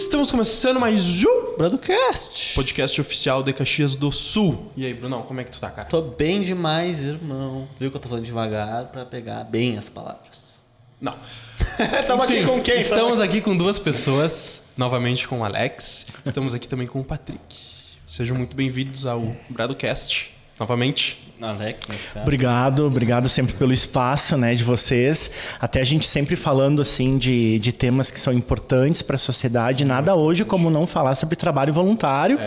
Estamos começando mais um Broadcast. podcast oficial de Caxias do Sul. E aí, Brunão, como é que tu tá, cara? Tô bem demais, irmão. Tu viu que eu tô falando devagar pra pegar bem as palavras. Não. Tamo aqui com quem? Estamos aqui com duas pessoas, novamente com o Alex. Estamos aqui também com o Patrick. Sejam muito bem-vindos ao Bradocast, novamente. Alex, nesse caso. Obrigado, obrigado sempre pelo espaço, né, de vocês. Até a gente sempre falando assim de, de temas que são importantes para a sociedade. Nada hoje como não falar sobre trabalho voluntário,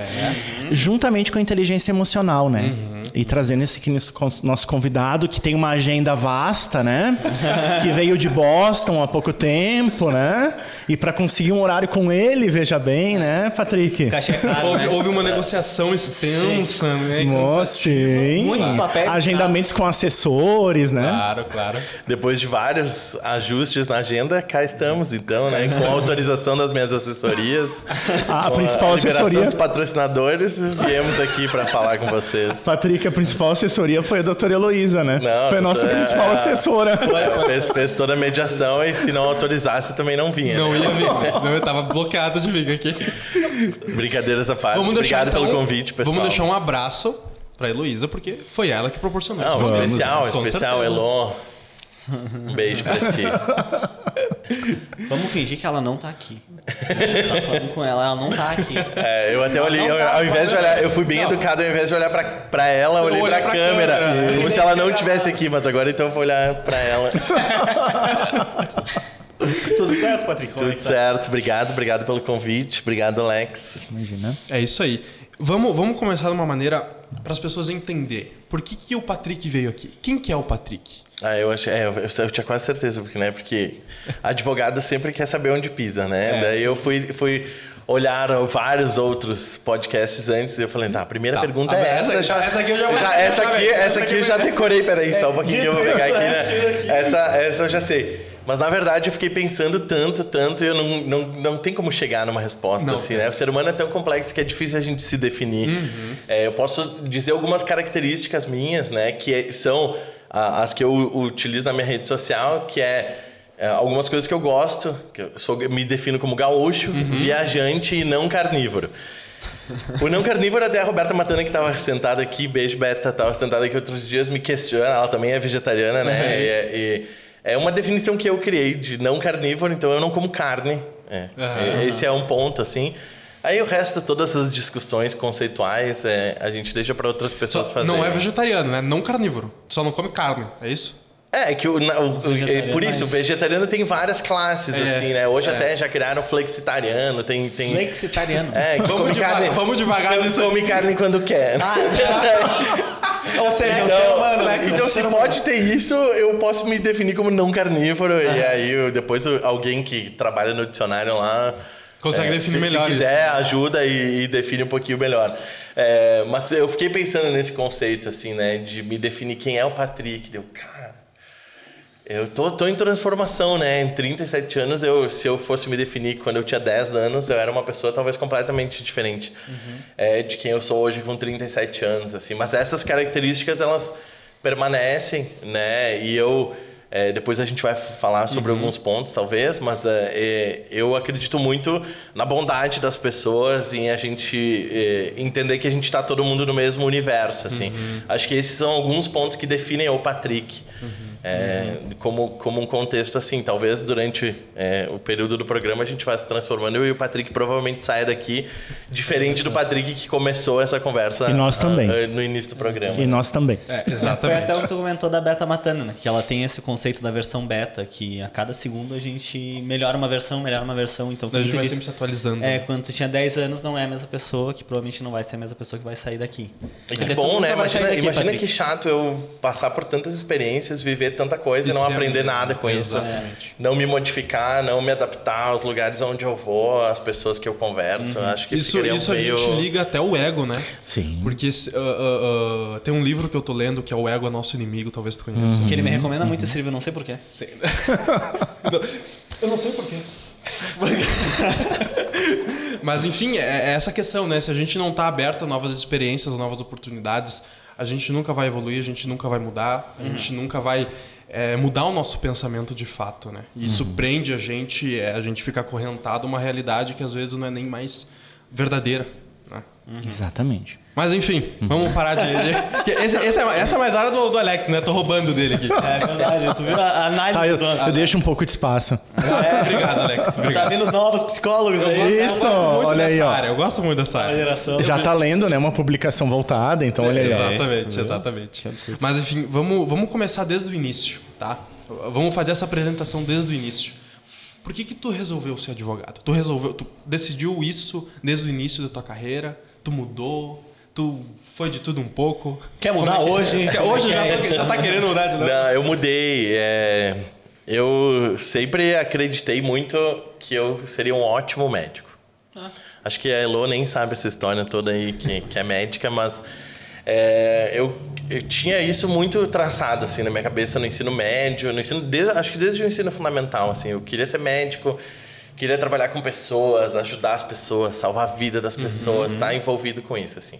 juntamente com a inteligência emocional, né? E trazendo esse aqui nosso con- nosso convidado que tem uma agenda vasta, né? que veio de Boston há pouco tempo, né? E para conseguir um horário com ele, veja bem, né, Patrick? Cachê é Houve, né? houve uma negociação extensa, né? Nossa, sim. Muitos papéis Agendamentos com assessores, né? Claro, claro. Depois de vários ajustes na agenda, cá estamos então, né? Com a autorização das minhas assessorias. A com principal a liberação assessoria- dos patrocinadores, viemos aqui para falar com vocês. Patrick, a principal assessoria foi a doutora Heloísa, né? Não, foi a nossa é- principal assessora. Fez, fez toda a mediação e se não autorizasse também não vinha. Não né? ia vir. Não, eu tava bloqueado de vir aqui. Brincadeiras à parte. Vamos deixar, Obrigado pelo então, convite, pessoal. Vamos deixar um abraço pra Heloísa, porque foi ela que proporcionou. Não, isso. especial, especial. Elon. Um beijo pra ti. Vamos fingir que ela não tá aqui. tá falando com ela, ela não tá aqui. É, eu até olhei, Não eu- tá ao invés de olhar, eu fui bem Não. educado, ao invés de olhar pra, pra ela, eu olhei olhei pra, pra câmera. câmera. Como se ela não estivesse aqui, mas agora então eu vou olhar pra ela. Tudo certo, Patrick? Tudo certo, obrigado, obrigado pelo convite, obrigado, Alex. Imagina. É isso aí. Vamos, vamos começar de uma maneira para as pessoas entender. Por que, que o Patrick veio aqui? Quem que é o Patrick? Ah, eu achei, é, eu, eu tinha quase certeza, porque, né, porque advogado sempre quer saber onde pisa, né? É. Daí eu fui, fui olhar vários outros podcasts antes e eu falei, tá, a primeira Tá. pergunta Ah, é essa- essa, já, essa aqui eu já- já- essa aqui, essa aqui eu já decorei, peraí, só um pouquinho que eu vou pegar aqui, né? Essa, essa eu já sei. Mas na verdade eu fiquei pensando tanto, tanto, e eu não, não, não tem como chegar numa resposta Não assim, né? O ser humano é tão complexo que é difícil a gente se definir. Uhum. É, eu posso dizer algumas características minhas, né? Que é- são a- as que eu utilizo na minha rede social, que é, é, algumas coisas que eu gosto, que eu sou, me defino como gaúcho, Uhum. viajante e não carnívoro. O não carnívoro, até a Roberta Matana, que estava sentada aqui, beijo Beta, estava sentada aqui outros dias, me questiona, ela também é vegetariana, né? Uhum. E, é- e é uma definição que eu criei de não carnívoro, então eu não como carne. É. Aham. Esse é um ponto, assim. Aí o resto, todas essas discussões conceituais, é, a gente deixa para outras pessoas Só- fazerem. não é vegetariano, né? Não carnívoro. Só não come carne, é isso? É, que o, o- o- Vegetariano, por isso, o mas- vegetariano tem várias classes, É, assim, né? Hoje é. até já criaram flexitariano, tem... tem Flexitariano. é, que Vamos come devagar- carne, vamos devagar come, nisso. come carne quando quer. Ou seja, é o ser Então, humano, né? então se ser pode ter isso, eu posso me definir como não carnívoro. E aí, eu- depois alguém que trabalha no dicionário lá... Consegue é, definir se, melhor Se isso. quiser, ajuda e, e define um pouquinho melhor. É, mas eu fiquei pensando nesse conceito, assim, né? De me definir quem é o Patrick. Deu, cara... Eu tô, tô em transformação, né? Em 37 anos, eu, se eu fosse me definir quando eu tinha 10 anos, eu era uma pessoa talvez completamente diferente é, de quem eu sou hoje com 37 anos, assim. Mas essas características, elas permanecem, né? E eu... é, depois a gente vai falar sobre alguns pontos, talvez, mas é, é, eu acredito muito na bondade das pessoas e em a gente é, entender que a gente está todo mundo no mesmo universo, assim. Acho que esses são alguns pontos que definem o Patrick. É, como, como um contexto assim, talvez durante é, o período do programa a gente vá se transformando eu e o Patrick provavelmente saia daqui diferente do Patrick que começou essa conversa E nós também. ah, ah, no início do programa. E nós também. É, Foi exatamente. até o que tu comentou da beta matando, né? Que ela tem esse conceito da versão beta, que a cada segundo a gente melhora uma versão, melhora uma versão. Então, A gente vai disse, sempre se atualizando. É, quando tu tinha 10 anos não é a mesma pessoa, que provavelmente não vai ser a mesma pessoa que vai sair daqui. E Quer que bom, né? Imagina, daqui, imagina Patrick. que chato eu passar por tantas experiências, viver tanta coisa e, E não aprender nada com isso. Exatamente. Não me modificar, não me adaptar aos lugares onde eu vou, às pessoas que eu converso. Acho que Isso, isso meio... a gente liga até o ego, né? Sim. Porque se- ah, ah, ah, tem um livro que eu tô lendo que é O Ego é Nosso Inimigo, talvez tu conheça. Que ele me recomenda muito esse livro, eu não sei porquê. Sim. eu não sei porquê. Mas enfim, é, é essa questão, né? Se a gente não tá aberto a novas experiências, a novas oportunidades, a gente nunca vai evoluir, a gente nunca vai mudar, a gente nunca vai é mudar o nosso pensamento de fato, né? E isso prende a gente, é, a gente fica acorrentado a uma realidade que às vezes não é nem mais verdadeira, né? Exatamente. Mas enfim, vamos parar de. esse- esse é- essa é mais área do, do Alex, né? Tô roubando dele aqui. É verdade, tu viu a a análise Tá, eu, do eu deixo um pouco de espaço. Obrigado, Alex. Tá Obrigado. vendo os novos psicólogos aí? Eu Isso, gosto muito olha aí, dessa ó. área, Eu gosto muito dessa área. geração. Já tá lendo, né? Uma publicação voltada, então olha aí. Exatamente, exatamente. Mas enfim, vamos, vamos começar desde o início, tá? Vamos fazer essa apresentação desde o início. Por que que tu resolveu ser advogado? Tu resolveu, tu decidiu isso desde o início da tua carreira? Tu mudou? Tu foi de tudo um pouco? Quer mudar é que- hoje? Quer- Hoje já, tá- já tá querendo mudar de novo? Não, eu mudei. é, Eu sempre acreditei muito que eu seria um ótimo médico. Acho que a Elo nem sabe essa história toda aí, que, que é médica, mas é, eu, eu tinha isso muito traçado assim na minha cabeça no ensino médio, no ensino desde, acho que desde o ensino fundamental, assim, eu queria ser médico, queria trabalhar com pessoas, ajudar as pessoas, salvar a vida das pessoas, estar envolvido com isso, assim.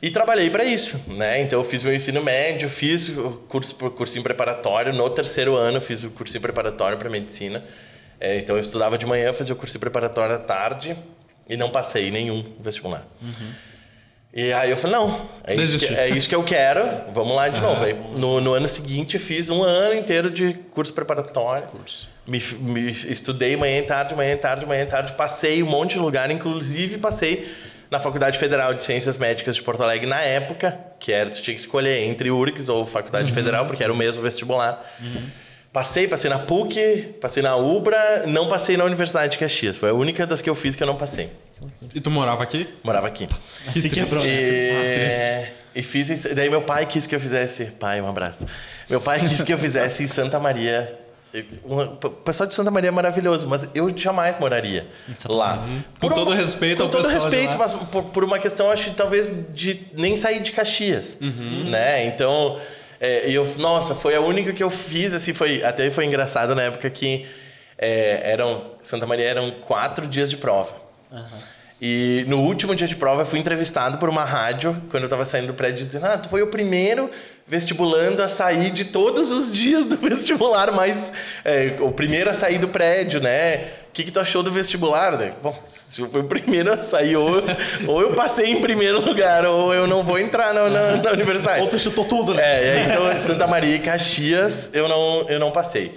E trabalhei para isso, né? Então eu fiz meu ensino médio, fiz o curso cursinho preparatório. No terceiro ano fiz o cursinho preparatório para medicina. É, então eu estudava de manhã, fazia o cursinho preparatório à tarde e não passei nenhum vestibular. E aí eu falei, não, é isso, que, é isso que eu quero, vamos lá de novo. Aí, no, no ano seguinte fiz um ano inteiro de curso preparatório. Me, me estudei manhã e tarde, manhã e tarde, manhã e tarde. Passei um monte de lugar, inclusive passei na Faculdade Federal de Ciências Médicas de Porto Alegre na época, que era, tu tinha que escolher entre URGS ou Faculdade Federal, porque era o mesmo vestibular. Passei, passei na PUC, passei na UBRA, não passei na Universidade de Caxias. Foi a única das que eu fiz que eu não passei. E tu morava aqui? Morava aqui. Se quebrou. né? E, e fiz. Daí meu pai quis que eu fizesse. Pai, um abraço. Meu pai quis que eu fizesse em Santa Maria. O pessoal de Santa Maria é maravilhoso, mas eu jamais moraria lá. Com todo respeito com ao todo respeito, lá. mas por, por uma questão, acho que talvez de nem sair de Caxias, Uhum. né? Então, é, eu, nossa, foi a única que eu fiz, assim, foi até foi engraçado na época que é, eram Santa Maria eram quatro dias de prova. E no último dia de prova, eu fui entrevistado por uma rádio, quando eu tava saindo do prédio, dizendo: Ah, tu foi o primeiro vestibulando a sair de todos os dias do vestibular, mas é, o primeiro a sair do prédio, né? O que, que tu achou do vestibular? né? Bom, se eu fui o primeiro a sair, ou, ou eu passei em primeiro lugar, ou eu não vou entrar na, na, na universidade. Ou tu chutou tudo, né? É, e aí, então Santa Maria e Caxias eu não, eu não passei.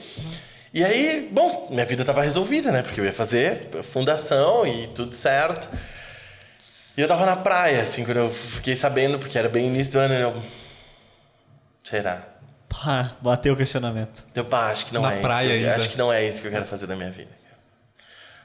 E aí, bom, minha vida estava resolvida, né? Porque eu ia fazer fundação e tudo certo. E eu tava na praia, assim, quando eu fiquei sabendo, porque era bem início do ano, eu. Será? Pá, bateu o questionamento. Eu, pá, acho que não Na é praia isso. que eu- ainda. acho que não é isso que eu quero fazer da minha vida.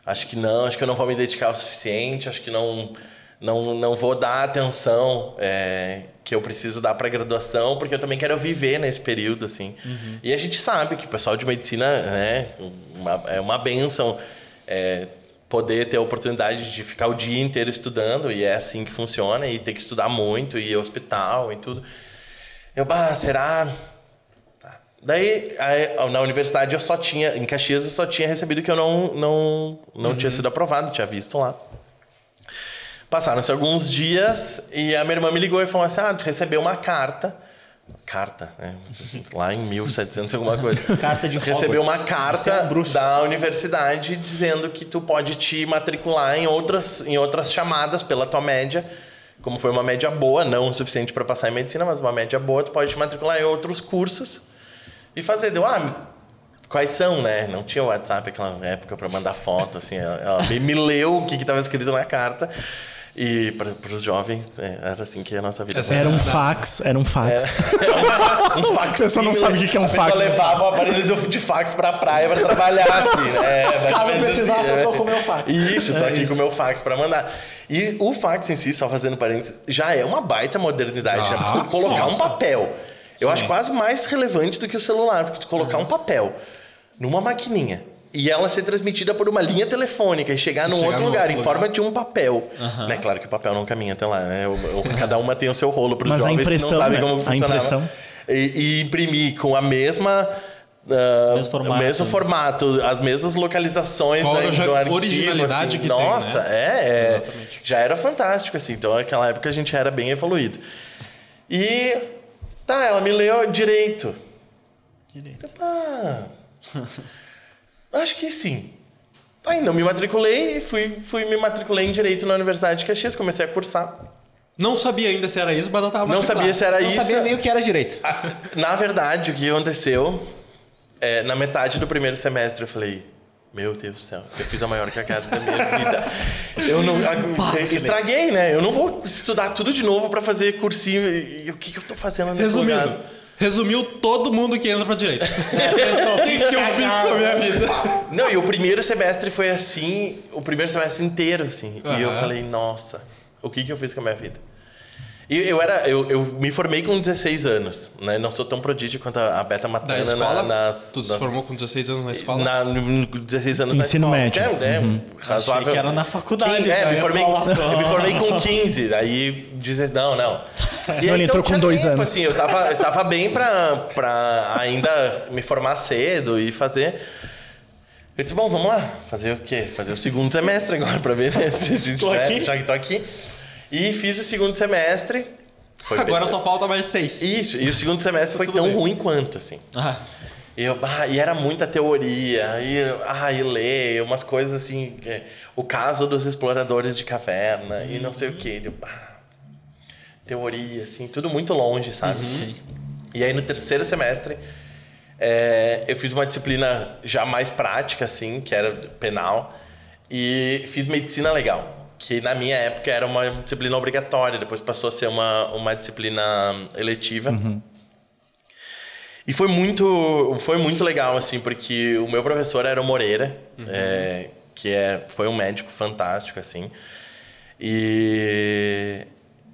Acho que não, acho que eu não vou me dedicar o suficiente, acho que não, não, não vou dar a atenção é, que eu preciso dar para graduação, porque eu também quero viver nesse período, assim. E a gente sabe que o pessoal de medicina né, uma- é uma benção é, poder ter a oportunidade de ficar o dia inteiro estudando, e é assim que funciona, e ter que estudar muito, e ir ao hospital e tudo. Eu, bah, será? Tá. Daí, aí, na universidade eu só tinha, em Caxias eu só tinha recebido que eu não, não, não tinha sido aprovado, tinha visto lá. Passaram-se alguns dias e a minha irmã me ligou e falou assim: Ah, tu recebeu uma carta. Carta, né? Lá em 1700 e alguma coisa. Carta de Recebeu uma é carta bruxo. da universidade dizendo que tu pode te matricular em outras, em outras chamadas pela tua média. Como foi uma média boa, não o suficiente para passar em medicina, mas uma média boa, tu pode te matricular em outros cursos e fazer. Deu, ah, quais são, né? Não tinha WhatsApp naquela época para mandar foto, assim. Ela, ela me, me leu o que estava escrito na carta. E para os jovens, é, era assim que a nossa vida Era um fax, era um fax. um fax. A pessoa não sabe o que é um a fax. levava o aparelho do- de fax pra praia pra trabalhar, assim, né? Caso precisasse, assim, eu tô com o meu fax. Isso, tô É aqui isso. com o meu fax pra mandar. E o fax em si, só fazendo parênteses, já é uma baita modernidade, né? Porque tu Ah, colocar um nossa. papel, eu acho quase mais relevante do que o celular, porque tu colocar um papel numa maquininha e ela ser transmitida por uma linha telefônica e chegar num chegar outro lugar outro em lugar. forma de um papel. Né? Claro que o papel não caminha até lá, né? O- o- cada uma tem o seu rolo para os Mas a jovens que impressão, não sabem né? como A funcionava. impressão. E, e imprimir com a mesma. ah, Mesmo formato. o mesmo formato, as mesmas localizações Qual da, a do arquivo. originalidade assim. que tem, Nossa, né? é, é. Exatamente. Já era fantástico, assim. Então, naquela época a gente era bem evoluído. E. Tá, ela me leu direito. Direito. Ah, acho que sim. Aí não me matriculei e fui, fui me matriculei em Direito na Universidade de Caxias, comecei a cursar. Não sabia ainda se era isso, mas eu tava Não sabia se era Não isso. sabia nem o que era direito. Ah, Na verdade, o que aconteceu, é, na metade do primeiro semestre eu falei, meu Deus do céu, eu fiz a maior cagada da minha vida. Eu não a- estraguei, né? Eu não vou estudar tudo de novo pra fazer cursinho. E, e o que, que eu tô fazendo nesse Resumindo, lugar? Resumiu todo mundo que entra pra direita. É isso que eu fiz com a minha vida. Não, e o primeiro semestre foi assim, o primeiro semestre inteiro, assim. E eu falei, nossa, o que, que eu fiz com a minha vida? E eu era, eu, eu me formei com 16 anos, né? Não sou tão prodígio quanto a a Beta Da Matana escola? na, nas, tu se nas- formou com 16 anos na escola? Na, no, no 16 anos Ensino na escola. médio. É, é razoável. Achei que era na faculdade, 15, é, cara, me eu formei, eu me formei com 15. Aí dizer, não, não. E Não, ele entrou com tinha dois tempo, anos. Assim, eu tava, eu tava bem pra, pra ainda me formar cedo e fazer. Eu disse, bom, vamos lá. Fazer o quê? Fazer o segundo semestre agora pra ver né, se a gente Tô já, aqui. já que tô aqui. E fiz o segundo semestre. Foi bem- Agora só falta mais seis. Isso, e o segundo semestre foi Tudo tão bem. ruim quanto, assim. Ah, E, eu, ah, e era muita teoria, e, ah, e ler umas coisas assim, é, o caso dos exploradores de caverna, e não sei o que. Teoria, assim, tudo muito longe, sabe? sim. E aí no terceiro semestre, é, eu fiz uma disciplina já mais prática, assim, que era penal, e fiz medicina legal, que na minha época era uma disciplina obrigatória, depois passou a ser uma, uma disciplina eletiva. E foi muito, foi muito legal, assim, porque o meu professor era o Moreira, é, que é, foi um médico fantástico, assim. E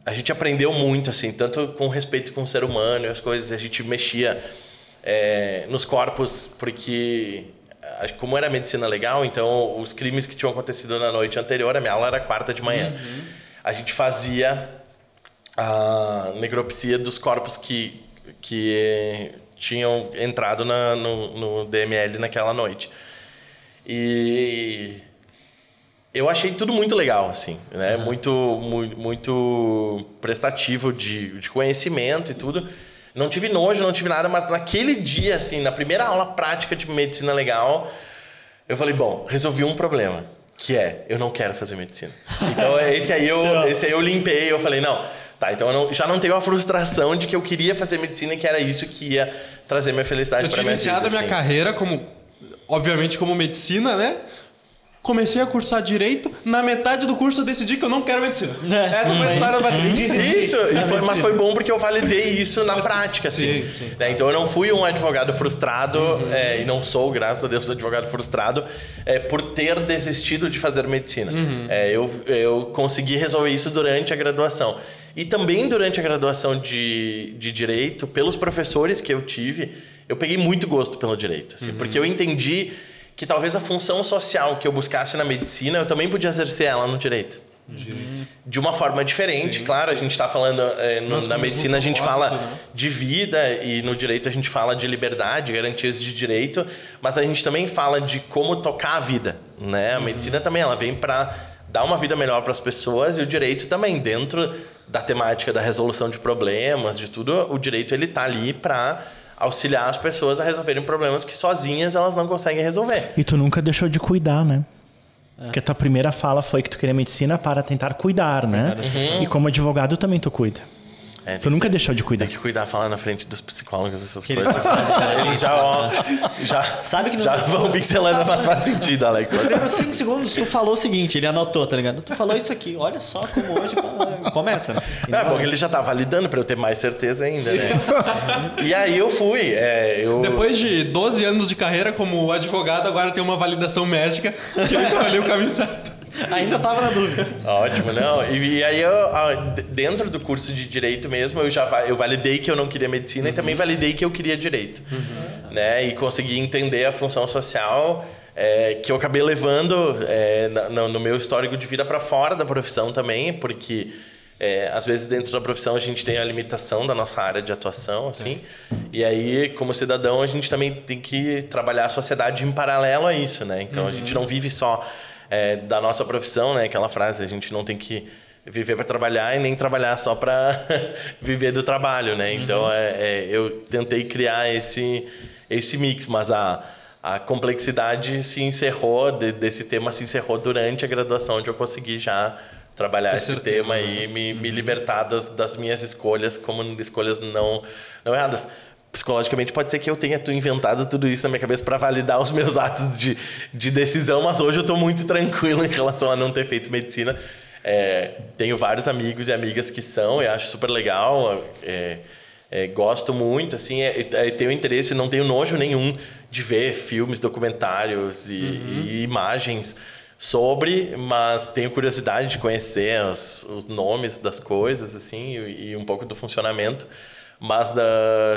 a gente aprendeu muito, assim, tanto com respeito com o ser humano e as coisas. A gente mexia é, nos corpos, porque a- como era medicina legal, então os crimes que tinham acontecido na noite anterior, a minha aula era quarta de manhã. A gente fazia a necropsia dos corpos que, que tinham entrado na- no, no DML naquela noite. E eu achei tudo muito legal, assim, né? Muito, muito, muito prestativo de, de conhecimento e tudo. Não tive nojo, não tive nada, mas naquele dia, assim, na primeira aula prática de medicina legal, eu falei, bom, resolvi um problema, que é, eu não quero fazer medicina. Então, esse aí eu, esse aí eu limpei, eu falei, não, tá, então eu não- já não tenho a frustração de que eu queria fazer medicina e que era isso que ia trazer minha felicidade Eu para tinha minha iniciado vida. a minha assim. carreira como, obviamente, como medicina, né? Comecei a cursar direito, na metade do curso eu decidi que eu não quero medicina. Essa foi a história da Isso, e foi- mas foi bom porque eu validei isso na prática, assim. Sim, sim. Né, Então eu não fui um advogado frustrado, é, e não sou, graças a Deus, advogado frustrado, é, por ter desistido de fazer medicina. É, eu, eu consegui resolver isso durante a graduação. E também durante a graduação de, de Direito, pelos professores que eu tive, eu peguei muito gosto pelo direito. assim, Porque eu entendi que talvez a função social que eu buscasse na medicina, eu também podia exercer ela no direito de uma forma diferente, claro. A gente está falando é, no- Mas na medicina a gente fala né? de vida e no direito a gente fala de liberdade, garantias de direito, mas a gente também fala de como tocar a vida, né? A medicina também ela vem para dar uma vida melhor para as pessoas e o direito também dentro da temática da resolução de problemas, de tudo, o direito ele tá ali para auxiliar as pessoas a resolverem problemas que sozinhas elas não conseguem resolver. E tu nunca deixou de cuidar, né? Porque a tua primeira fala foi que tu queria medicina para tentar cuidar, né? E como advogado também tu cuida. É, Tu nunca deixou de cuidar. Tem que cuidar, falar na frente dos psicólogos, essas Que eles coisas. Eles já, ó, já, Sabe que não- já vão pincelando, faz mais sentido, Alex. Por 5 segundos tu falou o seguinte, ele anotou, tá ligado? Tu falou isso aqui, olha só como hoje começa, né? É não- bom que ele já tá validando pra eu ter mais certeza ainda, né? E aí eu fui. é, eu... Depois de 12 anos de carreira como advogado, agora tem uma validação médica que eu escolhi o caminho certo. Ainda tava na dúvida. Ótimo, não. E, e aí eu, ah, dentro do curso de direito mesmo, eu já eu validei que eu não queria medicina e também validei que eu queria direito, né? E consegui entender a função social é, que eu acabei levando é, no, no meu histórico de vida para fora da profissão também, porque é, às vezes dentro da profissão a gente tem a limitação da nossa área de atuação, assim. E aí, como cidadão, a gente também tem que trabalhar a sociedade em paralelo a isso, né? Então a gente não vive só é, da nossa profissão, né? Aquela frase, a gente não tem que viver para trabalhar e nem trabalhar só para viver do trabalho, né? Então é, é, eu tentei criar esse esse mix, mas a, a complexidade se encerrou, de, desse tema se encerrou durante a graduação, onde eu consegui já trabalhar Com esse certeza, tema né? e me, me libertar das, das minhas escolhas como escolhas não, não erradas. Psicologicamente pode ser que eu tenha inventado tudo isso na minha cabeça para validar os meus atos de, de decisão, mas hoje eu estou muito tranquilo em relação a não ter feito medicina. É, tenho vários amigos e amigas que são, eu acho super legal. é, é, gosto muito, assim, é, é, tenho interesse, não tenho nojo nenhum de ver filmes, documentários e, e imagens sobre, mas tenho curiosidade de conhecer os, os nomes das coisas, assim, e, e um pouco do funcionamento. Mas da-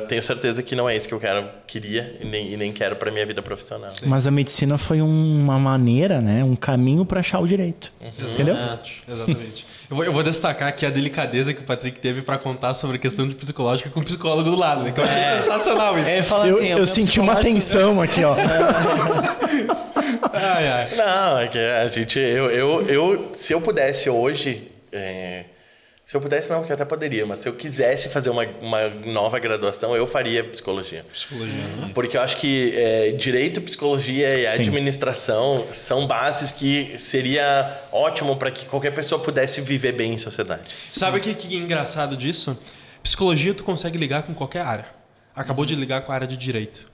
tenho certeza que não é isso que eu quero, queria e nem, e nem quero para minha vida profissional. Mas a medicina foi uma maneira, né? Um caminho para achar o direito. Entendeu? Exatamente. Exatamente. Eu vou, eu vou destacar aqui a delicadeza que o Patrick teve para contar sobre a questão de psicológica com o psicólogo do lado, né? Que eu achei sensacional isso. É, Eu, assim, eu meu senti uma tensão aqui, ó. Ai, ai. Não, é que a gente. Eu, eu, eu, se eu pudesse hoje. é, se eu pudesse, não, que eu até poderia, mas se eu quisesse fazer uma, uma nova graduação, eu faria psicologia. Psicologia, né? Porque eu acho que é, direito, psicologia e administração são bases que seria ótimo para que qualquer pessoa pudesse viver bem em sociedade. Sabe o que, que é engraçado disso? Psicologia tu consegue ligar com qualquer área. Acabou de ligar com a área de direito.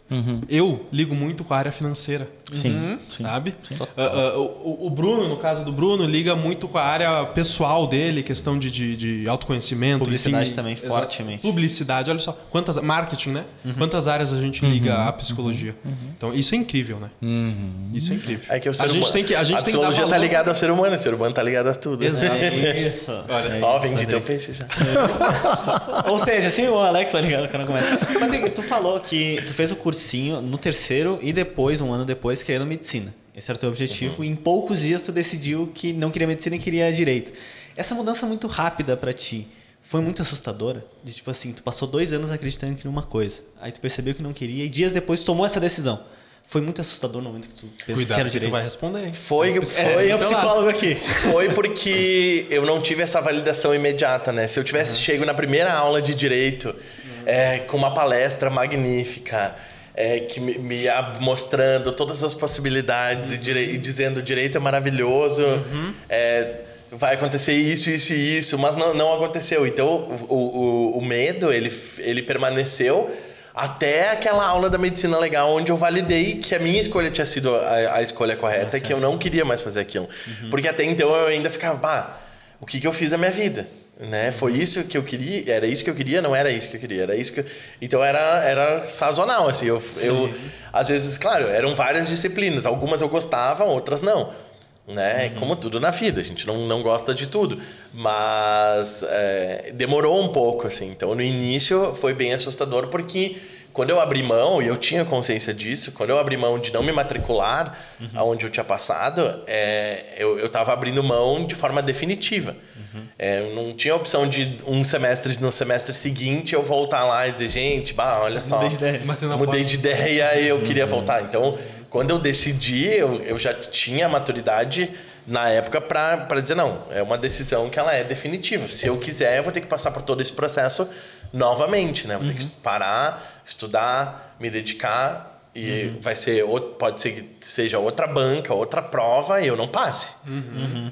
Eu ligo muito com a área financeira. Sim, sim. Sabe? Ah, ah, o, o Bruno, no caso do Bruno, liga muito com a área pessoal dele, questão de, de, de autoconhecimento. Publicidade enfim. também, Exato. fortemente. Publicidade, olha só. Quantas, marketing, né? Quantas áreas a gente liga à psicologia. Então, isso é incrível, né? Isso é incrível. É que o ser a gente humano- tem que A, gente tem que dar psicologia está ligada ao ser humano, o ser humano está ligado a tudo. né? Exato. É isso. Olha só. Ó, vendi teu peixe já. Ou seja, assim o Alex tá ligado quando começa. Mas tu falou que tu fez o cursinho no terceiro e depois, um ano depois, querendo medicina. Esse era o teu objetivo. E em poucos dias tu decidiu que não queria medicina e queria direito. Essa mudança muito rápida pra ti foi muito assustadora? De tipo assim, tu passou dois anos acreditando em uma coisa. Aí tu percebeu que não queria e dias depois tu tomou essa decisão. Foi muito assustador no momento que tu pensou Cuidado, que tu direito. vai responder. Foi, foi, é o psicólogo aqui. Foi porque eu não tive essa validação imediata, né? Se eu tivesse chego na primeira aula de direito é, com uma palestra magnífica, é, que me, me mostrando todas as possibilidades e, dire- e dizendo o direito é maravilhoso, é, vai acontecer isso, isso e isso, mas não, não aconteceu. Então o, o, o medo ele, ele permaneceu até aquela aula da medicina legal, onde eu validei que a minha escolha tinha sido a, a escolha correta, que eu não queria mais fazer aquilo. Porque até então eu ainda ficava, bah, o que, que eu fiz na minha vida? Né? Foi isso que eu queria? Era isso que eu queria? Não era isso que eu queria. Era isso que eu... Então era, era sazonal, assim. Eu, eu, às vezes, claro, eram várias disciplinas. Algumas eu gostava, outras não. Né? Como tudo na vida, a gente não, não gosta de tudo. Mas é, demorou um pouco, assim. Então, no início foi bem assustador, porque quando eu abri mão, e eu tinha consciência disso, quando eu abri mão de não me matricular aonde eu tinha passado, é, eu, eu tava abrindo mão de forma definitiva. É, eu não tinha opção de um semestre, no semestre seguinte, eu voltar lá e dizer, gente, bah, olha só, Mudei de ideia. Mudei de ideia e eu queria voltar. Então, quando eu decidi, eu, eu já tinha a maturidade na época para dizer, não, é uma decisão que ela é definitiva. Se eu quiser, eu vou ter que passar por todo esse processo novamente, né? Vou ter que parar, estudar, me dedicar e vai ser outro- pode ser que seja outra banca, outra prova e eu não passe.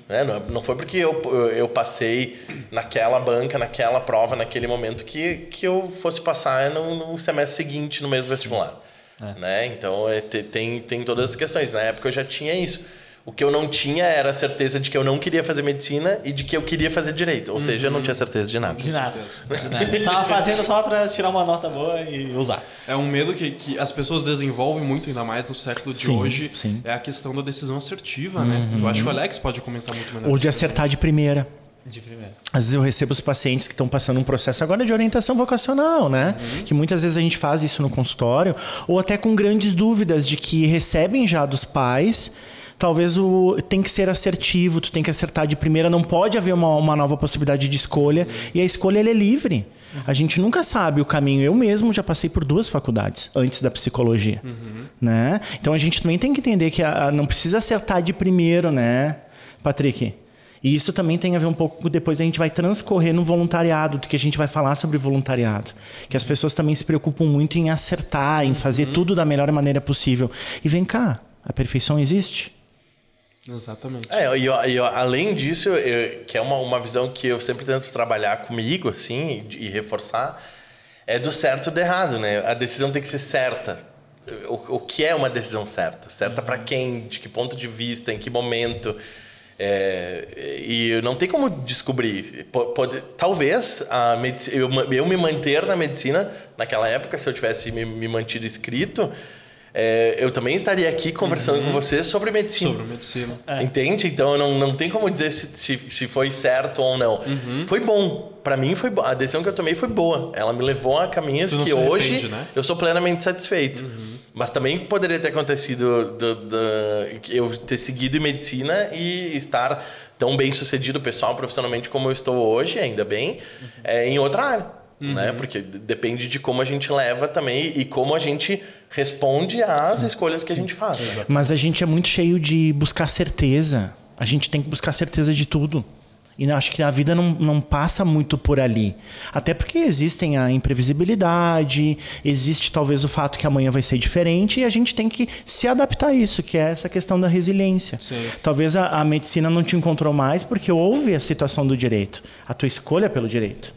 Né? Não, não foi porque eu, eu, passei naquela banca, naquela prova, naquele momento que, que eu fosse passar no, no semestre seguinte no mesmo vestibular. Né? Então é, te- tem, tem todas as questões. Na época eu já tinha isso. O que eu não tinha era a certeza de que eu não queria fazer medicina e de que eu queria fazer direito. Ou seja, eu não tinha certeza de nada. De nada. De nada. Tava fazendo só pra tirar uma nota boa e usar. É um medo que, que as pessoas desenvolvem muito, ainda mais no século de Sim, hoje. sim. É a questão da decisão assertiva, né? Eu acho que o Alex pode comentar muito melhor. Ou de acertar de primeira. De primeiro. Às vezes eu recebo os pacientes que estão passando um processo agora de orientação vocacional, né? Que muitas vezes a gente faz isso no consultório, ou até com grandes dúvidas de que recebem já dos pais. Talvez o tem que ser assertivo, tu tem que acertar de primeira, não pode haver uma, uma nova possibilidade de escolha, e a escolha é livre. A gente nunca sabe o caminho. Eu mesmo já passei por duas faculdades antes da psicologia, né? Então a gente também tem que entender que a- a- não precisa acertar de primeiro, né, Patrick? E isso também tem a ver um pouco, depois a gente vai transcorrer no voluntariado, do que a gente vai falar sobre voluntariado. Que as pessoas também se preocupam muito em acertar, em fazer Uhum. tudo da melhor maneira possível. E vem cá, a perfeição existe? Exatamente. É, e, eu- eu- além disso, eu- que é uma, uma visão que eu sempre tento trabalhar comigo, assim, e, e reforçar, é do certo e do errado, né? A decisão tem que ser certa. O, o que é uma decisão certa? Certa para quem? De que ponto de vista? Em que momento? É, e não tem como descobrir. Po- pode- talvez a eu, eu me manter na medicina naquela época, se eu tivesse me, me mantido inscrito, é, eu também estaria aqui conversando com você sobre medicina. Sobre medicina. Entende? Então não, não tem como dizer se, se, se foi certo ou não. Uhum. Foi bom. Pra mim foi A decisão que eu tomei foi boa. Ela me levou a caminhos que hoje arrepende, né? Uhum. eu sou plenamente satisfeito. Mas também poderia ter acontecido do- do- eu ter seguido em medicina e estar tão bem sucedido pessoal, profissionalmente como eu estou hoje, ainda bem, Uhum. é, em outra área. Né? Porque d- depende de como a gente leva também e como a gente responde às escolhas que a gente faz. Mas a gente é muito cheio de buscar certeza. A gente tem que buscar certeza de tudo. E acho que a vida não, não passa muito por ali. Até porque existem a imprevisibilidade, existe talvez o fato que amanhã vai ser diferente e a gente tem que se adaptar a isso, que é essa questão da resiliência. Sim. Talvez a, a medicina não te encontrou mais porque houve a situação do direito, a tua escolha pelo direito.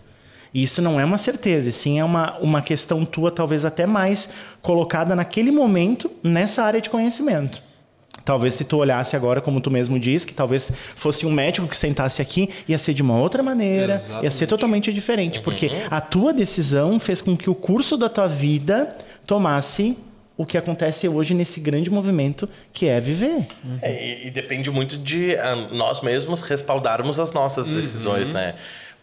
E isso não é uma certeza, e sim é uma, uma questão tua, talvez até mais colocada naquele momento nessa área de conhecimento. Talvez se tu olhasse agora, como tu mesmo diz, que talvez fosse um médico que sentasse aqui, ia ser de uma outra maneira, ia ser Exatamente. totalmente diferente, porque a tua decisão fez com que o curso da tua vida tomasse o que acontece hoje nesse grande movimento que é viver. É, e, e depende muito de ah, nós mesmos respaldarmos as nossas decisões, né?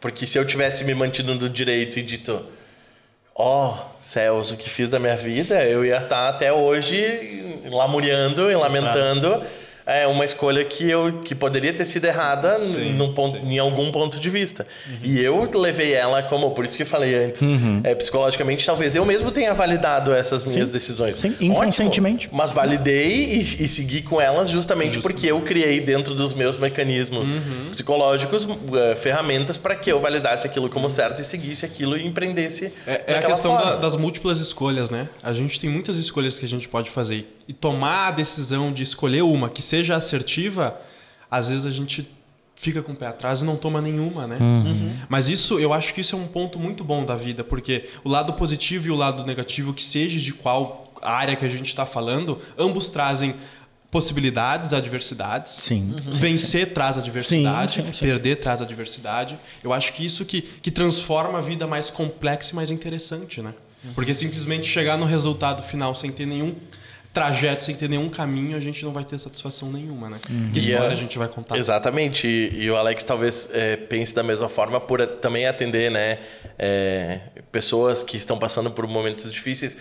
Porque se eu tivesse me mantido no direito e dito, ó céus, o que fiz da minha vida, eu ia estar até hoje lamuriando e lamentando é, uma escolha que, eu, que poderia ter sido errada Sim, num ponto, em algum ponto de vista. E eu levei ela como, por isso que eu falei antes, é, psicologicamente, talvez eu mesmo tenha validado essas minhas decisões. Sim, Ótimo, inconscientemente. mas validei e, e segui com elas justamente porque eu criei dentro dos meus mecanismos Uhum. psicológicos eh, ferramentas para que eu validasse aquilo como certo e seguisse aquilo e empreendesse É, é a questão da- das múltiplas escolhas, né? A gente tem muitas escolhas que a gente pode fazer. E tomar a decisão de escolher uma que seja assertiva, às vezes a gente fica com o pé atrás e não toma nenhuma, né? Mas isso, eu acho que isso é um ponto muito bom da vida, porque o lado positivo e o lado negativo, que seja de qual área que a gente está falando, ambos trazem possibilidades, adversidades. Sim. Vencer traz adversidade, Sim, sim, sim. perder traz adversidade. Eu acho que isso que, que transforma a vida mais complexa e mais interessante, né? Porque simplesmente chegar no resultado final sem ter nenhum trajeto, sem ter nenhum caminho, a gente não vai ter satisfação nenhuma, né? Que E história a- a gente vai contar? Exatamente. E, e o Alex talvez eh, pense da mesma forma por também atender, né, eh, pessoas que estão passando por momentos difíceis.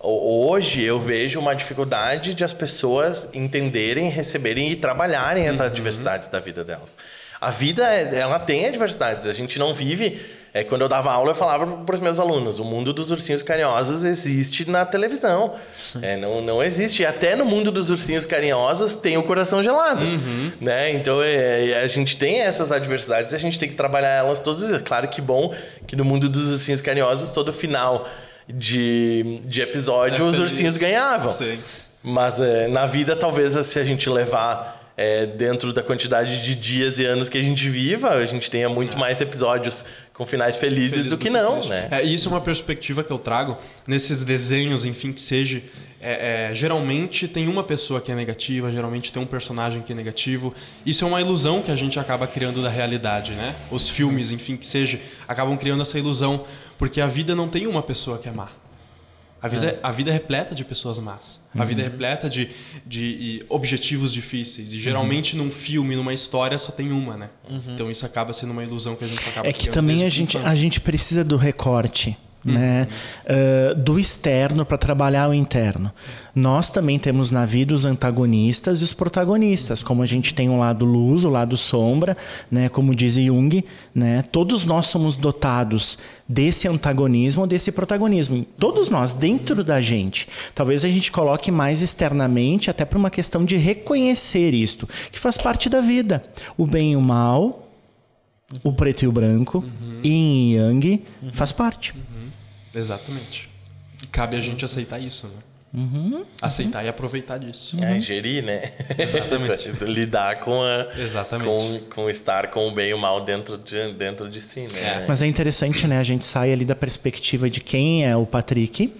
Ho- Hoje eu vejo uma dificuldade de as pessoas entenderem, receberem e trabalharem essas adversidades da vida delas. A vida, é- ela tem adversidades. A gente não vive. É, quando eu dava aula, eu falava para os meus alunos: o mundo dos ursinhos carinhosos existe na televisão. É, não, não existe. E até no mundo dos ursinhos carinhosos tem o coração gelado. Né? Então é, a gente tem essas adversidades e a gente tem que trabalhar elas todos os dias. Claro que bom que no mundo dos ursinhos carinhosos, todo final de, de episódio, É os ursinhos ganhavam. Sim. Mas é, na vida, talvez, se a gente levar é, dentro da quantidade de dias e anos que a gente viva, a gente tenha muito mais episódios com finais felizes Feliz do que não, triste. né? É, isso é uma perspectiva que eu trago nesses desenhos, enfim, que seja. é, é, geralmente tem uma pessoa que é negativa, geralmente tem um personagem que é negativo. Isso é uma ilusão que a gente acaba criando da realidade, né? Os filmes, enfim, que seja, acabam criando essa ilusão, porque a vida não tem uma pessoa que é má. A vida, é. a vida é repleta de pessoas más. A vida é repleta de, de e, objetivos difíceis. E geralmente num filme, numa história, só tem uma, né? Então isso acaba sendo uma ilusão que a gente acaba É que também a gente, a gente precisa do recorte. Né? Uh, do externo para trabalhar o interno. Nós também temos na vida os antagonistas e os protagonistas, como a gente tem o lado luz, o lado sombra, né? Como diz Jung, né? Todos nós somos dotados desse antagonismo ou desse protagonismo. Todos nós, dentro da gente. Talvez a gente coloque mais externamente, até por uma questão de reconhecer isto, que faz parte da vida. O bem e o mal, o preto e o branco, uhum. e yang, uhum. faz parte. Exatamente. E cabe a gente aceitar isso, né? Uhum, Aceitar uhum. e aproveitar disso. É, gerir, né? Exatamente. Lidar com, a, Exatamente. Com, com estar com o bem e o mal dentro de, dentro de si, né? É. Mas é interessante, né? A gente sai ali da perspectiva de quem é o Patrick,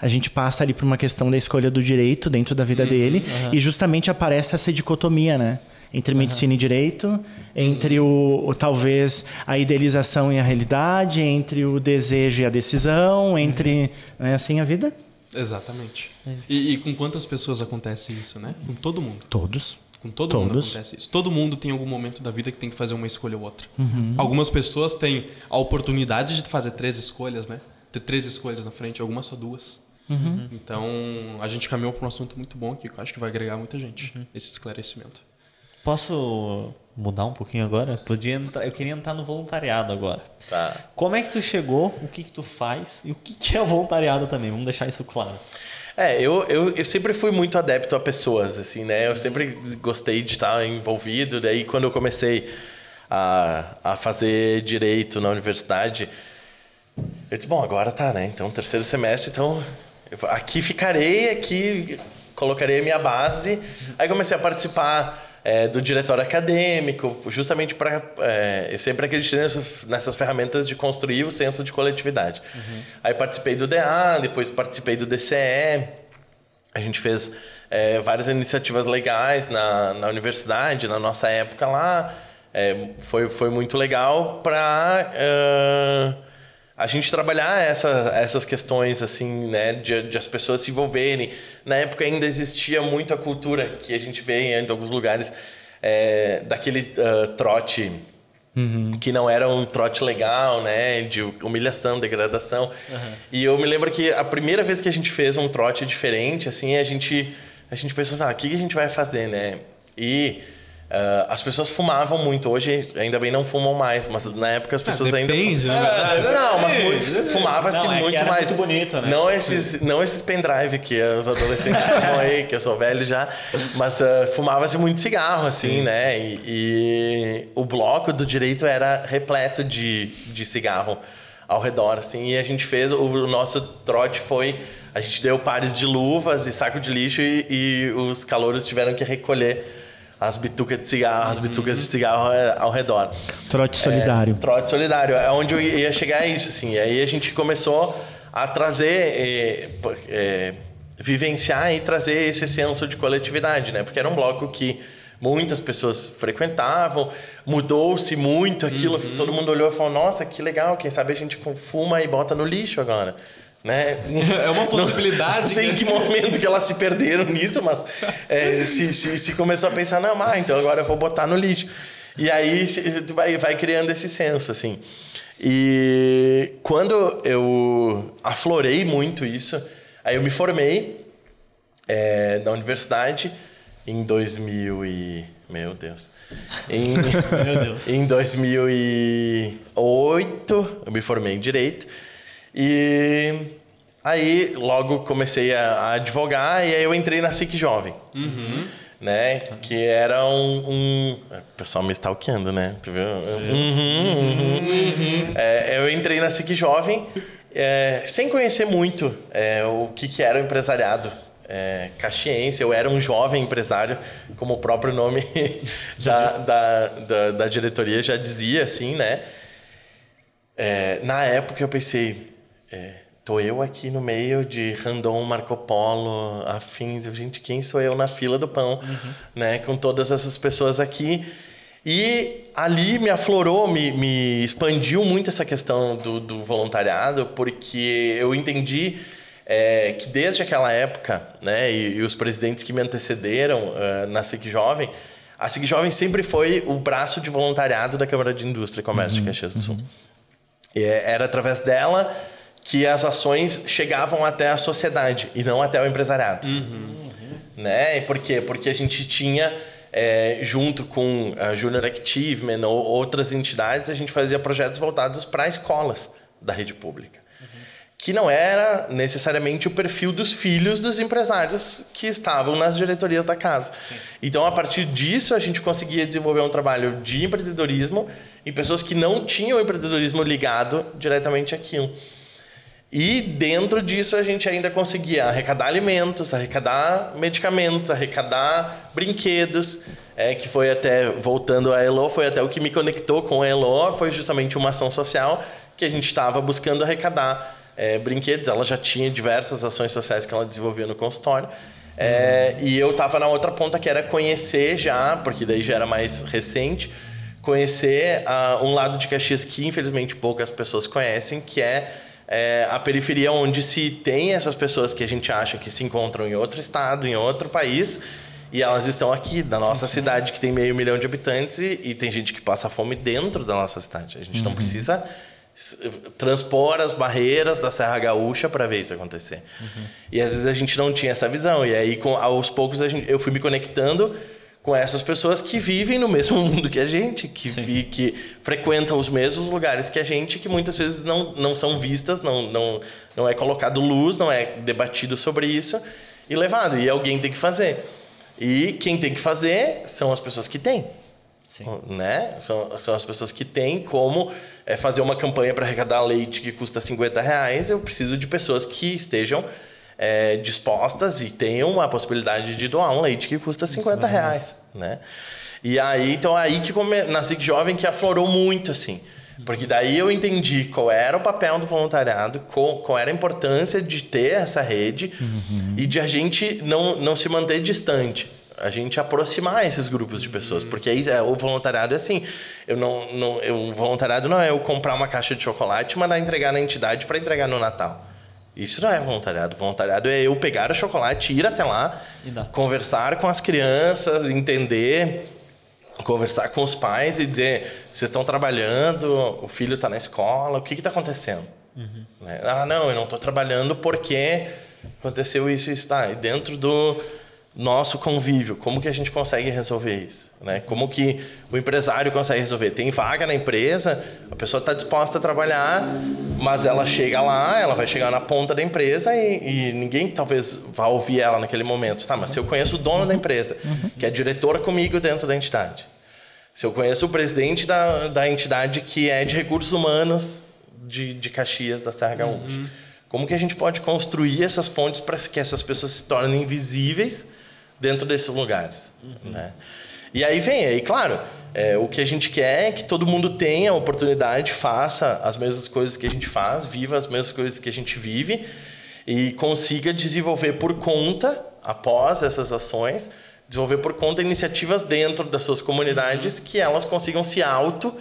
a gente passa ali por uma questão da escolha do direito dentro da vida uhum, dele e justamente aparece essa dicotomia, né? Entre medicina uhum. e direito, entre o, o, talvez a idealização e a realidade, entre o desejo e a decisão, entre uhum. é assim a vida. Exatamente. É e, e, com quantas pessoas acontece isso, né? Com todo mundo. Todos. Com todo Todos. mundo acontece isso. Todo mundo tem algum momento da vida que tem que fazer uma escolha ou outra. Uhum. Algumas pessoas têm a oportunidade de fazer três escolhas, né? Ter três escolhas na frente, algumas só duas. Uhum. Então, a gente caminhou para um assunto muito bom aqui, que eu acho que vai agregar muita gente, uhum. esse esclarecimento. Posso mudar um pouquinho agora? Podia entrar, eu queria entrar no voluntariado agora. Tá. Como é que tu chegou? O que que tu faz? E o que que é o voluntariado também? Vamos deixar isso claro. É, eu, eu, eu sempre fui muito adepto a pessoas, assim, né? Eu sempre gostei de estar envolvido. Daí, quando eu comecei a, a fazer direito na universidade, eu disse, bom, agora tá, né? Então, terceiro semestre, então aqui ficarei, aqui colocarei a minha base. Aí comecei a participar é, do diretório acadêmico, justamente para. É, eu sempre acreditei nessas, nessas, ferramentas de construir o senso de coletividade. Uhum. Aí participei do DA, depois participei do DCE. A gente fez é, várias iniciativas legais na, na universidade, na nossa época lá. É, foi, foi muito legal para. Uh, a gente trabalhar essa, essas questões assim, né, de, de, as pessoas se envolverem. Na época ainda existia muito a cultura que a gente vê em alguns lugares é, daquele uh, trote uhum. que não era um trote legal, né, de humilhação, degradação. Uhum. E eu me lembro que a primeira vez que a gente fez um trote diferente, assim, a gente a gente pensou, tá, o que a gente vai fazer, né? E Uh, as pessoas fumavam muito, hoje ainda bem não fumam mais, mas na época as ah, pessoas ah, depende, ainda. Fum... É, não, mas muito, fumava-se é muito mais. Muito bonito, né? Não esses, não esses pendrive que os adolescentes fumam aí, que eu sou velho já, mas uh, fumava-se muito cigarro, assim, sim, né? E, e, o bloco do direito era repleto de, de cigarro ao redor, assim, e a gente fez, o, o nosso trote foi. A gente deu pares de luvas e saco de lixo e, e os calouros tiveram que recolher as bitucas de cigarro, as bitucas de cigarro ao redor. Trote solidário. É, trote solidário. É onde eu ia chegar a isso, assim. E aí a gente começou a trazer, é, é, vivenciar e trazer esse senso de coletividade, né? Porque era um bloco que muitas pessoas frequentavam, mudou-se muito aquilo, uhum. todo mundo olhou e falou: "Nossa, que legal, quem sabe a gente fuma e bota no lixo agora". Né? É uma possibilidade. Não sei em que momento que elas se perderam nisso, mas é, se, se, se, começou a pensar, não, ah, então agora eu vou botar no lixo. E aí tu vai, vai criando esse senso, assim. E quando eu aflorei muito isso, aí eu me formei é, na universidade em 2000 e... Meu Deus. Em, Meu Deus. em 2008, eu me formei em Direito. E aí logo comecei a, a advogar e aí eu entrei na SIC Jovem. Uhum. Né? Que era um, um... O pessoal me stalkeando, né? Tu viu? Uhum, uhum. Uhum. É, eu entrei na SIC Jovem é, sem conhecer muito é, o que, que era o empresariado é, caxiense. Eu era um jovem empresário, como o próprio nome da, da, da, da, diretoria já dizia, assim, né? É, na época eu pensei, é, tô eu aqui no meio de Randon, Marco Polo, afins. Gente, quem sou eu na fila do pão, uhum. né? Com todas essas pessoas aqui. E ali me aflorou, me, me expandiu muito essa questão do, do voluntariado, porque eu entendi é, que desde aquela época, né, e, e, os presidentes que me antecederam uh, na SIC Jovem, a SIC Jovem sempre foi o braço de voluntariado da Câmara de Indústria e Comércio uhum, de Caxias do Sul. Uhum. E é, era através dela que as ações chegavam até a sociedade e não até o empresariado. Uhum. Né? E por quê? Porque a gente tinha, é, junto com a Junior Activement ou outras entidades, a gente fazia projetos voltados para escolas da rede pública. Que não era necessariamente o perfil dos filhos dos empresários que estavam nas diretorias da casa. Sim. Então, a partir disso, a gente conseguia desenvolver um trabalho de empreendedorismo em pessoas que não tinham empreendedorismo ligado diretamente àquilo. E dentro disso a gente ainda conseguia arrecadar alimentos, arrecadar medicamentos, arrecadar brinquedos, é, que foi até, voltando a Elo, foi até o que me conectou com a Elo, foi justamente uma ação social que a gente estava buscando arrecadar é, brinquedos. Ela já tinha diversas ações sociais que ela desenvolvia no consultório. É, e eu estava na outra ponta que era conhecer já, porque daí já era mais recente, conhecer uh, um lado de Caxias que infelizmente poucas pessoas conhecem, que é é, a periferia onde se tem essas pessoas que a gente acha que se encontram em outro estado, em outro país, e elas estão aqui, da nossa cidade, que tem meio milhão de habitantes, e, e tem gente que passa fome dentro da nossa cidade. A gente uhum. não precisa transpor as barreiras da Serra Gaúcha para ver isso acontecer. Uhum. E às vezes a gente não tinha essa visão. E aí, com, aos poucos, gente, eu fui me conectando com essas pessoas que vivem no mesmo mundo que a gente, que, vi, que frequentam os mesmos lugares que a gente, que muitas vezes não, não são vistas, não, não, não é colocado luz, não é debatido sobre isso e levado. E alguém tem que fazer. E quem tem que fazer são as pessoas que têm. Sim. Né? São, são as pessoas que têm como é, fazer uma campanha para arrecadar leite que custa 50 reais. Eu preciso de pessoas que estejam é, dispostas e tenham a possibilidade de doar um leite que custa 50 reais, né? E aí, então aí que come... na SIC Jovem que aflorou muito, assim. Porque daí eu entendi qual era o papel do voluntariado, qual, qual era a importância de ter essa rede uhum. e de a gente não, não se manter distante. A gente aproximar esses grupos de pessoas. Uhum. Porque aí é, o voluntariado é assim. Eu não, não, eu, o voluntariado não é eu comprar uma caixa de chocolate e mandar entregar na entidade para entregar no Natal. Isso não é voluntariado. Voluntariado é eu pegar o chocolate, ir até lá, conversar com as crianças, entender, conversar com os pais e dizer: vocês estão trabalhando, o filho está na escola, o que está acontecendo? Uhum. Né? Ah, não, eu não estou trabalhando porque aconteceu isso e isso. Tá, e dentro do nosso convívio, como que a gente consegue resolver isso? Né? Como que o empresário consegue resolver? Tem vaga na empresa, a pessoa está disposta a trabalhar, mas ela chega lá, ela vai chegar na ponta da empresa e, e, ninguém talvez vá ouvir ela naquele momento. Tá, mas se eu conheço o dono da empresa, que é diretor comigo dentro da entidade, se eu conheço o presidente da, da entidade que é de recursos humanos de, de Caxias, da Serra Gaúcha, uhum. como que a gente pode construir essas pontes para que essas pessoas se tornem invisíveis dentro desses lugares. Uhum. Né? E aí vem, aí claro, é, o que a gente quer é que todo mundo tenha a oportunidade, faça as mesmas coisas que a gente faz, viva as mesmas coisas que a gente vive e consiga desenvolver por conta, após essas ações, desenvolver por conta iniciativas dentro das suas comunidades uhum. que elas consigam se auto,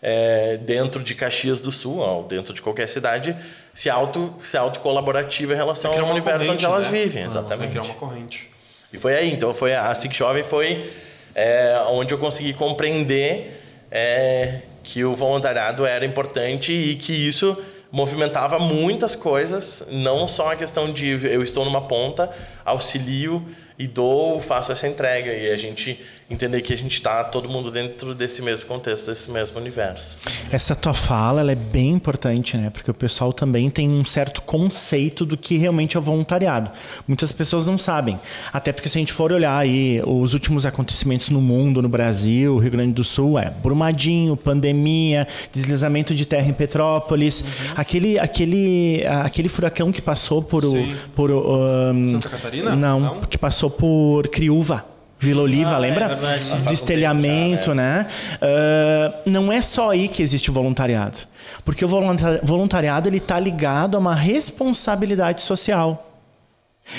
é, dentro de Caxias do Sul, ou dentro de qualquer cidade, se auto, se auto colaborativa em relação ao universo onde elas né? vivem, exatamente. criar uma corrente. E foi aí, então foi a SIC Jovem foi é, onde eu consegui compreender é, que o voluntariado era importante e que isso movimentava muitas coisas, não só a questão de eu estou numa ponta, auxilio e dou, faço essa entrega. E a gente entender que a gente está todo mundo dentro desse mesmo contexto, desse mesmo universo. Essa tua fala ela é bem importante, né? Porque o pessoal também tem um certo conceito do que realmente é o voluntariado. Muitas pessoas não sabem. Até porque se a gente for olhar aí os últimos acontecimentos no mundo, no Brasil, Rio Grande do Sul, é Brumadinho, pandemia, deslizamento de terra em Petrópolis, uhum. aquele, aquele, aquele furacão que passou por, o, por um, Santa Catarina? Não, não, que passou por Criúva. Vila Oliva, ah, é lembra? É Destelhamento, né? Uh, não é só aí que existe o voluntariado. Porque o voluntariado ele está ligado a uma responsabilidade social.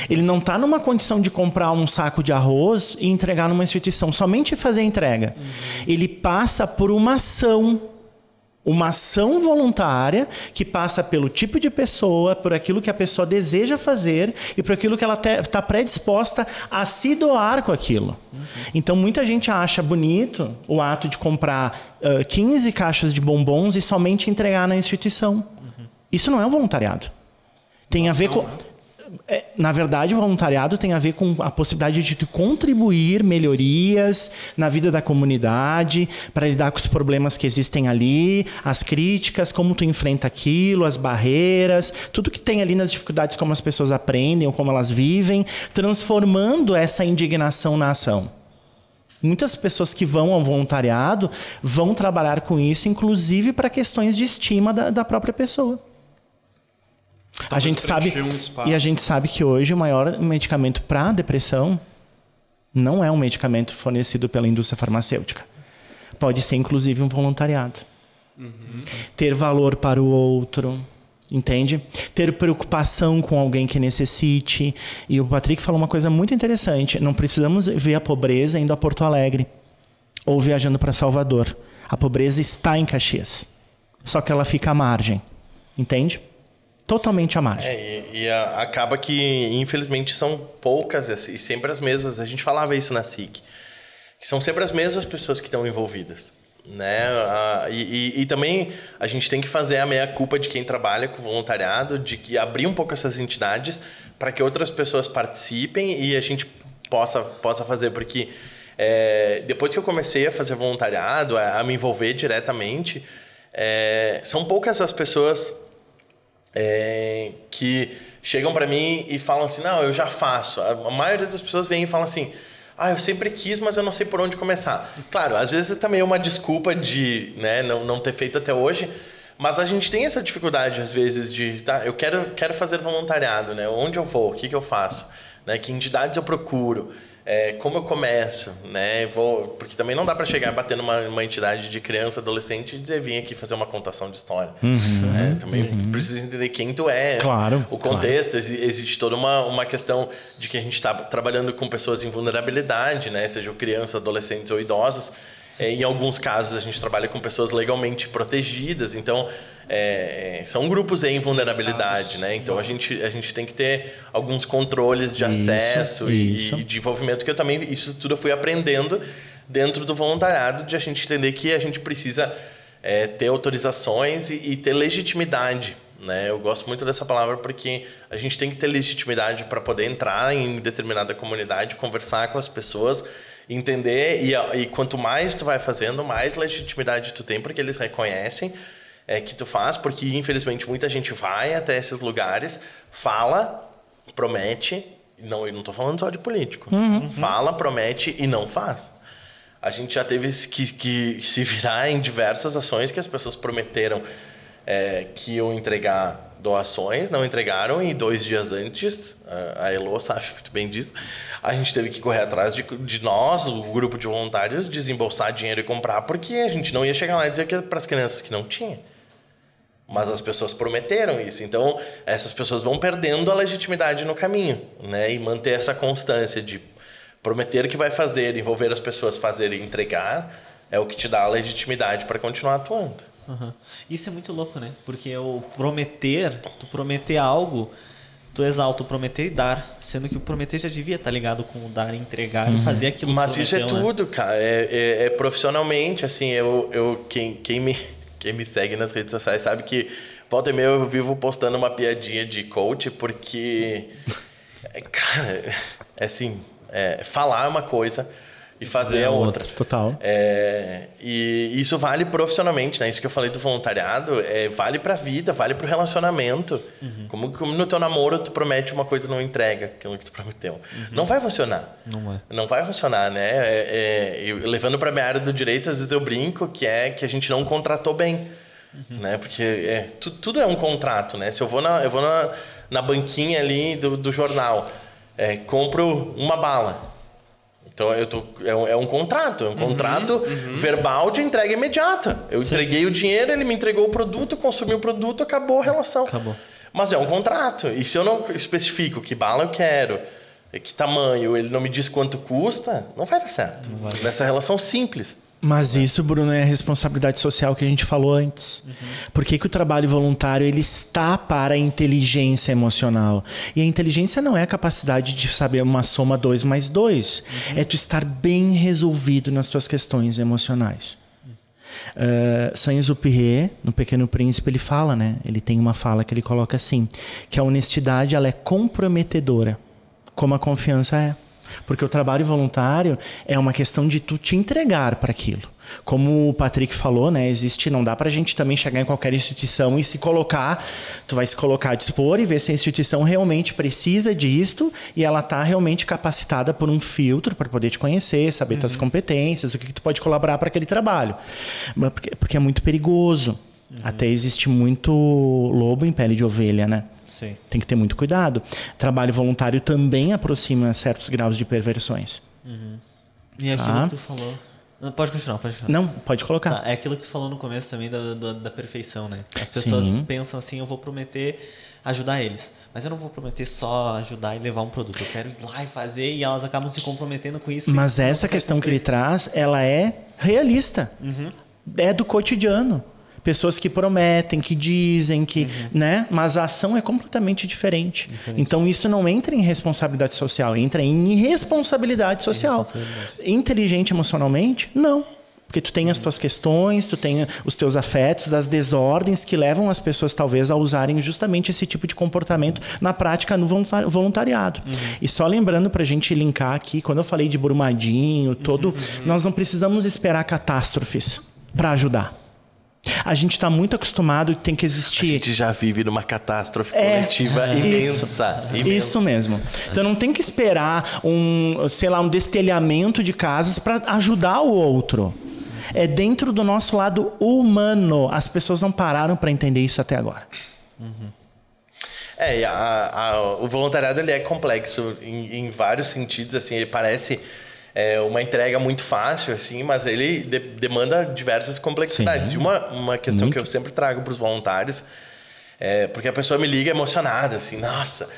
Ele não está numa condição de comprar um saco de arroz e entregar numa instituição, somente fazer a entrega. Uhum. Ele passa por uma ação uma ação voluntária que passa pelo tipo de pessoa, por aquilo que a pessoa deseja fazer e por aquilo que ela está predisposta a se doar com aquilo. Uhum. Então, muita gente acha bonito o ato de comprar uh, 15 caixas de bombons e somente entregar na instituição. Uhum. Isso não é um voluntariado. Tem a ver com. É, na verdade, o voluntariado tem a ver com a possibilidade de contribuir melhorias na vida da comunidade, para lidar com os problemas que existem ali, as críticas, como tu enfrenta aquilo, as barreiras, tudo que tem ali nas dificuldades, como as pessoas aprendem ou como elas vivem, transformando essa indignação na ação. Muitas pessoas que vão ao voluntariado vão trabalhar com isso, inclusive para questões de estima da, da própria pessoa. A gente sabe um e a gente sabe que hoje o maior medicamento para depressão não é um medicamento fornecido pela indústria farmacêutica. Pode ser inclusive um voluntariado. Uhum. Ter valor para o outro, entende? Ter preocupação com alguém que necessite. E o Patrick falou uma coisa muito interessante. Não precisamos ver a pobreza indo a Porto Alegre ou viajando para Salvador. A pobreza está em Caxias. Só que ela fica à margem. Entende? Totalmente à margem. É, e, e a, acaba que, infelizmente, são poucas e sempre as mesmas. A gente falava isso na SIC. Que são sempre as mesmas pessoas que estão envolvidas. Né? E, e, e, também a gente tem que fazer a meia-culpa de quem trabalha com voluntariado, de que abrir um pouco essas entidades para que outras pessoas participem e a gente possa, possa fazer. Porque é, depois que eu comecei a fazer voluntariado, a, a me envolver diretamente, é, são poucas as pessoas é, que chegam para mim e falam assim: não, eu já faço. A maioria das pessoas vem e falam assim: ah, eu sempre quis, mas eu não sei por onde começar. Claro, às vezes é também uma desculpa de né, não, não ter feito até hoje. Mas a gente tem essa dificuldade, às vezes, de, tá, eu quero, quero fazer voluntariado, né? Onde eu vou? O que, que eu faço? Né? Que entidades eu procuro? É, como eu começo, né? Vou, porque também não dá para chegar batendo uma, uma entidade de criança, adolescente e dizer vim aqui fazer uma contação de história. Uhum, né? Também uhum. precisa entender quem tu é, claro, o contexto. Claro. Existe toda uma, uma questão de que a gente está trabalhando com pessoas em vulnerabilidade, né? Sejam crianças, adolescentes ou idosos. É, em alguns casos a gente trabalha com pessoas legalmente protegidas, então é, são grupos em vulnerabilidade, né? Então a gente, a gente tem que ter alguns controles de isso, acesso isso. E, e de envolvimento que eu também isso tudo eu fui aprendendo dentro do voluntariado de a gente entender que a gente precisa é, ter autorizações e, e ter legitimidade né? Eu gosto muito dessa palavra porque a gente tem que ter legitimidade para poder entrar em determinada comunidade, conversar com as pessoas, entender e, e quanto mais tu vai fazendo, mais legitimidade tu tem porque eles reconhecem é, que tu faz, porque infelizmente muita gente vai até esses lugares, fala, promete, não, eu não estou falando só de político, uhum. fala, promete e não faz. A gente já teve que, que se virar em diversas ações que as pessoas prometeram é, que iam entregar doações, não entregaram e dois dias antes, a Elo sabe muito bem disso, a gente teve que correr atrás de, de nós, o grupo de voluntários, desembolsar dinheiro e comprar, porque a gente não ia chegar lá e dizer que para as crianças que não tinha. Mas as pessoas prometeram isso. Então, essas pessoas vão perdendo a legitimidade no caminho, né? E manter essa constância de prometer que vai fazer, envolver as pessoas, fazer e entregar, é o que te dá a legitimidade para continuar atuando. Uhum. Isso é muito louco, né? Porque o prometer, tu prometer algo, tu exalta o prometer e dar, sendo que o prometer já devia estar tá ligado com o dar entregar uhum. e fazer aquilo Mas que isso é né? tudo, cara. É, é, é, profissionalmente, assim, eu, eu quem, quem me quem me segue nas redes sociais sabe que volta e meia eu vivo postando uma piadinha de coach, porque, é, cara, é assim, é, falar é uma coisa e fazer é, é outra. Total. É, e isso vale profissionalmente, né? Isso que eu falei do voluntariado, é, vale pra vida, vale pro relacionamento. Uhum. Como, como no teu namoro tu promete uma coisa e não entrega aquilo que tu prometeu. Uhum. Não vai funcionar. Não vai. Não vai funcionar, né? É, é, eu, levando pra minha área do direito, às vezes eu brinco que é que a gente não contratou bem. Uhum. Né? Porque é, tu, tudo é um contrato, né? Se eu vou na, eu vou na, na banquinha ali do, do jornal, é, compro uma bala então eu tô, é, um, é um contrato, é um uhum, contrato uhum. verbal de entrega imediata. Eu Sim. entreguei o dinheiro, ele me entregou o produto, consumi o produto, acabou a relação. Acabou. Mas é um contrato. E se eu não especifico que bala eu quero, que tamanho, ele não me diz quanto custa, não vai dar certo. Vai. Nessa relação simples. Mas isso, Bruno, é a responsabilidade social que a gente falou antes. Uhum. Por que, que o trabalho voluntário ele está para a inteligência emocional? E a inteligência não é a capacidade de saber uma soma 2 mais 2. Uhum. É tu estar bem resolvido nas tuas questões emocionais. Uh, Saint-Exupéry, no Pequeno Príncipe, ele fala, né? Ele tem uma fala que ele coloca assim, que a honestidade ela é comprometedora, como a confiança é. Porque o trabalho voluntário é uma questão de tu te entregar para aquilo. Como o Patrick falou, né, existe, não dá para a gente também chegar em qualquer instituição e se colocar, tu vai se colocar a dispor e ver se a instituição realmente precisa disto e ela está realmente capacitada por um filtro para poder te conhecer, saber uhum. tuas competências, o que, que tu pode colaborar para aquele trabalho. Porque, porque é muito perigoso. Uhum. Até existe muito lobo em pele de ovelha, né? Sim. Tem que ter muito cuidado. Trabalho voluntário também aproxima certos graus de perversões. Uhum. E aquilo tá? que tu falou. Pode continuar, pode continuar. Não, pode colocar. Tá, é aquilo que tu falou no começo também da, da, da perfeição, né? As pessoas Sim. pensam assim, eu vou prometer ajudar eles. Mas eu não vou prometer só ajudar e levar um produto. Eu quero ir lá e fazer e elas acabam se comprometendo com isso. Mas essa questão que ele traz, ela é realista. Uhum. É do cotidiano pessoas que prometem, que dizem, que, uhum. né? Mas a ação é completamente diferente. diferente. Então isso não entra em responsabilidade social, entra em irresponsabilidade social. Irresponsabilidade. Inteligente emocionalmente? Não. Porque tu tem as tuas questões, tu tem os teus afetos, as desordens que levam as pessoas talvez a usarem justamente esse tipo de comportamento na prática no voluntariado. Uhum. E só lembrando para a gente linkar aqui, quando eu falei de Brumadinho, todo, uhum. nós não precisamos esperar catástrofes para ajudar. A gente está muito acostumado e tem que existir. A gente já vive numa catástrofe é, coletiva é, imensa, isso, imensa. Isso mesmo. Então não tem que esperar um, sei lá, um destelhamento de casas para ajudar o outro. É dentro do nosso lado humano. As pessoas não pararam para entender isso até agora. Uhum. É, a, a, o voluntariado ele é complexo em, em vários sentidos. Assim, ele parece é uma entrega muito fácil, assim, mas ele de, demanda diversas complexidades. Sim. E uma, uma questão muito. que eu sempre trago para os voluntários é porque a pessoa me liga emocionada, assim, nossa,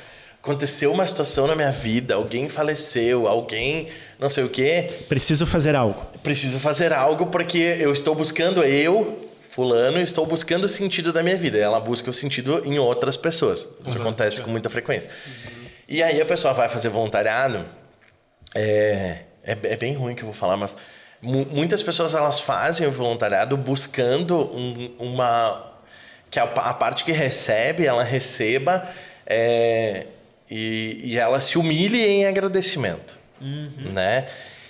aconteceu uma situação na minha vida, alguém faleceu, alguém não sei o quê. Preciso fazer algo. Preciso fazer algo porque eu estou buscando eu fulano, estou buscando o sentido da minha vida. Ela busca o sentido em outras pessoas. Isso uhum. acontece com muita frequência. Uhum. E aí a pessoa vai fazer voluntariado, é, é, é bem ruim que eu vou falar, mas muitas pessoas elas fazem o voluntariado buscando um, uma que a, a, parte que recebe ela receba é, e, e, ela se humilhe em agradecimento, uhum. né?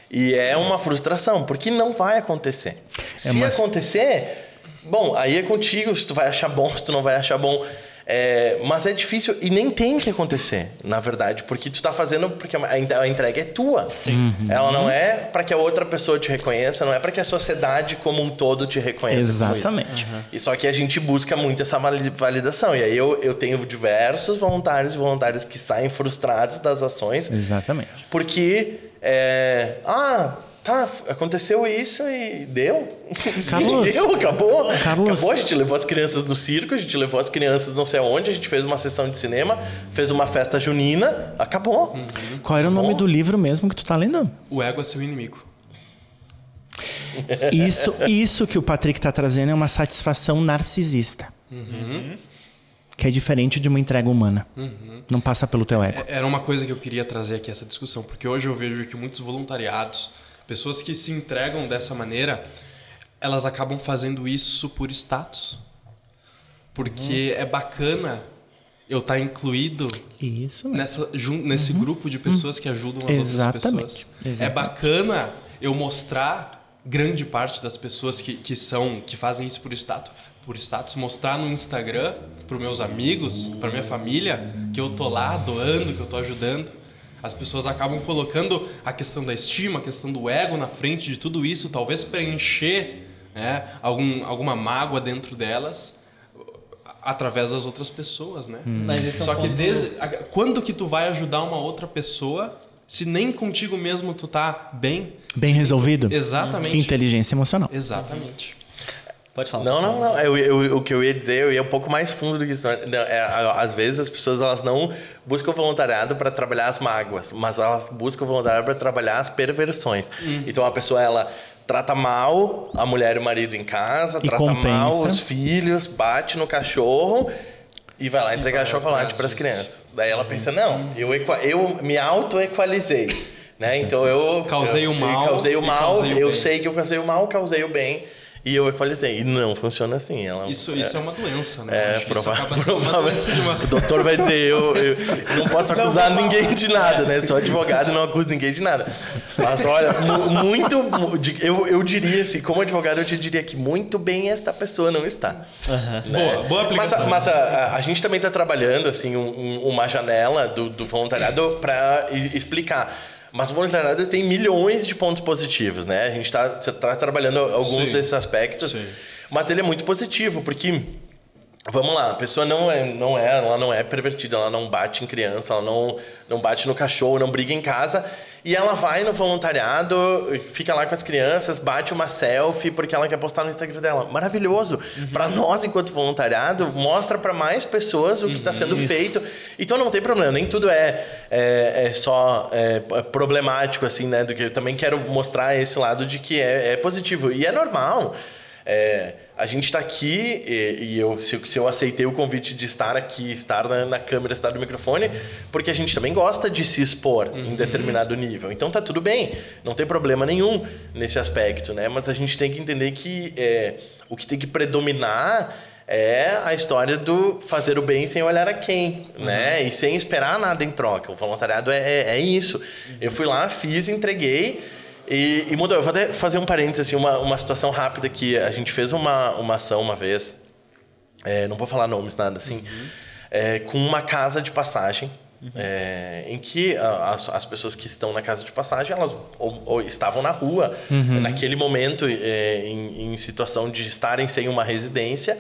E é uma frustração porque não vai acontecer. É se mais... acontecer, bom, aí é contigo. Se tu vai achar bom, se tu não vai achar bom. É, mas é difícil e nem tem que acontecer, na verdade, porque tu está fazendo porque a entrega é tua. Sim. Uhum. Ela não é para que a outra pessoa te reconheça, não é para que a sociedade como um todo te reconheça. Exatamente. Uhum. E só que a gente busca muito essa validação. E aí eu, eu tenho diversos voluntários e voluntários que saem frustrados das ações. Exatamente. Porque é, ah, Tá, aconteceu isso e deu. Carlos, Sim, deu, acabou. Carlos. Acabou, a gente levou as crianças no circo, a gente levou as crianças não sei aonde, a gente fez uma sessão de cinema, fez uma festa junina, acabou. Uhum. Qual era acabou. o nome do livro mesmo que tu tá lendo? O ego é seu inimigo. Isso, isso que o Patrick está trazendo é uma satisfação narcisista. Uhum. Que é diferente de uma entrega humana. Uhum. Não passa pelo teu ego. É, era uma coisa que eu queria trazer aqui, essa discussão, porque hoje eu vejo que muitos voluntariados Pessoas que se entregam dessa maneira, elas acabam fazendo isso por status. Porque uhum. é bacana eu estar tá incluído isso nessa, nesse uhum. grupo de pessoas que ajudam as Exatamente. outras pessoas. Exatamente. É bacana eu mostrar grande parte das pessoas que, que são que fazem isso por status por status mostrar no Instagram para meus amigos para minha família que eu tô lá doando que eu tô ajudando as pessoas acabam colocando a questão da estima, a questão do ego na frente de tudo isso, talvez preencher né, algum, alguma mágoa dentro delas através das outras pessoas, né? Hum. É Só um que desde, quando que tu vai ajudar uma outra pessoa se nem contigo mesmo tu tá bem? Bem resolvido? Exatamente. Inteligência emocional. Exatamente. Pode falar. Não, não, não. Eu, eu, o que eu ia dizer, eu ia um pouco mais fundo do que isso. É, às vezes as pessoas elas não buscam voluntariado para trabalhar as mágoas, mas elas buscam voluntariado para trabalhar as perversões. Hum. Então a pessoa ela trata mal a mulher e o marido em casa, e trata compensa. mal os filhos, bate no cachorro e vai lá entregar vai chocolate para as crianças. Daí ela pensa: não, eu, eu me auto-equalizei. Né? Então eu causei o mal, causei o mal, causei o eu sei que eu causei o mal, causei o bem E eu equalizei. E não funciona assim. Ela, Isso, isso é uma doença, né? É, isso prova O doutor vai dizer, eu, eu não posso acusar ninguém de nada, né? Sou advogado e não acuso ninguém de nada. Mas olha, mu- muito. Eu, eu diria assim, como advogado, eu te diria que muito bem esta pessoa não está. né? Boa, boa Mas, aplicação. a- mas a, a- a gente também está trabalhando assim um- um- uma janela do, do voluntariado para explicar. Mas o voluntariado tem milhões de pontos positivos, né? A gente está tá trabalhando alguns Sim. desses aspectos, Sim. mas ele é muito positivo porque Vamos lá, a pessoa não é, não é, ela não é pervertida, ela não bate em criança, ela não, não bate no cachorro, não briga em casa. E ela vai no voluntariado, fica lá com as crianças, bate uma selfie porque ela quer postar no Instagram dela. Maravilhoso. Para nós, enquanto voluntariado, mostra para mais pessoas o que está sendo feito. Então não tem problema, nem tudo é, é, é só é, problemático, assim, né? Do que eu também quero mostrar esse lado de que é, é positivo. E é normal. É, a gente está aqui e, e eu, se, eu- se eu aceitei o convite de estar aqui, estar na, na câmera, estar no microfone, porque a gente também gosta de se expor em determinado nível. Então tá tudo bem, não tem problema nenhum nesse aspecto, né? Mas a gente tem que entender que é, o que tem que predominar é a história do fazer o bem sem olhar a quem, né? E sem esperar nada em troca. O voluntariado é, é, é isso. Eu fui lá, fiz, entreguei. E, e mudou. Eu vou até fazer um parênteses, assim, uma, uma situação rápida que a gente fez uma, uma ação uma vez, é, não vou falar nomes, nada assim, é, com uma casa de passagem, é, em que as, as pessoas que estão na casa de passagem, elas ou, ou estavam na rua, naquele momento, é, em, em situação de estarem sem uma residência,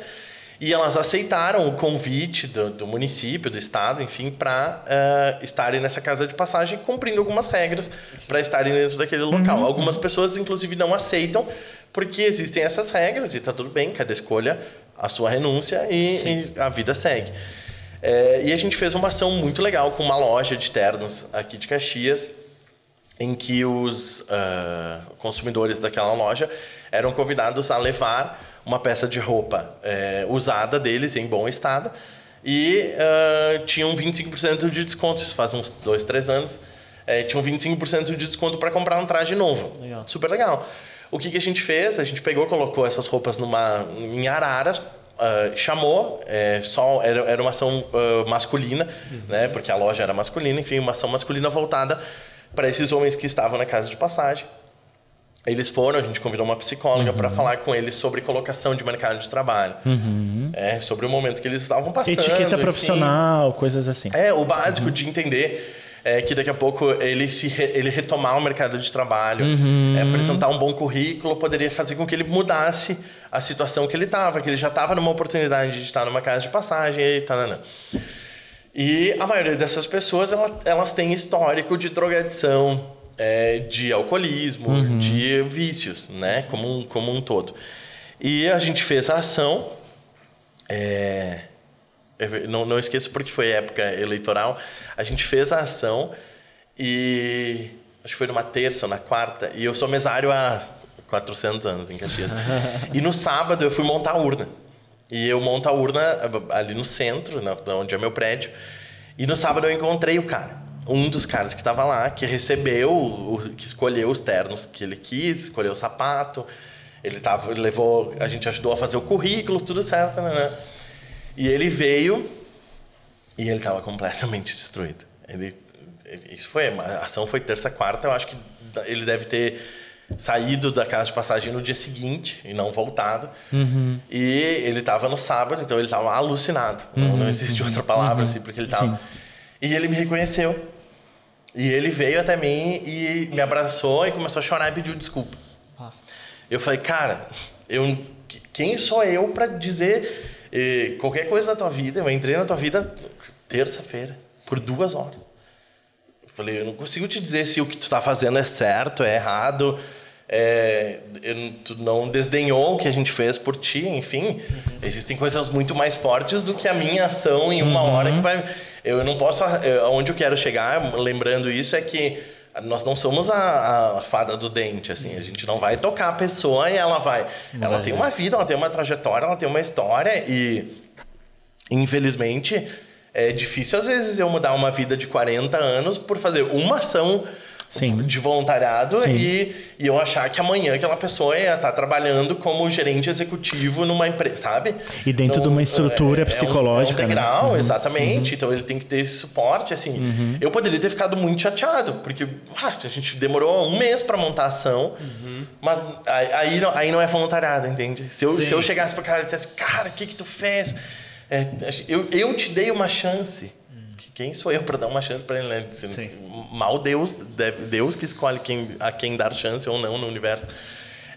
e elas aceitaram o convite do, do município, do estado, enfim, para estarem nessa casa de passagem, cumprindo algumas regras para estarem dentro daquele local. Algumas pessoas, inclusive, não aceitam, porque existem essas regras e está tudo bem, cada escolha a sua renúncia e, e a vida segue. É, e a gente fez uma ação muito legal com uma loja de ternos aqui de Caxias, em que os ah, consumidores daquela loja eram convidados a levar uma peça de roupa eh, usada deles em bom estado e ah, tinham 25% de desconto, isso faz uns dois, três anos, eh, tinham 25% de desconto para comprar um traje novo. Legal. Super legal. O que, que a gente fez? A gente pegou, colocou essas roupas numa, em araras, ah, chamou, eh, só, era, era uma ação ah, masculina, né? Porque a loja era masculina, enfim, uma ação masculina voltada para esses homens que estavam na casa de passagem. Eles foram, a gente convidou uma psicóloga para falar com eles sobre colocação de mercado de trabalho. É, sobre o momento que eles estavam passando. Etiqueta enfim. profissional, coisas assim. É, o básico de entender é que daqui a pouco ele se re- ele retomar o mercado de trabalho, é, apresentar um bom currículo poderia fazer com que ele mudasse a situação que ele estava, que ele já estava numa oportunidade de estar numa casa de passagem e tal. E a maioria dessas pessoas ela- elas têm histórico de drogadição, é, de alcoolismo, de vícios, né, como um, como um todo. E a gente fez a ação. é, não, não esqueço porque foi época eleitoral. A gente fez a ação e acho que foi numa terça ou na quarta. E eu sou mesário há 400 anos em Caxias. e no sábado eu fui montar a urna. E eu monto a urna ali no centro, onde é meu prédio. E no sábado eu encontrei o cara. Um dos caras que estava lá, que recebeu, o- que escolheu os ternos que ele quis, escolheu o sapato. Ele tava, ele levou, a gente ajudou a fazer o currículo, tudo certo, né? né? E ele veio e ele estava completamente destruído. Ele, isso foi, a ação foi terça, quarta, eu acho que ele deve ter saído da casa de passagem no dia seguinte e não voltado. E ele estava no sábado, então ele estava alucinado. Não, não existe outra palavra assim, porque ele estava. E ele me reconheceu. E ele veio até mim e me abraçou e começou a chorar e pediu desculpa. Eu falei, cara, eu, quem sou eu para dizer eh, qualquer coisa da tua vida? Eu entrei na tua vida terça-feira, por duas horas. Eu falei, eu não consigo te dizer se o que tu tá fazendo é certo, é errado. É, eu- tu não desdenhou o que a gente fez por ti, enfim. Existem coisas muito mais fortes do que a minha ação em uma hora que vai. Eu não posso. Onde eu quero chegar, lembrando isso, é que nós não somos a, a fada do dente, assim. A gente não vai tocar a pessoa e ela vai. Ela tem uma vida, ela tem uma trajetória, ela tem uma história e infelizmente, é difícil às vezes eu mudar uma vida de 40 anos por fazer uma ação Sim. de voluntariado Sim. e, e eu achar que amanhã aquela pessoa ia estar trabalhando como gerente executivo numa empresa, sabe? E dentro de uma estrutura é um- psicológica, É um né? degrau, Uhum, exatamente. Então ele tem que ter esse suporte, assim. Eu poderia ter ficado muito chateado, porque ah, a gente demorou um mês para montar a ação, mas aí, aí, não, aí não é voluntariado, entende? Se eu, Sim. se eu chegasse pro cara e dissesse, cara, o que que tu fez? É, eu, eu te dei uma chance. Que- Quem sou eu para dar uma chance para ele? Né? Sim. Mal Deus, Deus que escolhe quem, a quem dar chance ou não no universo.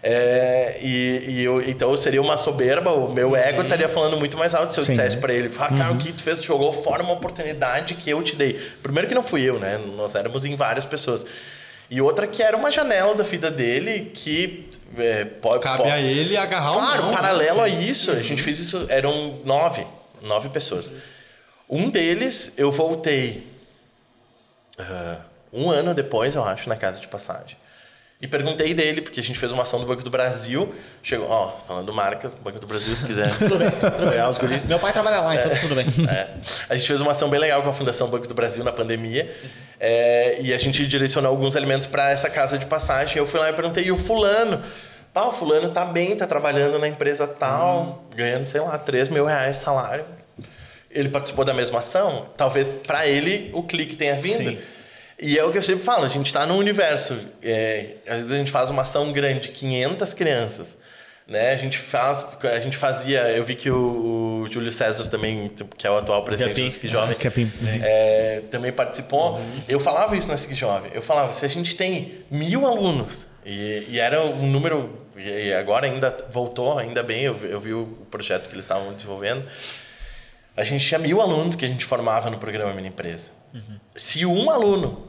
É, e, e eu, então seria uma soberba, o meu ego estaria falando muito mais alto se eu Sim. dissesse para ele: ah, cara, o que tu fez? Tu jogou fora uma oportunidade que eu te dei. Primeiro, que não fui eu, né? Nós éramos em várias pessoas. E outra que era uma janela da vida dele que é, pode. Cabe pode- a ele agarrar Claro, não, né? paralelo a isso, a gente fez isso, eram nove, nove pessoas. Um deles, eu voltei ah, um ano depois, eu acho, na casa de passagem. E perguntei dele, porque a gente fez uma ação do Banco do Brasil. Chegou, ó, falando marcas, Banco do Brasil, se quiser. tudo bem, tudo bem. Os guris. Meu pai trabalha lá, então tudo bem. É. A gente fez uma ação bem legal com a Fundação Banco do Brasil na pandemia. É, e a gente direcionou alguns alimentos para essa casa de passagem. Eu fui lá e perguntei, e o fulano? Tá, o fulano tá bem, tá trabalhando na empresa tal, ganhando, sei lá, 3 mil reais de salário. Ele participou da mesma ação? Talvez para ele o clique tenha vindo. Sim. E é o que eu sempre falo, a gente está num universo. é, às vezes a gente faz uma ação grande, 500 crianças. Né? A gente faz, a gente fazia, eu vi que o, o Júlio César também, que é o atual presidente Capim. do SIC Jovem, Capim. é, também participou. Eu falava isso na SIC Jovem. Eu falava, se a gente tem mil alunos, e, e era um número, e agora ainda voltou, ainda bem, eu, eu vi o projeto que eles estavam desenvolvendo. A gente tinha mil alunos que a gente formava no programa Mini Empresa. Se um aluno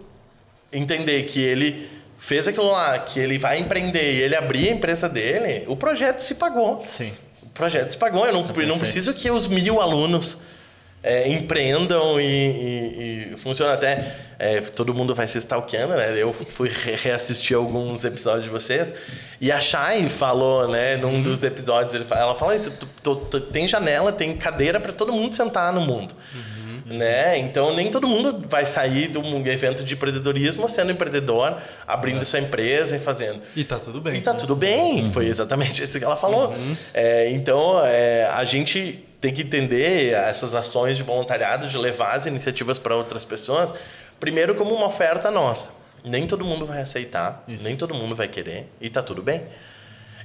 entender que ele fez aquilo lá, que ele vai empreender e ele abrir a empresa dele, o projeto se pagou. Sim. O projeto se pagou. Eu não, eu não preciso que os mil alunos é, empreendam e, e, e funciona até. é, todo mundo vai se stalkeando, né? Eu fui re- reassistir alguns episódios de vocês e a Chay falou, né, num dos episódios, ele fa- ela fala isso: tu- tu- tu- tem janela, tem cadeira para todo mundo sentar no mundo. Né? Então nem todo mundo vai sair de um evento de empreendedorismo sendo empreendedor, abrindo sua empresa e fazendo. E tá tudo bem. E tá tudo bem, foi exatamente isso que ela falou. É, então, é, a gente tem que entender essas ações de voluntariado, de levar as iniciativas para outras pessoas, primeiro como uma oferta nossa. Nem todo mundo vai aceitar, nem todo mundo vai querer, e tá tudo bem.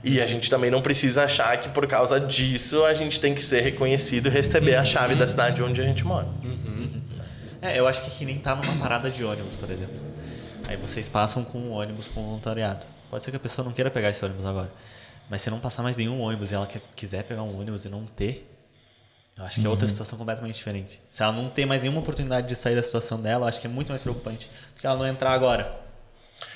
E a gente também não precisa achar que por causa disso a gente tem que ser reconhecido e receber a chave da cidade onde a gente mora. É, eu acho que que nem tá numa parada de ônibus, por exemplo. Aí vocês passam com um ônibus com voluntariado. Pode ser que a pessoa não queira pegar esse ônibus agora. Mas se não passar mais nenhum ônibus e ela quer- quiser pegar um ônibus e não ter, eu acho que é outra situação completamente diferente. Se ela não ter mais nenhuma oportunidade de sair da situação dela, eu acho que é muito mais preocupante do que ela não entrar agora.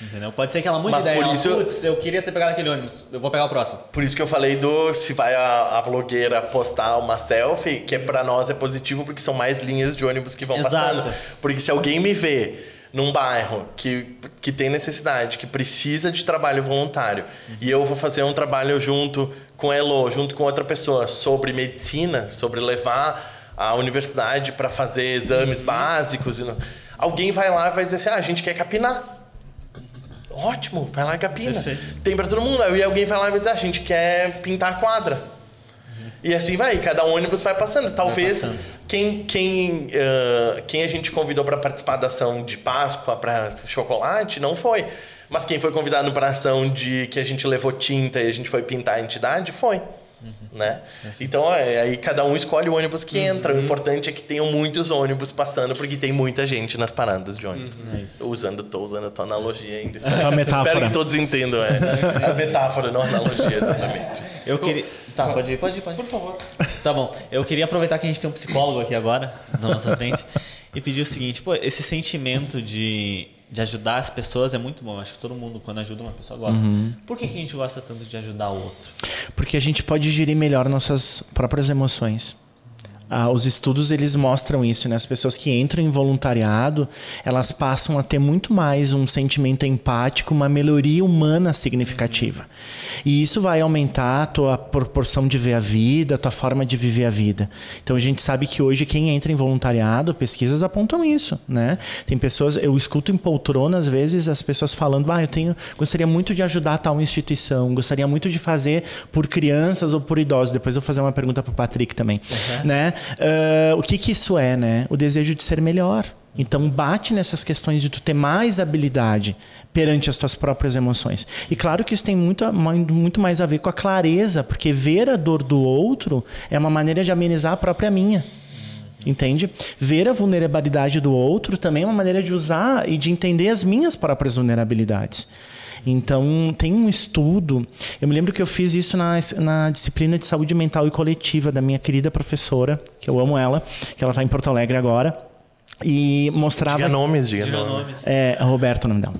Entendeu? Pode ser que ela mude ideia. por ela, isso- Putz, eu queria ter pegado aquele ônibus, eu vou pegar o próximo. Por isso que eu falei do se vai a, a blogueira postar uma selfie, que é para nós é positivo porque são mais linhas de ônibus que vão Exato. passando. Porque se alguém me vê num bairro que, que tem necessidade, que precisa de trabalho voluntário, e eu vou fazer um trabalho junto com a Elo, junto com outra pessoa, sobre medicina, sobre levar a universidade para fazer exames básicos, e não- alguém vai lá e vai dizer assim: ah, a gente quer capinar. Ótimo, vai lá e capina. Perfeito. Tem pra todo mundo. Aí alguém vai lá e vai dizer, "Ah, a gente quer pintar a quadra. E assim vai, cada ônibus vai passando. Talvez passando. quem quem ah, quem a gente convidou para participar da ação de Páscoa para chocolate não foi. Mas quem foi convidado para a ação de que a gente levou tinta e a gente foi pintar a entidade foi. Né? Então, é, aí cada um escolhe o ônibus que entra. O importante é que tenham muitos ônibus passando, porque tem muita gente nas paradas de ônibus. É isso. Usando, tô usando a tua analogia ainda. A metáfora. Espero que todos entendam. É. A metáfora, não a analogia, exatamente. Eu queria. Tá, pode ir, pode ir, pode ir. Por favor. Tá bom. Eu queria aproveitar que a gente tem um psicólogo aqui agora, na nossa frente, e pedir o seguinte: pô, esse sentimento de, de ajudar as pessoas é muito bom. Acho que todo mundo, quando ajuda uma pessoa, gosta. Por que, que a gente gosta tanto de ajudar o outro? Porque a gente pode gerir melhor nossas próprias emoções. Ah, os estudos eles mostram isso, né? As pessoas que entram em voluntariado, elas passam a ter muito mais um sentimento empático, uma melhoria humana significativa. E isso vai aumentar a tua proporção de ver a vida, a tua forma de viver a vida. Então a gente sabe que hoje quem entra em voluntariado, pesquisas apontam isso, né? Tem pessoas, eu escuto em poltrona às vezes as pessoas falando: "Ah, eu tenho, gostaria muito de ajudar tal instituição, gostaria muito de fazer por crianças ou por idosos". Depois eu vou fazer uma pergunta para o Patrick também, uhum. né? Uh, o que que isso é, né? O desejo de ser melhor. Então bate nessas questões de tu ter mais habilidade perante as tuas próprias emoções. E claro que isso tem muito, muito mais a ver com a clareza, porque ver a dor do outro é uma maneira de amenizar a própria minha. Entende? Ver a vulnerabilidade do outro também é uma maneira de usar e de entender as minhas próprias vulnerabilidades. Então, tem um estudo. Eu me lembro que eu fiz isso na, na disciplina de saúde mental e coletiva da minha querida professora, que eu amo ela, que ela está em Porto Alegre agora. E mostrava. Diga nomes, diga, diga nomes. nomes. É, Roberto, o nome dela.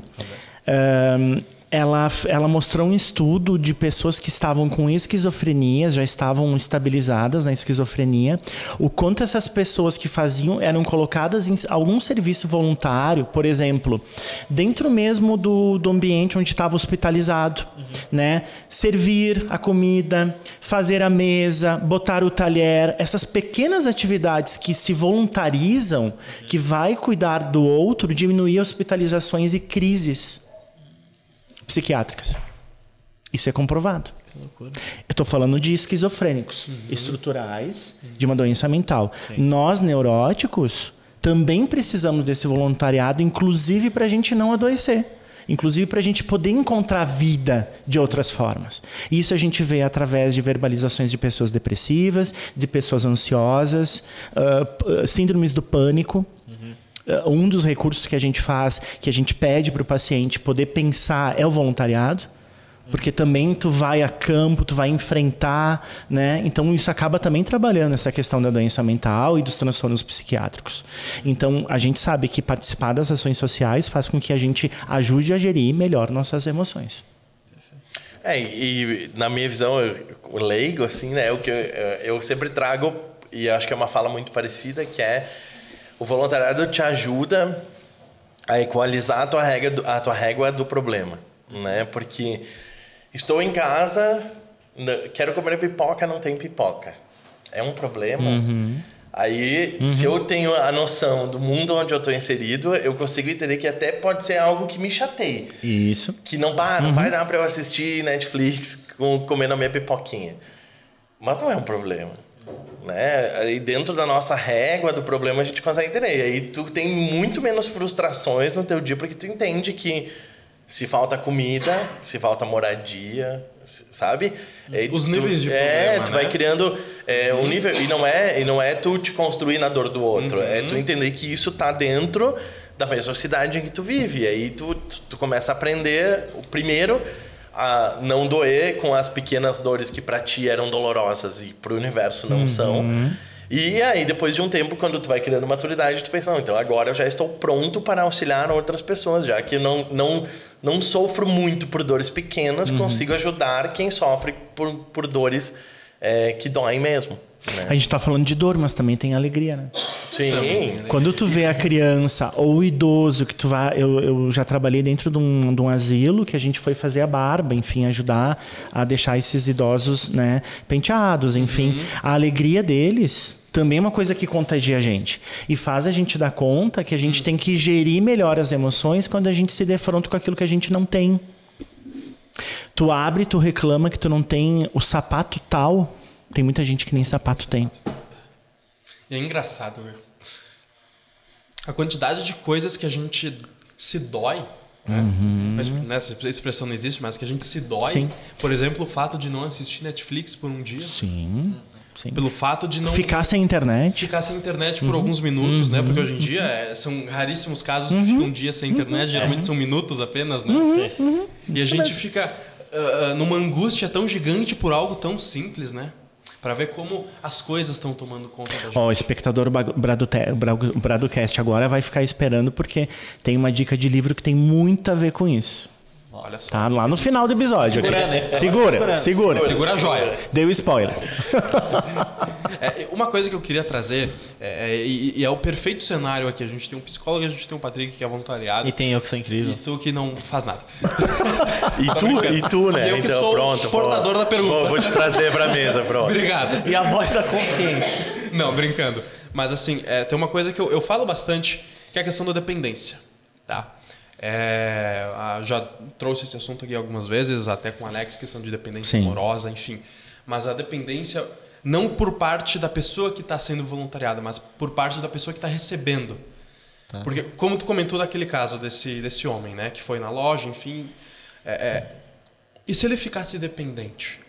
Um, ela, ela mostrou um estudo de pessoas que estavam com esquizofrenia, já estavam estabilizadas na esquizofrenia, o quanto essas pessoas que faziam eram colocadas em algum serviço voluntário, por exemplo, dentro mesmo do, do ambiente onde estava hospitalizado, uhum. né? Servir a comida, fazer a mesa, botar o talher, essas pequenas atividades que se voluntarizam, que vai cuidar do outro, diminuir hospitalizações e crises psiquiátricas. Isso é comprovado. Eu estou falando de esquizofrênicos uhum. estruturais uhum. de uma doença mental. Sim. Nós, neuróticos, também precisamos desse voluntariado, inclusive para a gente não adoecer. Inclusive para a gente poder encontrar vida de outras formas. Isso a gente vê através de verbalizações de pessoas depressivas, de pessoas ansiosas, uh, síndromes do pânico. Eh, um dos recursos que a gente faz, que a gente pede para o paciente poder pensar é o voluntariado, porque também tu vai a campo, tu vai enfrentar, né? Então isso acaba também trabalhando essa questão da doença mental e dos transtornos psiquiátricos. Então a gente sabe que participar das ações sociais faz com que a gente ajude a gerir melhor nossas emoções. É, e na minha visão, o leigo, assim, né? O que eu, eu sempre trago, e acho que é uma fala muito parecida, que é o voluntariado te ajuda a equalizar a tua régua, a tua régua do problema, né? Porque estou em casa, quero comer pipoca, não tem pipoca. É um problema. Uhum. Aí, uhum. se eu tenho a noção do mundo onde eu estou inserido, eu consigo entender que até pode ser algo que me chateie. Isso. Que não, bah, não uhum. vai dar para eu assistir Netflix com, comendo a minha pipoquinha. Mas não é um problema né? Aí dentro da nossa régua do problema a gente consegue entender. E aí tu tem muito menos frustrações no teu dia porque tu entende que se falta comida, se falta moradia, sabe? Aí Os tu, níveis de é, problema, É, tu né? vai criando é, uhum. um nível e não é e não é tu te construir na dor do outro, é uhum. é tu entender que isso tá dentro da mesma cidade em que tu vive. E aí tu, tu, tu começa a aprender o primeiro a não doer com as pequenas dores que para ti eram dolorosas e para o universo não uhum. são. E aí, depois de um tempo, quando tu vai criando maturidade, tu pensa, não, então agora eu já estou pronto para auxiliar outras pessoas, já que não, não, não sofro muito por dores pequenas, uhum. consigo ajudar quem sofre por, por dores é, que doem mesmo. Né? A gente está falando de dor, mas também tem alegria, né? Sim. Quando tu vê a criança ou o idoso que tu vai, eu, eu já trabalhei dentro de um, de um asilo que a gente foi fazer a barba, enfim, ajudar a deixar esses idosos, né, penteados, enfim, uhum. a alegria deles também é uma coisa que contagia a gente e faz a gente dar conta que a gente uhum. tem que gerir melhor as emoções quando a gente se defronta com aquilo que a gente não tem. Tu abre, tu reclama que tu não tem o sapato tal tem muita gente que nem sapato tem. E é engraçado, meu. A quantidade de coisas que a gente se dói. Né? Uhum. Mas, né, essa expressão não existe, mas que a gente se dói. Sim. Por exemplo, o fato de não assistir Netflix por um dia. Sim. Sim. Pelo fato de não. Ficar sem internet. Ficar sem internet por uhum. alguns minutos, né? uhum. né? Porque hoje em dia é, são raríssimos casos que ficam um dia sem internet, geralmente é. são minutos apenas, né? Uhum. E a gente fica uh, numa angústia tão gigante por algo tão simples, né? Para ver como as coisas estão tomando conta da gente. Ó, o espectador Bradocast agora vai ficar esperando porque tem uma dica de livro que tem muito a ver com isso. Olha só. Tá lá no final do episódio. ok? Segurando, hein? Segura, Segurando. segura. Segura a joia. Deu spoiler. É, uma coisa que eu queria trazer, é, é, e, e é o perfeito cenário aqui. A gente tem um psicólogo, a gente tem um Patrick que é voluntariado. E tem eu que sou E incrível. tu que não faz nada. E tu, e tu, né? E eu que então, sou o pronto. portador pô. da pergunta. Vou, vou te trazer pra mesa, pronto. Obrigado. E a voz da consciência. Não, brincando. Mas assim, é, tem uma coisa que eu, eu falo bastante, que é a questão da dependência. Tá? É, já trouxe esse assunto aqui algumas vezes, até com o Alex, questão de dependência Sim. amorosa, enfim. Mas a dependência, não por parte da pessoa que está sendo voluntariada, mas por parte da pessoa que está recebendo. Porque, como tu comentou daquele caso desse, desse homem, né? Que foi na loja, enfim. é, é, e se ele ficasse dependente?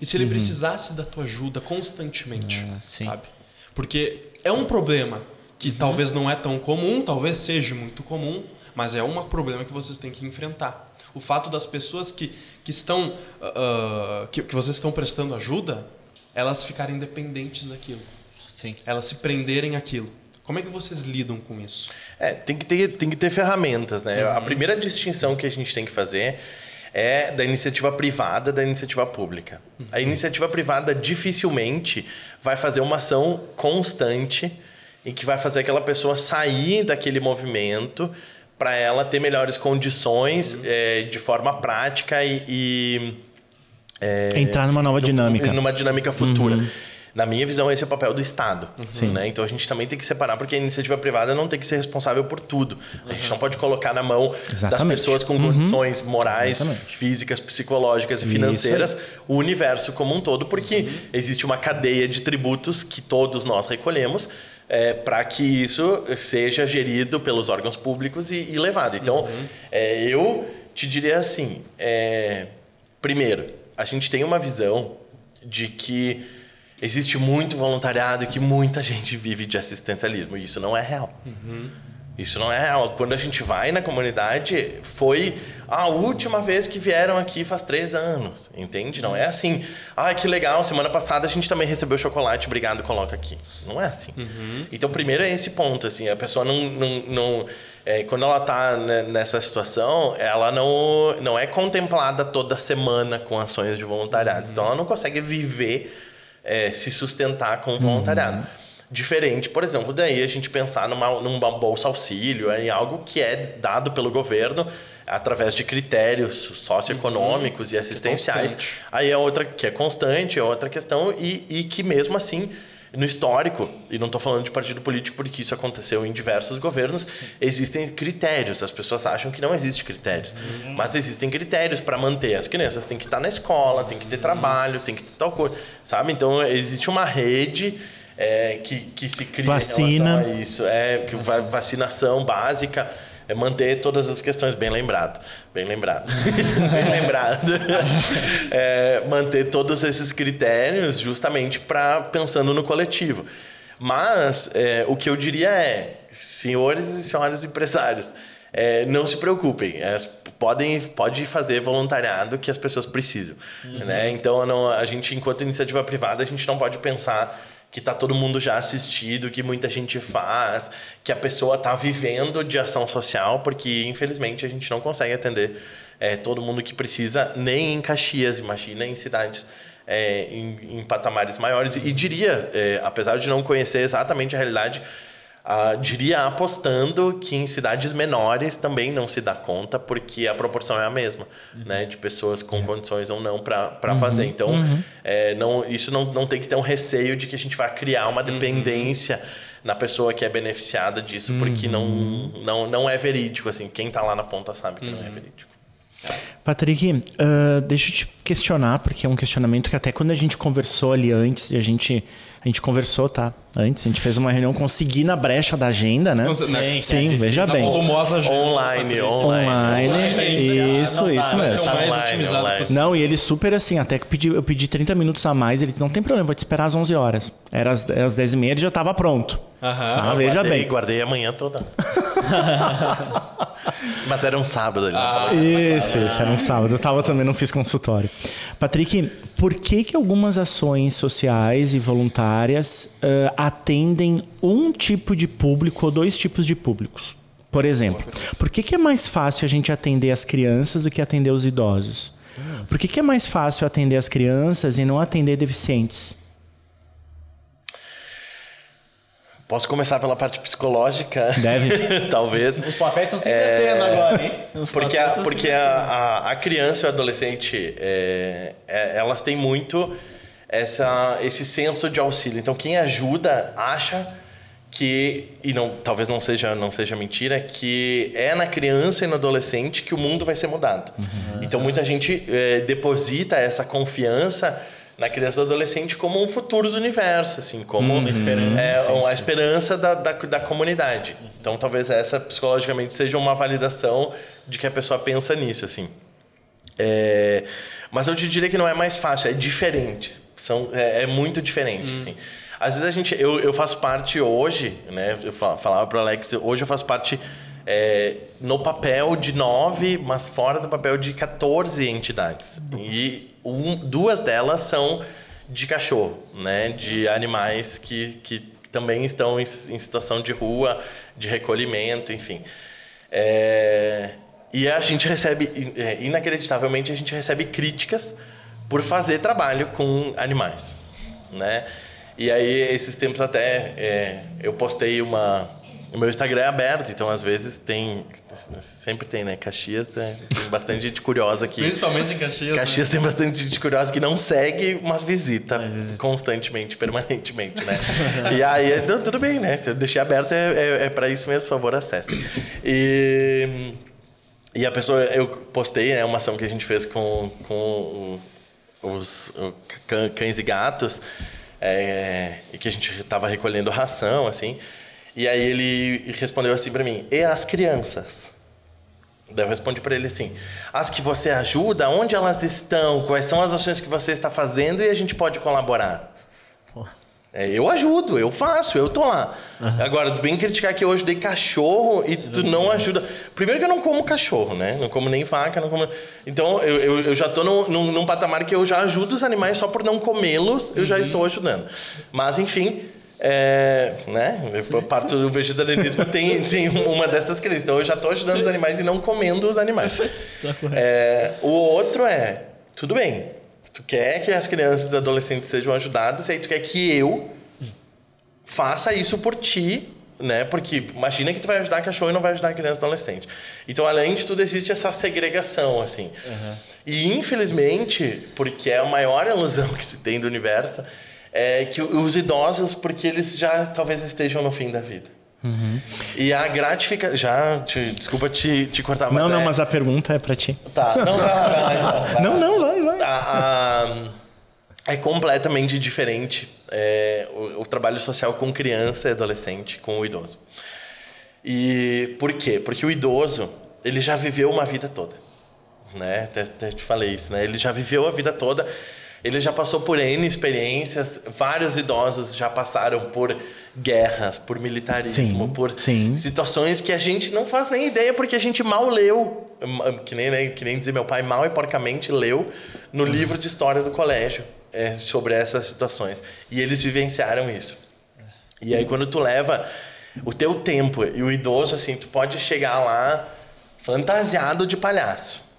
E se ele precisasse da tua ajuda constantemente? Ah. Sabe? Porque é um problema que talvez não é tão comum, talvez seja muito comum, mas é um problema que vocês têm que enfrentar. O fato das pessoas que, que estão. ah, que, que vocês estão prestando ajuda, elas ficarem dependentes daquilo. Sim. Elas se prenderem àquilo. Como é que vocês lidam com isso? É, tem que ter, tem que ter ferramentas, né? Uhum. A primeira distinção que a gente tem que fazer é da iniciativa privada da iniciativa pública. Uhum. A iniciativa privada dificilmente vai fazer uma ação constante em que vai fazer aquela pessoa sair daquele movimento para ela ter melhores condições Uhum. eh, de forma prática e- e Entrar numa nova dinâmica. numa dinâmica futura. Na minha visão, esse é o papel do Estado. Sim. Né? Então a gente também tem que separar, porque a iniciativa privada não tem que ser responsável por tudo. A gente não pode colocar na mão das Exatamente. pessoas com condições morais, Exatamente. físicas, psicológicas e financeiras o universo como um todo, porque existe uma cadeia de tributos que todos nós recolhemos. Para que isso seja gerido pelos órgãos públicos e, e levado. Então, é, eu te diria assim: é, primeiro, a gente tem uma visão de que existe muito voluntariado e que muita gente vive de assistencialismo. E isso não é real. Isso não é real. Quando a gente vai na comunidade, foi a última vez que vieram aqui faz três anos. Entende? Não é assim. Ah, que legal, semana passada a gente também recebeu chocolate, obrigado, coloca aqui. Não é assim. Então, primeiro é esse ponto. assim A pessoa não. não, não é, quando ela está nessa situação, ela não, não é contemplada toda semana com ações de voluntariado. Então, ela não consegue viver, é, se sustentar com voluntariado. Diferente, por exemplo, daí a gente pensar numa, numa bolsa auxílio, em algo que é dado pelo governo através de critérios socioeconômicos e assistenciais. constante. Aí é outra que é constante, é outra questão, e, e que mesmo assim, no histórico, e não estou falando de partido político porque isso aconteceu em diversos governos, existem critérios. As pessoas acham que não existe critérios, mas existem critérios para manter. As crianças têm que estar na escola, tem que ter trabalho, tem que ter tal coisa, sabe? Então existe uma rede é, que, que se cria Vacina. em relação a isso. É, que va- vacinação básica. É manter todas as questões, bem lembrado. Bem lembrado. bem lembrado. É, manter todos esses critérios justamente para pensando no coletivo. Mas é, o que eu diria é, senhores e senhoras empresários, é, não se preocupem. é, podem pode fazer voluntariado que as pessoas precisam. Né? Então, não, a gente, enquanto iniciativa privada, a gente não pode pensar que tá todo mundo já assistido, que muita gente faz, que a pessoa tá vivendo de ação social, porque infelizmente a gente não consegue atender é, todo mundo que precisa, nem em Caxias, imagina em cidades é, em, em patamares maiores. E diria, é, apesar de não conhecer exatamente a realidade, ah, diria apostando que em cidades menores também não se dá conta, porque a proporção é a mesma, né? De pessoas com condições ou não para fazer. Então, é, não, isso não, não tem que ter um receio de que a gente vai criar uma dependência na pessoa que é beneficiada disso, porque não, não, não é verídico. Assim, quem está lá na ponta sabe que não é verídico. Patrick, ah, deixa eu te questionar, porque é um questionamento que até quando a gente conversou ali antes, e a gente, a gente conversou, tá? Antes, a gente fez uma reunião, consegui na brecha da agenda, né? Sim, Sim, Sim, veja Tá bem. volumosa já. Online, online. Online, Online, isso, não isso Vai mesmo. mais Online, otimizado online. Não, e ele super assim, até que eu pedi, eu pedi 30 minutos a mais, ele disse, não tem problema, vou te esperar às 11 horas. Era às, às 10 e meia, ele já estava pronto. Aham. Ah, veja guardei, bem. Guardei a manhã toda. Mas era um sábado ali. Ah. Isso, isso, era um sábado. Eu tava também, não fiz consultório. Patrick, por que que algumas ações sociais e voluntárias ah, atendem um tipo de público ou dois tipos de públicos? Por exemplo, por que, que é mais fácil a gente atender as crianças do que atender os idosos? Por que, que é mais fácil atender as crianças e não atender deficientes? Posso começar pela parte psicológica? Deve. Talvez. Os papéis estão se invertendo é... agora, hein? Os porque a, porque a, a, a, criança e o adolescente, é, é, elas têm muito essa, esse senso de auxílio. Então, quem ajuda acha que e não talvez não seja não seja mentira que é na criança e no adolescente que o mundo vai ser mudado uhum. então muita gente é, deposita essa confiança na criança e adolescente como um futuro do universo assim como uhum. esperança, é, a esperança da, da, da comunidade então talvez essa psicologicamente seja uma validação de que a pessoa pensa nisso assim é, mas eu te diria que não é mais fácil é diferente são é, é muito diferente uhum. assim às vezes a gente. Eu, eu faço parte hoje, né? Eu falava pro Alex, hoje eu faço parte é, no papel de nove, mas fora do papel de 14 entidades. E um, duas delas são de cachorro, né? De animais que, que também estão em, em situação de rua, de recolhimento, enfim. É, e a gente recebe, é, inacreditavelmente, a gente recebe críticas por fazer trabalho com animais, né? E aí, esses tempos até, é, eu postei uma... O meu Instagram é aberto, então às vezes tem... Sempre tem, né? Caxias tem, tem bastante gente curiosa aqui. Principalmente em Caxias. Caxias né? tem bastante gente curiosa que não segue, mas visita é, constantemente, permanentemente, né? e aí, não, tudo bem, né? Se eu deixei aberto, é, é, é para isso mesmo, por favor, acessem. E... E a pessoa, eu postei né, uma ação que a gente fez com, com os cães e gatos é, e que a gente estava recolhendo ração, assim. E aí ele respondeu assim para mim: e as crianças? Daí eu respondi para ele assim: as que você ajuda, onde elas estão? Quais são as ações que você está fazendo e a gente pode colaborar? É, eu ajudo, eu faço, eu tô lá. Uhum. Agora, tu vem criticar que hoje dei cachorro e tu não ajuda. Primeiro que eu não como cachorro, né? Não como nem vaca, não como. Então, eu, eu, eu já tô num, num, num, patamar que eu já ajudo os animais só por não comê-los, eu já uhum. estou ajudando. Mas, enfim. É, né? Sim, Parto do vegetarianismo tem, tem uma dessas crises. Então eu já estou ajudando os animais e não comendo os animais. Tá é, o outro é, tudo bem, Tu quer que as crianças e adolescentes sejam ajudadas, e aí tu quer que eu faça isso por ti, né? Porque imagina que tu vai ajudar cachorro e não vai ajudar criança e adolescente. Então, além de tudo, existe essa segregação, assim. Uhum. E, infelizmente, porque é a maior ilusão que se tem do universo, é que os idosos, porque eles já talvez estejam no fim da vida. Uhum. E a gratificação. Já, te, desculpa te, te cortar, mas. Não, não, é... mas a pergunta é para ti. Tá, não, vai vai então, vai Não, não, vai, vai. A, a, é completamente diferente é, o, o, trabalho social com criança e adolescente, com o idoso. E por quê? Porque o idoso, ele já viveu uma vida toda. Né? Até, até te falei isso, né? Ele já viveu a vida toda ele já passou por N experiências, vários idosos já passaram por guerras, por militarismo, sim, por sim. situações que a gente não faz nem ideia porque a gente mal leu, que nem, né, que nem dizer meu pai, mal e porcamente leu no uhum. livro de história do colégio é, sobre essas situações. E eles vivenciaram isso. E aí quando tu leva o teu tempo e o idoso, assim, tu pode chegar lá fantasiado de palhaço.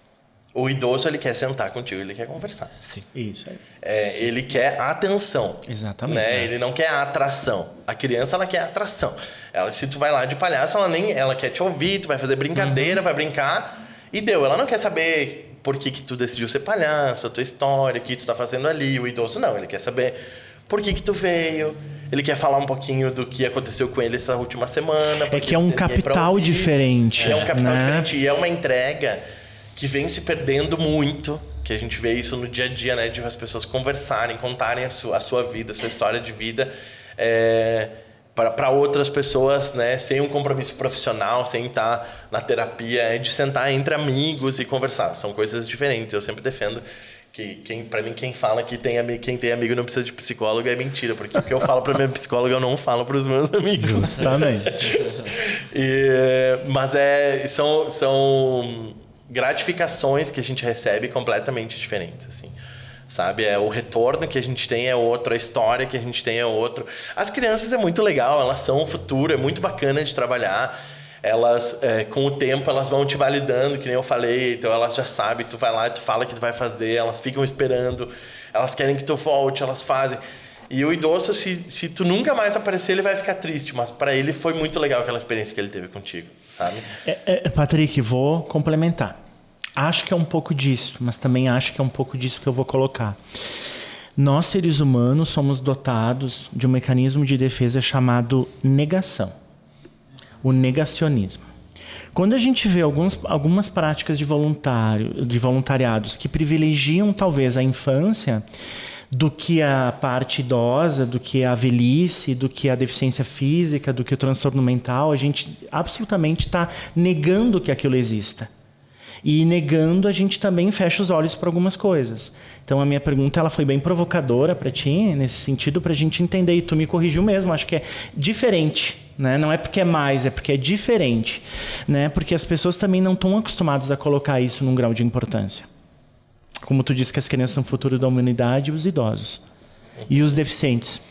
O idoso ele quer sentar contigo, ele quer conversar. Sim. Isso aí. É, ele quer atenção. Exatamente. Né? É. Ele não quer atração. A criança ela quer atração. Ela, se tu vai lá de palhaço, ela nem ela quer te ouvir, tu vai fazer brincadeira, uhum. vai brincar e deu. Ela não quer saber por que, que tu decidiu ser palhaço, a tua história, o que tu tá fazendo ali. O idoso não, ele quer saber por que que tu veio. Ele quer falar um pouquinho do que aconteceu com ele essa última semana. É que é um capital diferente. É um capital né? diferente e é uma entrega que vem se perdendo muito, que a gente vê isso no dia a dia, né? De as pessoas conversarem, contarem a sua, a sua vida, a sua história de vida. É, para outras pessoas, né, sem um compromisso profissional, sem estar na terapia, é de sentar entre amigos e conversar. São coisas diferentes. Eu sempre defendo que quem para mim quem fala que tem amigo, quem tem amigo não precisa de psicólogo é mentira, porque o que eu falo para minha psicóloga eu não falo para os meus amigos. Justamente. e, mas é são são gratificações que a gente recebe completamente diferentes, assim. Sabe? É o retorno que a gente tem é outro, a história que a gente tem é outro. As crianças é muito legal, elas são o futuro, é muito bacana de trabalhar. elas, é, com o tempo, elas vão te validando, que nem eu falei, então elas já sabem, tu vai lá e tu fala que tu vai fazer, elas ficam esperando, elas querem que tu volte, elas fazem. E o idoso, se, se tu nunca mais aparecer, ele vai ficar triste, mas para ele foi muito legal aquela experiência que ele teve contigo, sabe? É, é, Patrick, vou complementar. Acho que é um pouco disso, mas também acho que é um pouco disso que eu vou colocar. Nós, seres humanos, somos dotados de um mecanismo de defesa chamado negação o negacionismo. Quando a gente vê alguns, algumas práticas de, voluntário, de voluntariados que privilegiam talvez a infância do que a parte idosa, do que a velhice, do que a deficiência física, do que o transtorno mental, a gente absolutamente está negando que aquilo exista. E negando, a gente também fecha os olhos para algumas coisas. Então a minha pergunta ela foi bem provocadora para ti, nesse sentido, para a gente entender. E tu me corrigiu mesmo, acho que é diferente. Né? Não é porque é mais, é porque é diferente. Né? Porque as pessoas também não estão acostumadas a colocar isso num grau de importância. Como tu disse que as crianças são o futuro da humanidade, os idosos. E os deficientes.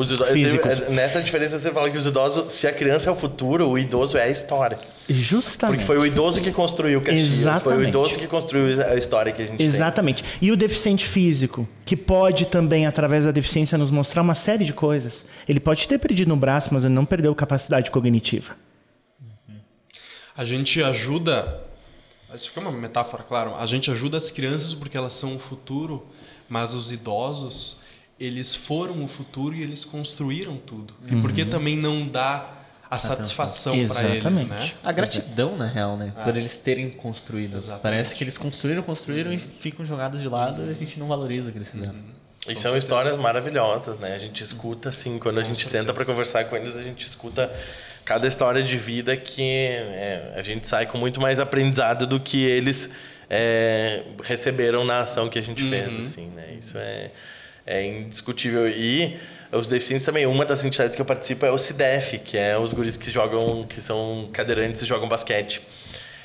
Os idosos, nessa diferença você fala que os idosos, se a criança é o futuro, o idoso é a história. Justamente. Porque foi o idoso que construiu o Caxias, Exatamente. foi o idoso que construiu a história que a gente Exatamente. Tem. E o deficiente físico, que pode também, através da deficiência, nos mostrar uma série de coisas. Ele pode ter perdido um braço, mas ele não perdeu capacidade cognitiva. A gente ajuda. Isso aqui é uma metáfora, claro. A gente ajuda as crianças porque elas são o futuro, mas os idosos eles foram o futuro e eles construíram tudo. Uhum. E por que também não dá a satisfação para eles, né? A gratidão, na real, né? Ah. Por eles terem construído. Exatamente. Parece que eles construíram, construíram uhum. e ficam jogados de lado e a gente não valoriza o que eles fizeram. Uhum. E são histórias maravilhosas, né? A gente escuta, assim, quando a gente senta para conversar com eles, a gente escuta cada história de vida que é, a gente sai com muito mais aprendizado do que eles é, receberam na ação que a gente fez, uhum. assim, né? Isso é é indiscutível. E os deficientes também, uma das entidades que eu participo é o CIDEF, que é os guris que jogam, que são cadeirantes e jogam basquete.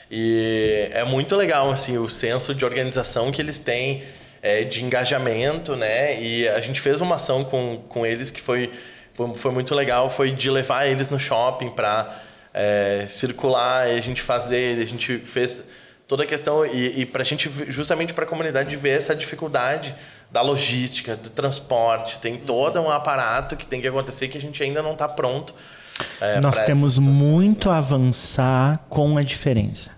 E é muito legal, assim, o senso de organização que eles têm, é, de engajamento, né? E a gente fez uma ação com, com eles que foi, foi, foi muito legal, foi de levar eles no shopping para é, circular a gente fazer, a gente fez toda a questão e, e para a gente justamente para a comunidade ver essa dificuldade da logística, do transporte, tem todo um aparato que tem que acontecer que a gente ainda não está pronto. É, Nós temos muito a avançar com a diferença.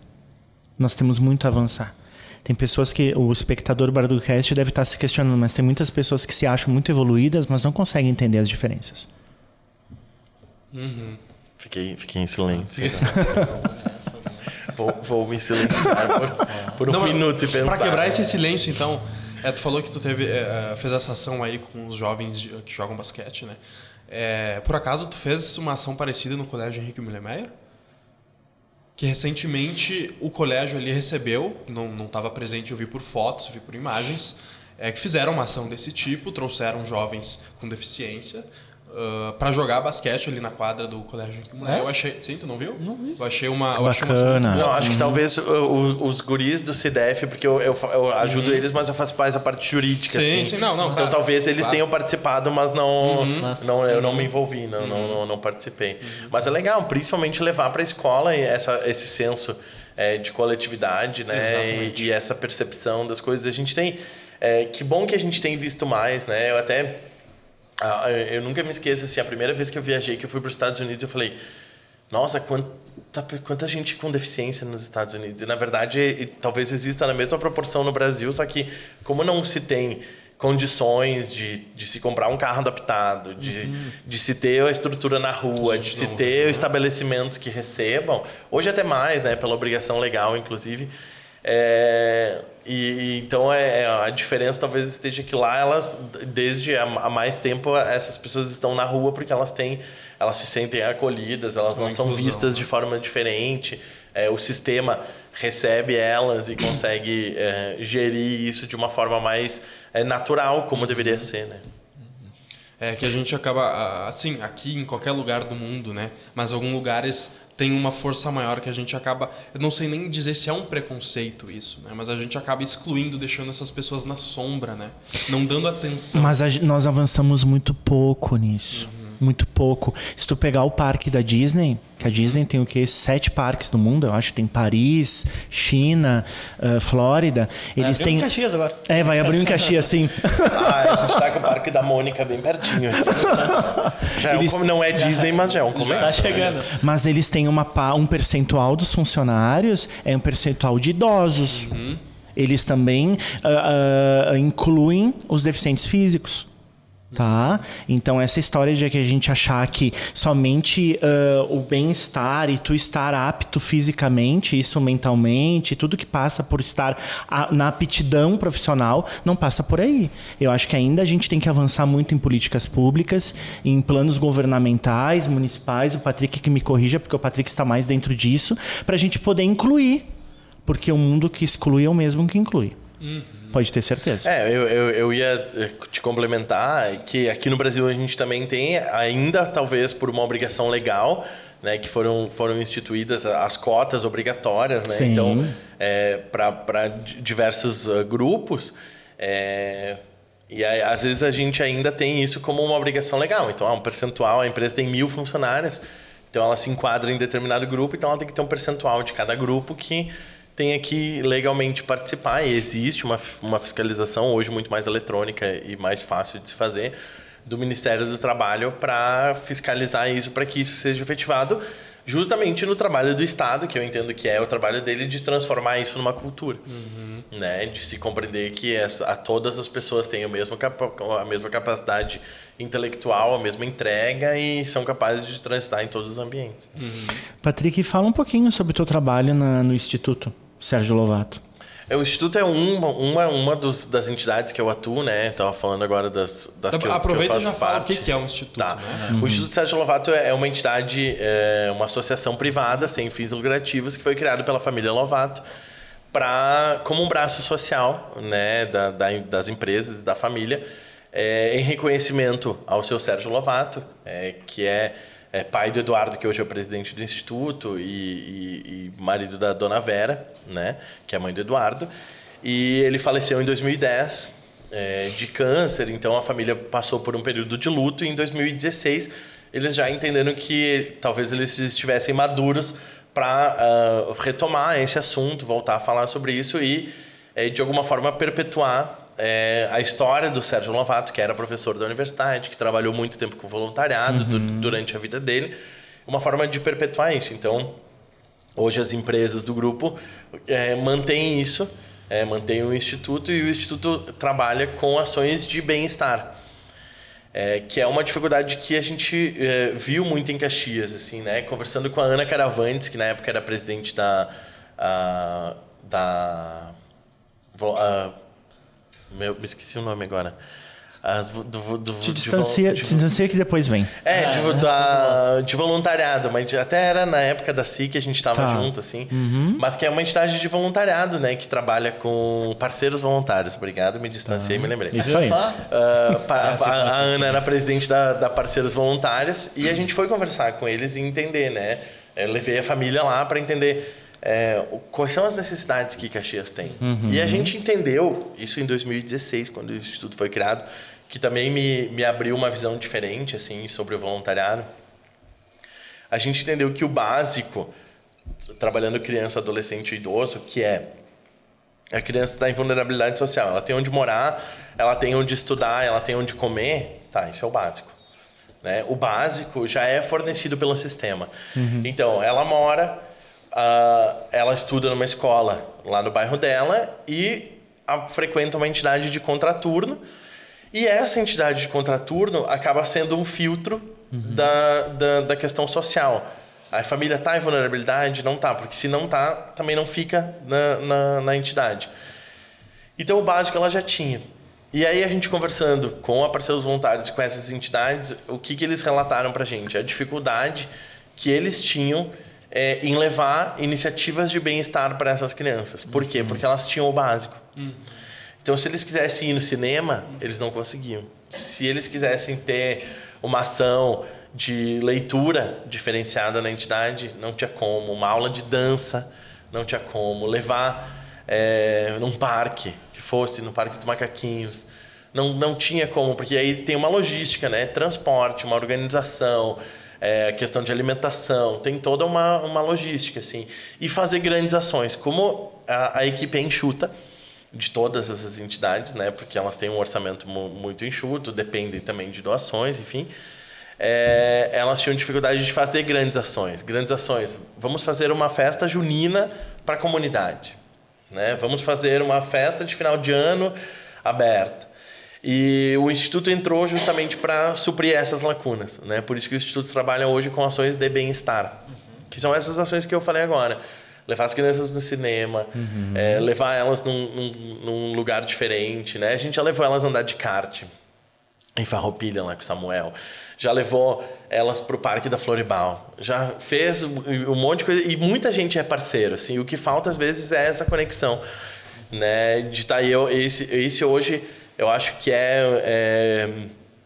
Nós temos muito a avançar. Tem pessoas que o espectador Bardocast deve estar se questionando, mas tem muitas pessoas que se acham muito evoluídas, mas não conseguem entender as diferenças. Uhum. Fiquei, fiquei em silêncio. Vou, vou me silenciar por, por um não, minuto e pensar. Para quebrar esse silêncio, então, é, tu falou que tu teve, é, é, fez essa ação aí com os jovens de, que jogam basquete, né? É, por acaso tu fez uma ação parecida no colégio Henrique Millemeyer? Que recentemente o colégio ali recebeu, não estava presente, eu vi por fotos, vi por imagens, é, que fizeram uma ação desse tipo, trouxeram jovens com deficiência Uh, ah, para jogar basquete ali na quadra do colégio é? Eu achei. Sim, tu não viu? Não vi. Eu achei uma. Eu Bacana. Achei uma... Não, acho que uhum. talvez uh, os guris do CDF, porque eu, eu, eu ajudo uhum. eles, mas eu faço mais a parte jurídica. Sim, assim. sim, não, não. Então claro. talvez eles claro. tenham participado, mas não. Uhum. não eu não me envolvi, não, não, não, não, participei. Uhum. Mas é legal, principalmente levar para a escola essa, esse senso é, de coletividade, né? E, e, essa percepção das coisas. A gente tem. É, que bom que a gente tem visto mais, né? Eu até ah, eu nunca me esqueço, assim, a primeira vez que eu viajei, que eu fui para os Estados Unidos, eu falei, nossa, quanta, quanta gente com deficiência nos Estados Unidos. E, na verdade, talvez exista na mesma proporção no Brasil, só que como não se tem condições de, de se comprar um carro adaptado, de, uhum. de se ter a estrutura na rua, de se ter uhum. estabelecimentos que recebam, hoje até mais, né, pela obrigação legal, inclusive, é, e, então é, é, a diferença talvez esteja que lá elas desde há, mais tempo essas pessoas estão na rua porque elas têm elas se sentem acolhidas elas não são vistas de forma diferente. É, o sistema recebe elas e consegue é, gerir isso de uma forma mais é, natural como deveria ser né é que a gente acaba assim aqui em qualquer lugar do mundo né mas alguns lugares tem uma força maior que a gente acaba. Eu não sei nem dizer se é um preconceito isso, né? Mas a gente acaba excluindo, deixando essas pessoas na sombra, né? Não dando atenção. Mas a, nós avançamos muito pouco nisso. Uhum. Muito pouco. Se tu pegar o parque da Disney, que a Disney tem o quê? Sete parques no mundo, eu acho. Tem Paris, China, uh, Flórida. Eles têm. Em Caxias agora. É, vai abrir um em Caxias, sim. Ah, a gente tá com o Parque da Mônica bem pertinho aqui. Já é um, Eles- com- não é Disney, mas já é um comércio. Tá chegando. Mas eles têm uma, pa- um percentual dos funcionários, é um percentual de idosos. Eles também ah, ah, incluem os deficientes físicos. Tá? Então, essa história de que a gente achar que somente ah, o bem-estar e tu estar apto fisicamente, isso mentalmente, tudo que passa por estar a- na aptidão profissional, não passa por aí. Eu acho que ainda a gente tem que avançar muito em políticas públicas, em planos governamentais, municipais. O Patrick que me corrija, porque o Patrick está mais dentro disso, para a gente poder incluir. Porque o mundo que exclui é o mesmo que inclui. Pode ter certeza. É, eu, eu, eu ia eh, te complementar que aqui no Brasil a gente também tem, ainda talvez por uma obrigação legal, né, que foram, foram instituídas as cotas obrigatórias, né? Sim. Então, é, para diversos ah, grupos, é, e aí, às vezes a gente ainda tem isso como uma obrigação legal. Então, ah, um percentual, a empresa tem mil funcionários, então ela se enquadra em determinado grupo, então ela tem que ter um percentual de cada grupo que tenha que legalmente participar. E existe uma, uma fiscalização hoje muito mais eletrônica e mais fácil de se fazer do Ministério do Trabalho para fiscalizar isso, para que isso seja efetivado justamente no trabalho do Estado, que eu entendo que é o trabalho dele de transformar isso numa cultura, né? De se compreender que essa, a todas as pessoas têm o mesmo capa- a mesma capacidade intelectual, a mesma entrega e são capazes de transitar em todos os ambientes. Patrick, fala um pouquinho sobre o teu trabalho na- no Instituto Sérgio Lovato. É, O Instituto é uma, uma, uma dos, das entidades que eu atuo, né? Estava falando agora das, das que, eu, que eu Aproveita e faço já fala o parte. que que é um instituto, Tá. né? O Instituto Sérgio Lovato é uma entidade, é, uma associação privada sem fins lucrativos que foi criado pela família Lovato para como um braço social, né, da, da- das empresas e da família, é, em reconhecimento ao seu Sérgio Lovato, é, que é, é pai do Eduardo, que hoje é o presidente do instituto e, e- e marido da Dona Vera, né, que é a mãe do Eduardo. E ele faleceu em 2010 é, de câncer, então a família passou por um período de luto e em 2016 eles já entenderam que talvez eles estivessem maduros para retomar esse assunto, voltar a falar sobre isso e é, de alguma forma perpetuar é, a história do Sérgio Lovato, que era professor da universidade, que trabalhou muito tempo com voluntariado du- durante a vida dele, uma forma de perpetuar isso. Então, Hoje as empresas do grupo é, mantêm isso, é, mantêm o instituto e o instituto trabalha com ações de bem-estar, é, que é uma dificuldade que a gente é, viu muito em Caxias, assim, né? Conversando com a Ana Caravantes, que na época era presidente da a, da a- meu, me esqueci o nome agora. As, vo- do, do, Te distancia, de te distancia que depois vem. é, de, da- de voluntariado, mas até era na época da SIC que a gente estava Tá. junto, assim. Mas que é uma entidade de voluntariado, né? Que trabalha com parceiros voluntários. Obrigado, me distanciei e me lembrei. Isso aí. Ah, pa- a, a Ana era presidente da, da Parceiros Voluntários e a gente foi conversar com eles e entender, né? Eu levei a família lá para entender é, quais são as necessidades que Caxias tem. E a gente entendeu isso em 2016, quando o Instituto foi criado, que também me, me abriu uma visão diferente assim sobre o voluntariado. A gente entendeu que o básico, trabalhando criança, adolescente e idoso, que é a criança está em vulnerabilidade social. Ela tem onde morar, ela tem onde estudar, ela tem onde comer. Tá, isso é o básico. Né? O básico já é fornecido pelo sistema. Então, ela mora, ela estuda numa escola lá no bairro dela e a- frequenta uma entidade de contraturno. E essa entidade de contraturno acaba sendo um filtro da, da, da questão social. A família está em vulnerabilidade? Não está, porque se não está, também não fica na, na, na entidade. Então, o básico ela já tinha. E aí, a gente conversando com a parceiros voluntários e com essas entidades, o que, que eles relataram para a gente? A dificuldade que eles tinham é, em levar iniciativas de bem-estar para essas crianças. Por quê? Porque elas tinham o básico. Então, se eles quisessem ir no cinema, eles não conseguiam. Se eles quisessem ter uma ação de leitura diferenciada na entidade, não tinha como. Uma aula de dança, não tinha como. Levar é, num parque, que fosse no Parque dos Macaquinhos, não, não tinha como, porque aí tem uma logística, né? Transporte, uma organização, é, questão de alimentação, tem toda uma, uma logística, assim. E fazer grandes ações. Como a, a equipe é enxuta de todas essas entidades, né? Porque elas têm um orçamento muito enxuto, dependem também de doações, enfim. É, elas tinham dificuldade de fazer grandes ações. Grandes ações. Vamos fazer uma festa junina para a comunidade. Né? Vamos fazer uma festa de final de ano aberta. E o Instituto entrou justamente para suprir essas lacunas. Né? Por isso que o Instituto trabalha hoje com ações de bem-estar, uhum. que são essas ações que eu falei agora. Levar as crianças no cinema, uhum. é, levar elas num, num, num, lugar diferente. Né? A gente já levou elas a andar de kart em Farroupilha, lá com o Samuel. Já levou elas para o Parque da Floribal. Já fez um monte de coisa. E muita gente é parceiro. Assim, o que falta, às vezes, é essa conexão. Né? De estar tá eu, esse, esse hoje eu acho que é, é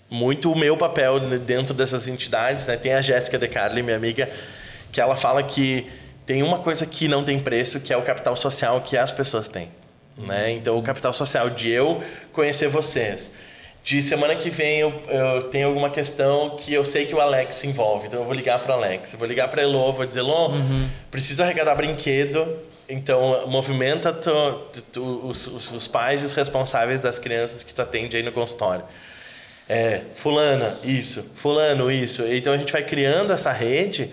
muito o meu papel dentro dessas entidades. Né? Tem a Jéssica De Carli, minha amiga, que ela fala que tem uma coisa que não tem preço, que é o capital social que as pessoas têm. Né? Então, o capital social de eu conhecer vocês. De semana que vem eu, eu tenho alguma questão que eu sei que o Alex se envolve, então eu vou ligar para o Alex, eu vou ligar para Elo, vou dizer: Elo, uhum. preciso arrecadar brinquedo, então, movimenta tu, tu, tu, os, os, pais e os responsáveis das crianças que tu atende aí no consultório. É, fulana, isso. Fulano, isso. Então, a gente vai criando essa rede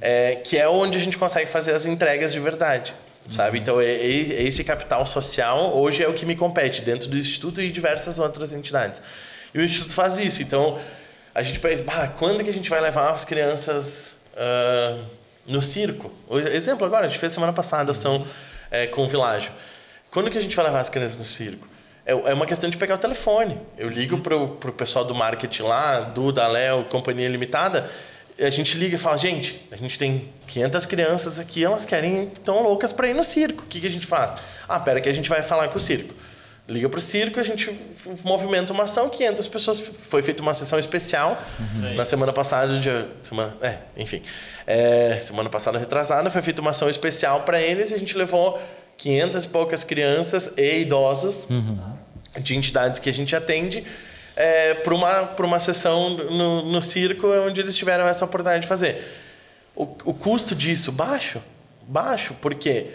é, que é onde a gente consegue fazer as entregas de verdade. Sabe? Uhum. Então, é, é, esse capital social hoje é o que me compete dentro do Instituto e diversas outras entidades. E o Instituto faz isso. Então, a gente pensa, bah, quando que a gente vai levar as crianças... Uh, no circo. O exemplo agora, a gente fez semana passada ação é, com o Világio. Quando que a gente vai levar as crianças no circo? É, é uma questão de pegar o telefone. Eu ligo pro, pro pessoal do marketing lá, Duda, Léo, Companhia Limitada, a gente liga e fala, gente, a gente tem 500 crianças aqui, elas querem, tão loucas para ir no circo. O que, que a gente faz? Ah, pera que a gente vai falar com o circo. Liga pro circo, a gente movimenta uma ação, 500 pessoas. Foi feita uma sessão especial uhum. na semana passada, dia, semana, é, enfim. É, semana passada, retrasada, foi feita uma ação especial para eles e a gente levou 500 e poucas crianças e idosos uhum. de entidades que a gente atende é, para uma, uma sessão no, no circo onde eles tiveram essa oportunidade de fazer. O, o custo disso, baixo? Baixo, porque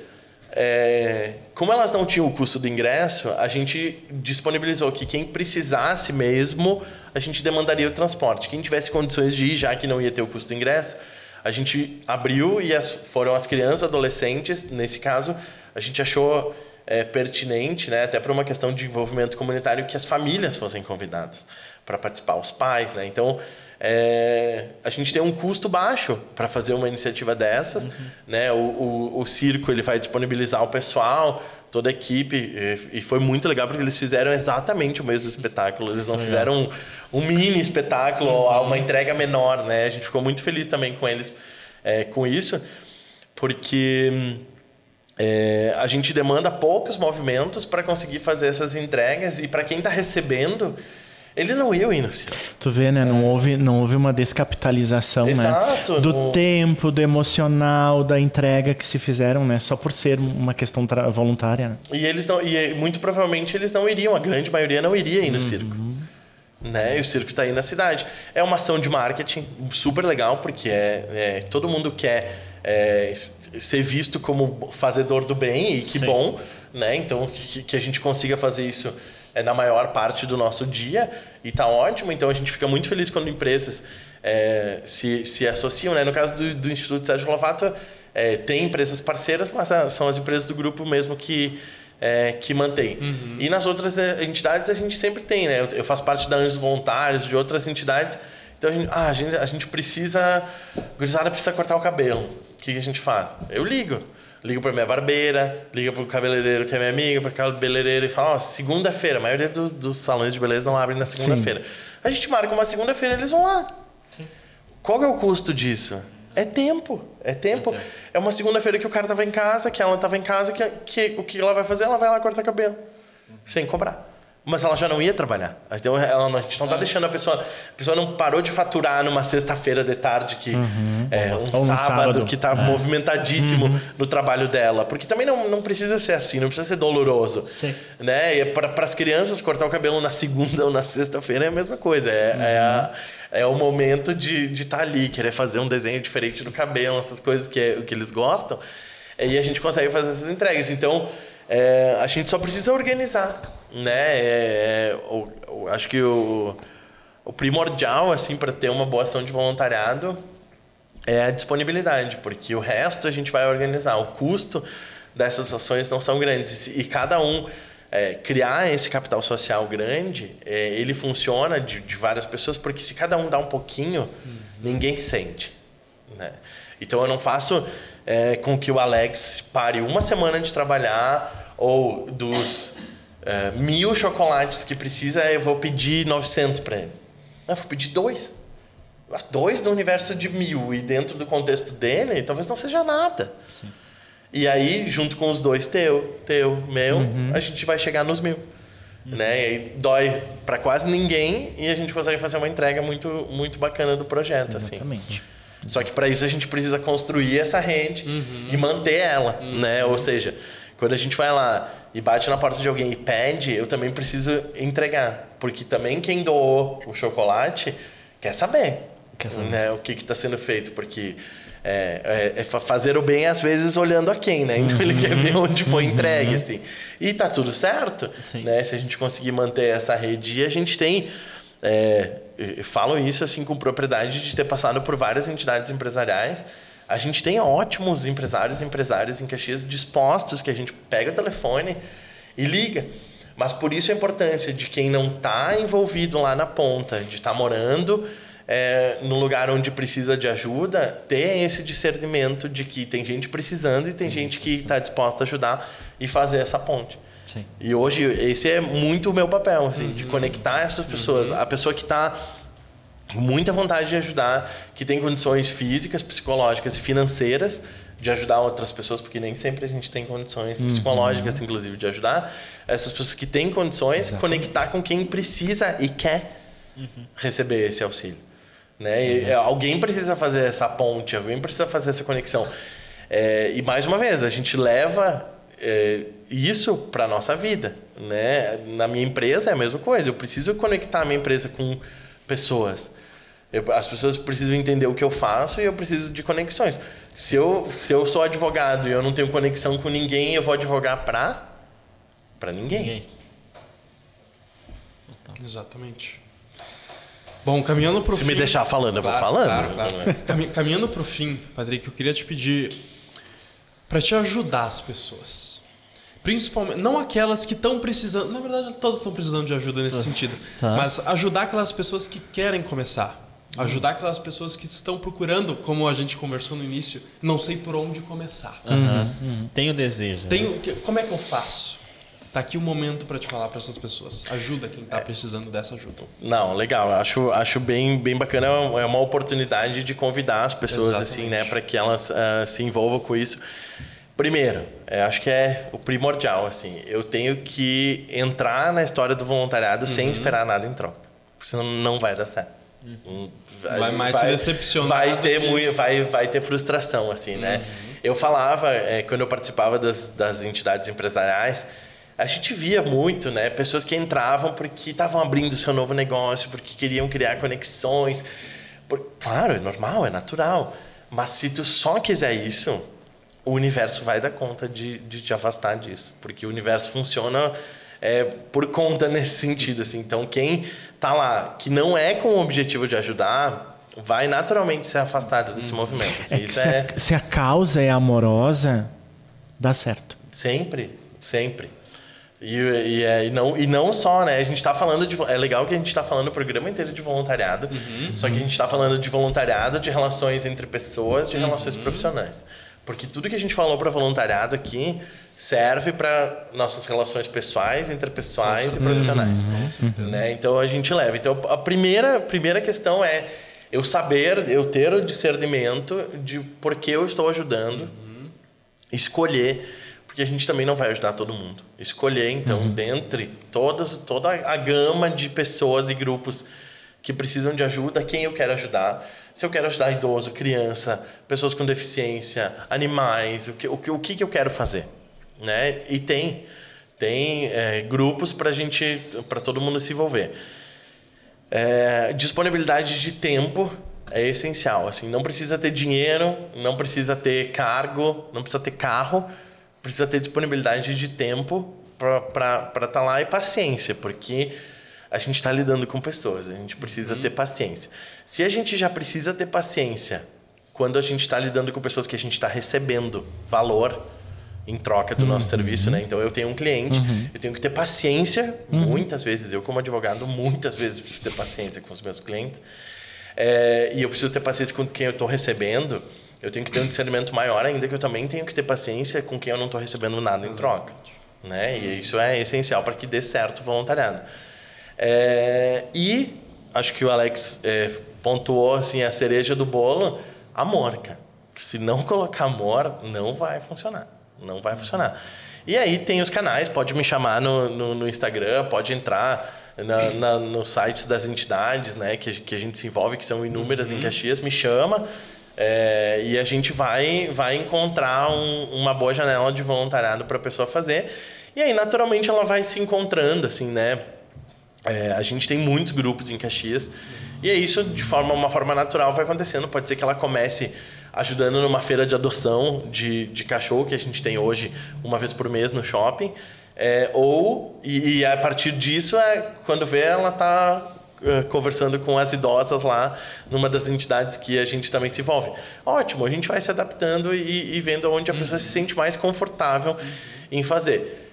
é, como elas não tinham o custo do ingresso, a gente disponibilizou que quem precisasse mesmo, a gente demandaria o transporte. Quem tivesse condições de ir, já que não ia ter o custo do ingresso, a gente abriu e as, foram as crianças, adolescentes, nesse caso, a gente achou é, pertinente, né, até para uma questão de envolvimento comunitário, que as famílias fossem convidadas para participar, os pais. Né? Então, é, a gente tem um custo baixo para fazer uma iniciativa dessas. Uhum. Né? O, o, o, circo ele vai disponibilizar o pessoal, toda a equipe, e, e, foi muito legal porque eles fizeram exatamente o mesmo espetáculo. Eles não legal. fizeram um, um, mini espetáculo uhum. ou uma entrega menor. Né? A gente ficou muito feliz também com eles é, com isso, porque. É, a gente demanda poucos movimentos para conseguir fazer essas entregas e para quem está recebendo eles não iam ir no circo. Tu vê, né? Não, houve, não houve uma descapitalização, né? Exato, né? Do no... tempo, do emocional, da entrega que se fizeram, né? Só por ser uma questão voluntária. Né? E eles não, e muito provavelmente eles não iriam, a grande maioria não iria ir no uhum. circo. Né? E o circo está aí na cidade. É uma ação de marketing super legal, porque é, é todo mundo quer é, ser visto como fazedor do bem, e que Sim. bom, né? Então, que, que a gente consiga fazer isso é, na maior parte do nosso dia e está ótimo. Então a gente fica muito feliz quando empresas é, se, se associam. Né? No caso do, do Instituto Sérgio Lovato, é, tem empresas parceiras, mas são as empresas do grupo mesmo que, é, que mantém. Uhum. E nas outras é, entidades a gente sempre tem, né? Eu, eu faço parte da Anjos Voluntários, de outras entidades. Então a gente, ah, a gente, a gente precisa. A gurizada precisa cortar o cabelo. O que, que a gente faz? Eu ligo ligo para minha barbeira, ligo para o cabeleireiro que é minha amiga, para o cabeleireiro e fala, ó, oh, segunda-feira, a maioria dos, dos, salões de beleza não abrem na segunda-feira. A gente marca uma segunda-feira, eles vão lá. Sim. Qual é o custo disso? É tempo, é tempo. É, é uma segunda-feira que o cara tava em casa, que ela tava em casa, que, que o que ela vai fazer? Ela vai lá cortar cabelo, sem cobrar. Mas ela já não ia trabalhar. Então, ela, a gente não está deixando a pessoa. A pessoa não parou de faturar numa sexta-feira de tarde, que Uhum. é um sábado, sábado. que está movimentadíssimo no trabalho dela. Porque também não, não precisa ser assim, não precisa ser doloroso. Sim. Né? E para as crianças, cortar o cabelo na segunda ou na sexta-feira é a mesma coisa. É, é, a- é o momento de estar ali, querer fazer um desenho diferente do cabelo, essas coisas que, é, que eles gostam. E a gente consegue fazer essas entregas. Então, é, a gente só precisa organizar, né? É, é, acho que o, o primordial, assim, para ter uma boa ação de voluntariado é a disponibilidade, porque o resto a gente vai organizar. O custo dessas ações não são grandes. E, cada um é, criar esse capital social grande, é, ele funciona de, de várias pessoas, porque se cada um dá um pouquinho, ninguém sente. Né? Então eu não faço é, com que o Alex pare uma semana de trabalhar ou dos é, mil chocolates que precisa, eu vou pedir 900 para ele. Eu vou pedir dois. Dois no universo de mil e dentro do contexto dele, talvez não seja nada. E aí, junto com os dois, teu, teu, meu, a gente vai chegar nos mil. Né? E aí dói para quase ninguém e a gente consegue fazer uma entrega muito, muito bacana do projeto. Assim. Exatamente. Só que para isso a gente precisa construir essa rede e manter ela, né? Ou seja, quando a gente vai lá e bate na porta de alguém e pede, eu também preciso entregar, porque também quem doou o chocolate quer saber, Quer saber. Né? o que está sendo feito, porque é, é- é fa- fazer o bem às vezes olhando a quem, né? Então ele quer ver onde foi entregue, assim. E tá tudo certo, Sim. né? Se a gente conseguir manter essa rede, e a gente tem é, falo isso assim com propriedade de ter passado por várias entidades empresariais. A gente tem ótimos empresários e empresárias em Caxias dispostos que a gente pega o telefone e liga. Mas por isso a importância de quem não está envolvido lá na ponta, de estar morando é, no lugar onde precisa de ajuda, ter esse discernimento de que tem gente precisando e tem gente que está disposta a ajudar e fazer essa ponte. Sim. E hoje esse é muito o meu papel, assim, de conectar essas pessoas. A pessoa que está muita vontade de ajudar, que tem condições físicas, psicológicas e financeiras de ajudar outras pessoas, porque nem sempre a gente tem condições psicológicas, inclusive, de ajudar essas pessoas que têm condições, conectar com quem precisa e quer receber esse auxílio. Né? E, é, alguém precisa fazer essa ponte, alguém precisa fazer essa conexão. É, e mais uma vez, a gente leva é, isso para nossa vida. Né? Na minha empresa é a mesma coisa. Eu preciso conectar a minha empresa com pessoas. Eu- as pessoas precisam entender o que eu faço e eu preciso de conexões. Se eu, se eu sou advogado e eu não tenho conexão com ninguém, eu vou advogar para para ninguém. Ninguém. Exatamente. Bom, caminhando pro Se fim... me deixar falando, eu vou Claro, falando. Claro, claro. Cami- Caminhando pro fim, Patrick, eu queria te pedir para te ajudar as pessoas. Principalmente, não aquelas que estão precisando, na verdade todas estão precisando de ajuda nesse sentido, Tá. mas ajudar aquelas pessoas que querem começar. Ajudar aquelas pessoas que estão procurando, como a gente conversou no início, não sei por onde começar. Aham. Tem o desejo. né? Tenho, que- como é que eu faço? Tá aqui o momento para te falar para essas pessoas. Ajuda quem É. tá precisando dessa ajuda. Não, legal. Acho, acho bem, bem bacana. É uma- É uma oportunidade de convidar as pessoas assim, né, para que elas ah, se envolvam com isso. Primeiro, acho que é o primordial. Assim, eu tenho que entrar na história do voluntariado sem esperar nada em troca, porque senão não vai dar certo. Hum, Vai mais se decepcionar Vai ter que- muito, vai, vai ter frustração, assim, né? Eu falava é, quando eu participava das, das entidades empresariais. A gente via muito, né? Pessoas que entravam porque estavam abrindo seu novo negócio, porque queriam criar conexões. Por- claro, é normal, é natural. Mas se tu só quiser isso, o universo vai dar conta de, de te afastar disso. Porque o universo funciona é, por conta nesse sentido. Assim. Então, quem tá lá, que não é com o objetivo de ajudar, vai naturalmente ser afastado desse movimento. Assim. É isso se, é a, se a causa é amorosa, dá certo. sempre, sempre. E, e, é- e não, e não só, né? A gente está falando de. É legal que a gente está falando o programa inteiro de voluntariado, só que a gente está falando de voluntariado, de relações entre pessoas, de relações profissionais. Porque tudo que a gente falou para voluntariado aqui serve para nossas relações pessoais, interpessoais e profissionais. Né? Então a gente leva. Então a primeira, primeira questão é eu saber, eu ter o discernimento de por que eu estou ajudando, escolher. porque a gente também não vai ajudar todo mundo. Escolher, então, dentre todas, toda a gama de pessoas e grupos que precisam de ajuda, quem eu quero ajudar. Se eu quero ajudar idoso, criança, pessoas com deficiência, animais, o que, o que, o que que eu quero fazer. Né? E tem, tem é, grupos para gente, para todo mundo se envolver. É, disponibilidade de tempo é essencial. Assim, não precisa ter dinheiro, não precisa ter cargo, não precisa ter carro, precisa ter disponibilidade de tempo para estar tá lá e paciência, porque a gente está lidando com pessoas, a gente precisa ter paciência. Se a gente já precisa ter paciência quando a gente está lidando com pessoas que a gente está recebendo valor em troca do nosso serviço, né? Então eu tenho um cliente, eu tenho que ter paciência, muitas vezes, eu como advogado, muitas vezes preciso ter paciência com os meus clientes. É, e eu preciso ter paciência com quem eu estou recebendo. Eu tenho que ter um discernimento maior ainda que eu também tenho que ter paciência com quem eu não estou recebendo nada em troca, né? E isso é essencial para que dê certo o voluntariado. É, e acho que o Alex é, pontuou assim a cereja do bolo, amor, cara. Se não colocar amor, não vai funcionar, não vai funcionar. E aí tem os canais, pode me chamar no, no, no Instagram, pode entrar na, na, nos sites das entidades, né, que, que a gente se envolve, que são inúmeras em Caxias, me chama é, e a gente vai, vai encontrar um, uma boa janela de voluntariado para a pessoa fazer. E aí, naturalmente, ela vai se encontrando, assim, né? É, a gente tem muitos grupos em Caxias e é isso de forma uma forma natural vai acontecendo. Pode ser que ela comece ajudando numa feira de adoção de, de cachorro que a gente tem hoje uma vez por mês no shopping. É, ou, e, e, a partir disso, é, quando vê, ela está uh, conversando com as idosas lá numa das entidades que a gente também se envolve. Ótimo, a gente vai se adaptando e, e vendo onde a pessoa se sente mais confortável em fazer.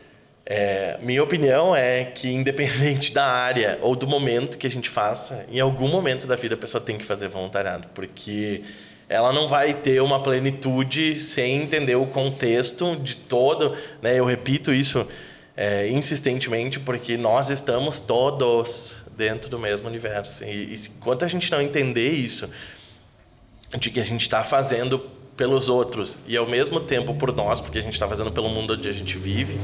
É, minha opinião é que, independente da área ou do momento que a gente faça, em algum momento da vida a pessoa tem que fazer voluntariado, porque ela não vai ter uma plenitude sem entender o contexto de todo. Né? Eu repito isso é, insistentemente, porque nós estamos todos dentro do mesmo universo. E, e enquanto a gente não entender isso, de que a gente está fazendo pelos outros e ao mesmo tempo por nós, porque a gente está fazendo pelo mundo onde a gente vive,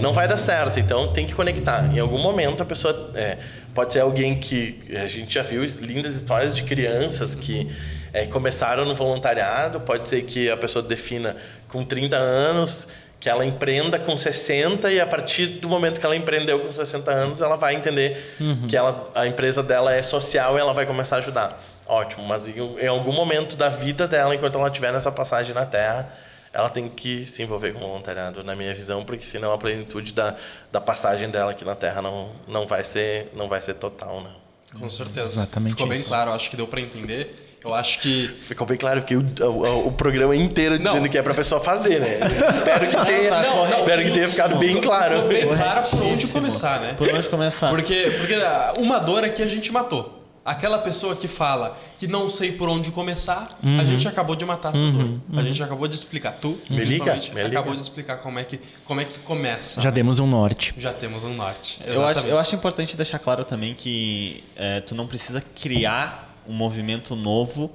não vai dar certo. Então tem que conectar. Em algum momento a pessoa é, pode ser alguém que a gente já viu lindas histórias de crianças que é, começaram no voluntariado. Pode ser que a pessoa defina com 30 anos que ela empreenda com 60 e a partir do momento que ela empreendeu com 60 anos, ela vai entender uhum. que ela, a empresa dela é social e ela vai começar a ajudar. Ótimo, mas em, em algum momento da vida dela, enquanto ela estiver nessa passagem na Terra, ela tem que se envolver com o voluntariado, na minha visão, porque senão a plenitude da, da passagem dela aqui na Terra não, não, vai, ser, não vai ser total, né? Com certeza. Exatamente Ficou isso. bem claro, acho que deu para entender. Eu acho que. Ficou bem claro que o, o, o programa inteiro dizendo não. que é pra pessoa fazer, né? espero que tenha, não, não, espero que tenha ficado bem claro. Claro por onde começar, né? Por onde começar. Porque, porque uma dor aqui a gente matou. Aquela pessoa que fala que não sei por onde começar, uhum. a gente acabou de matar essa uhum. dor. Uhum. A gente acabou de explicar. Tu, me liga, me acabou liga. de explicar como é que, como é que começa. Já demos um norte. Já temos um norte. Eu acho, eu acho importante deixar claro também que é, tu não precisa criar um movimento novo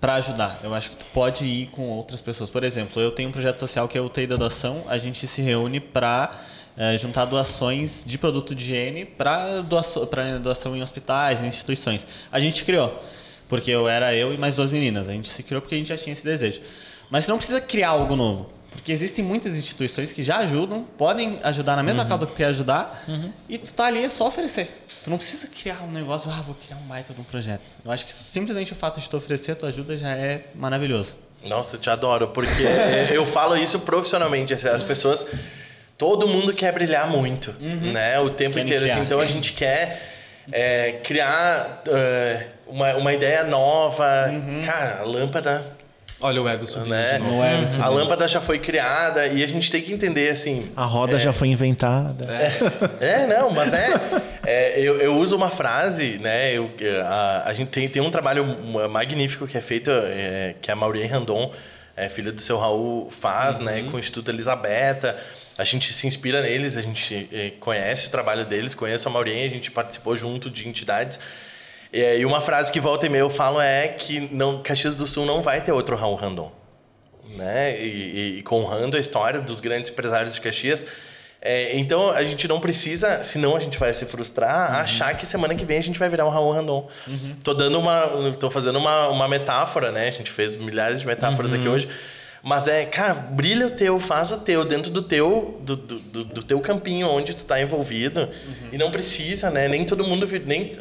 para ajudar. Eu acho que tu pode ir com outras pessoas. Por exemplo, eu tenho um projeto social que é o TEI da Doação. A gente se reúne para é, juntar doações de produto de higiene para doação, doação em hospitais, em instituições. A gente criou, porque eu era eu e mais duas meninas. A gente se criou porque a gente já tinha esse desejo. Mas não precisa criar algo novo. Porque existem muitas instituições que já ajudam, podem ajudar na mesma uhum. causa que tu quer ajudar, uhum. e tu tá ali é só oferecer. Tu não precisa criar um negócio, ah, vou criar um baita de um projeto. Eu acho que simplesmente o fato de tu oferecer a tua ajuda já é maravilhoso. Nossa, eu te adoro, porque eu falo isso profissionalmente. Assim, as pessoas. Todo mundo quer brilhar muito, uhum. né? O tempo Querem inteiro. Assim, então a gente quer é, criar uh, uma, uma ideia nova. Uhum. Cara, a lâmpada Olha o ego subindo. Né? O ego subindo. A lâmpada já foi criada e a gente tem que entender assim. A roda é, já foi inventada. É, é não, mas é. é eu, eu, uso uma frase, né? Eu, a, a gente tem, tem um trabalho magnífico que é feito, é, que a Maureen Randon, é, filha do seu Raul, faz, né, uhum. né? Com o Instituto Elisabetta. A gente se inspira neles, a gente é, conhece o trabalho deles, conhece a Maureen, a gente participou junto de entidades. E uma frase que volta e meia eu falo é que não, Caxias do Sul não vai ter outro Raul Randon. né? E, e, honrando a história dos grandes empresários de Caxias. É, então a gente não precisa, senão a gente vai se frustrar, uhum. achar que semana que vem a gente vai virar um Raul Randon. Uhum. Tô dando uma. tô fazendo uma, uma metáfora, né? A gente fez milhares de metáforas uhum. aqui hoje. Mas é, cara, brilha o teu, faz o teu, dentro do teu, do, do, do teu campinho onde tu tá envolvido. Uhum. E não precisa, né? Nem todo mundo. Nem,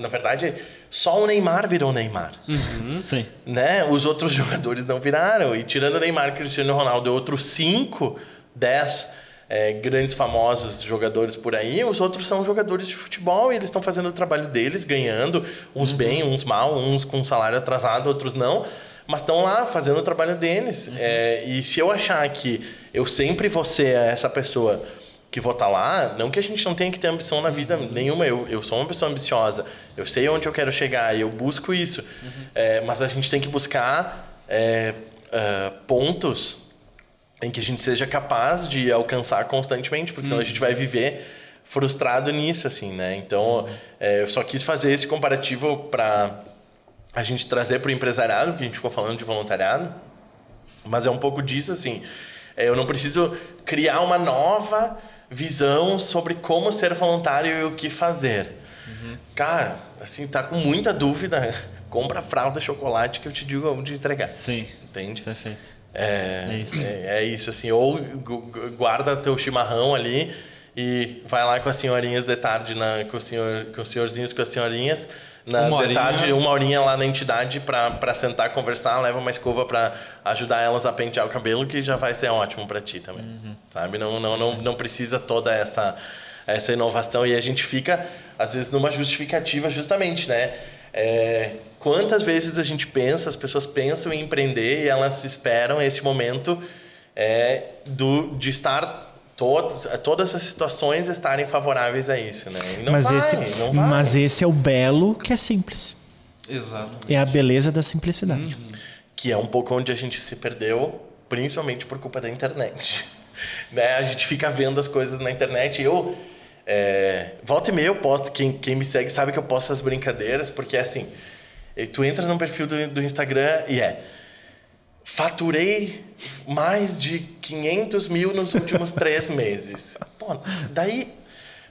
na verdade, só o Neymar virou Neymar. Uhum. Sim. Né? Os outros jogadores não viraram. E tirando o Neymar, Cristiano Ronaldo e outros 5, 10 é, grandes famosos jogadores por aí, os outros são jogadores de futebol e eles estão fazendo o trabalho deles, ganhando, uns uhum. bem, uns mal, uns com salário atrasado, outros não, mas estão lá fazendo o trabalho deles. Uhum. É, e se eu achar que eu sempre vou ser essa pessoa que vou estar tá lá, não que a gente não tenha que ter ambição na vida uhum. nenhuma, eu, eu sou uma pessoa ambiciosa, eu sei onde eu quero chegar e eu busco isso, uhum. é, mas a gente tem que buscar é, uh, pontos em que a gente seja capaz de alcançar constantemente, porque senão a gente vai viver frustrado nisso, assim, né? Então, é, eu só quis fazer esse comparativo para a gente trazer para o empresariado, que a gente ficou falando de voluntariado, mas é um pouco disso, assim. É, eu não preciso criar uma nova visão sobre como ser voluntário e o que fazer. Uhum. Cara, assim, tá com muita dúvida, compra fralda, chocolate que eu te digo onde entregar. Sim. Entende? Perfeito. É, é isso. É, é, isso, assim. Ou guarda teu chimarrão ali e vai lá com as senhorinhas de tarde, na, com, o senhor, com os senhorzinhos, com as senhorinhas. Na, uma uma horinha lá na entidade para sentar, conversar, leva uma escova para ajudar elas a pentear o cabelo, que já vai ser ótimo para ti também. Uhum. Sabe? Não, não, não, não precisa toda essa, essa inovação. E a gente fica, às vezes, numa justificativa, justamente, né? É, quantas vezes a gente pensa, as pessoas pensam em empreender e elas esperam esse momento é, do, de estar todas, todas as situações estarem favoráveis a isso, né? mas, vai, esse, mas esse é o belo que é simples. Exato. É a beleza da simplicidade. Uhum. Que é um pouco onde a gente se perdeu, principalmente por culpa da internet. né? A gente fica vendo as coisas na internet e eu é, volta e meia eu posto, quem, quem me segue sabe que eu posto as brincadeiras, porque é assim, tu entra no perfil do, do Instagram e é faturei mais de 500 mil nos últimos três meses. Pô, daí,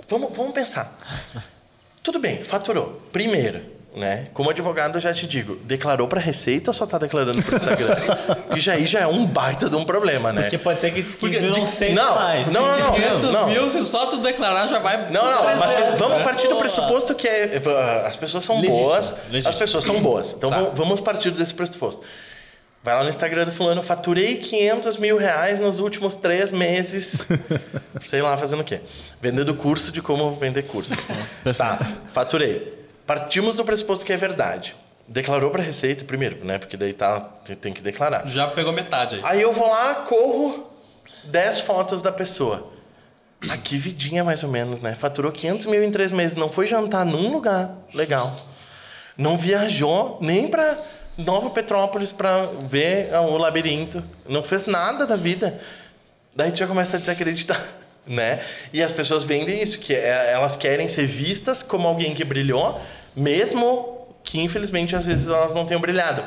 vamos, vamos pensar. Tudo bem, faturou. Primeiro, né? Como advogado, eu já te digo, declarou para Receita ou só tá declarando para Instagram? que já aí já é um baita de um problema, né? Porque pode ser que esses 15 mil não seja não, mais. Não, não, não. 500 não. mil, se só tu declarar, já vai... Não, não, mas se, vamos partir do pressuposto que é, as pessoas são legítimo, boas. Legítimo. As pessoas são boas. Então tá. vamos partir desse pressuposto. Vai lá no Instagram do fulano, faturei 500 mil reais nos últimos três meses. sei lá, fazendo o quê? Vendendo curso de como vender curso. tá, faturei. Partimos do pressuposto que é verdade. Declarou para a Receita primeiro, né? Porque daí tá, tem que declarar. Já pegou metade aí. Aí eu vou lá, corro 10 fotos da pessoa. Aqui vidinha mais ou menos, né? Faturou 500 mil em três meses. Não foi jantar num lugar legal. Não viajou nem para Nova Petrópolis para ver o labirinto. Não fez nada da vida. Daí tu já começa a desacreditar né? E as pessoas vendem isso, que é, elas querem ser vistas como alguém que brilhou, mesmo que infelizmente às vezes elas não tenham brilhado.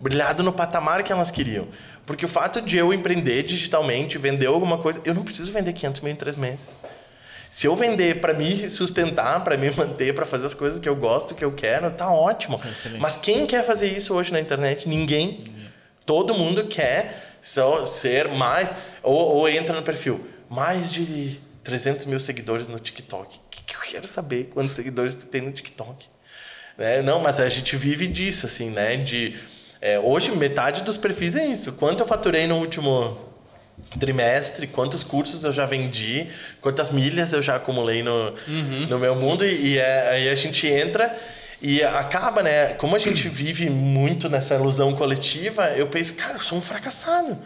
Brilhado no patamar que elas queriam. Porque o fato de eu empreender digitalmente, vender alguma coisa, eu não preciso vender 500 mil em três meses. Se eu vender para me sustentar, para me manter, para fazer as coisas que eu gosto, que eu quero, tá ótimo. Excelente. Mas quem quer fazer isso hoje na internet? Ninguém. Todo mundo quer só ser mais. Ou, ou entra no perfil mais de 300 mil seguidores no TikTok. O que, que eu quero saber quantos seguidores tu tem no TikTok? É, não, mas a gente vive disso, assim, né? De, é, hoje, metade dos perfis é isso. Quanto eu faturei no último trimestre, quantos cursos eu já vendi, quantas milhas eu já acumulei no, uhum. no meu mundo. E, e é, aí a gente entra e acaba, né? Como a gente vive muito nessa ilusão coletiva, eu penso, cara, eu sou um fracassado.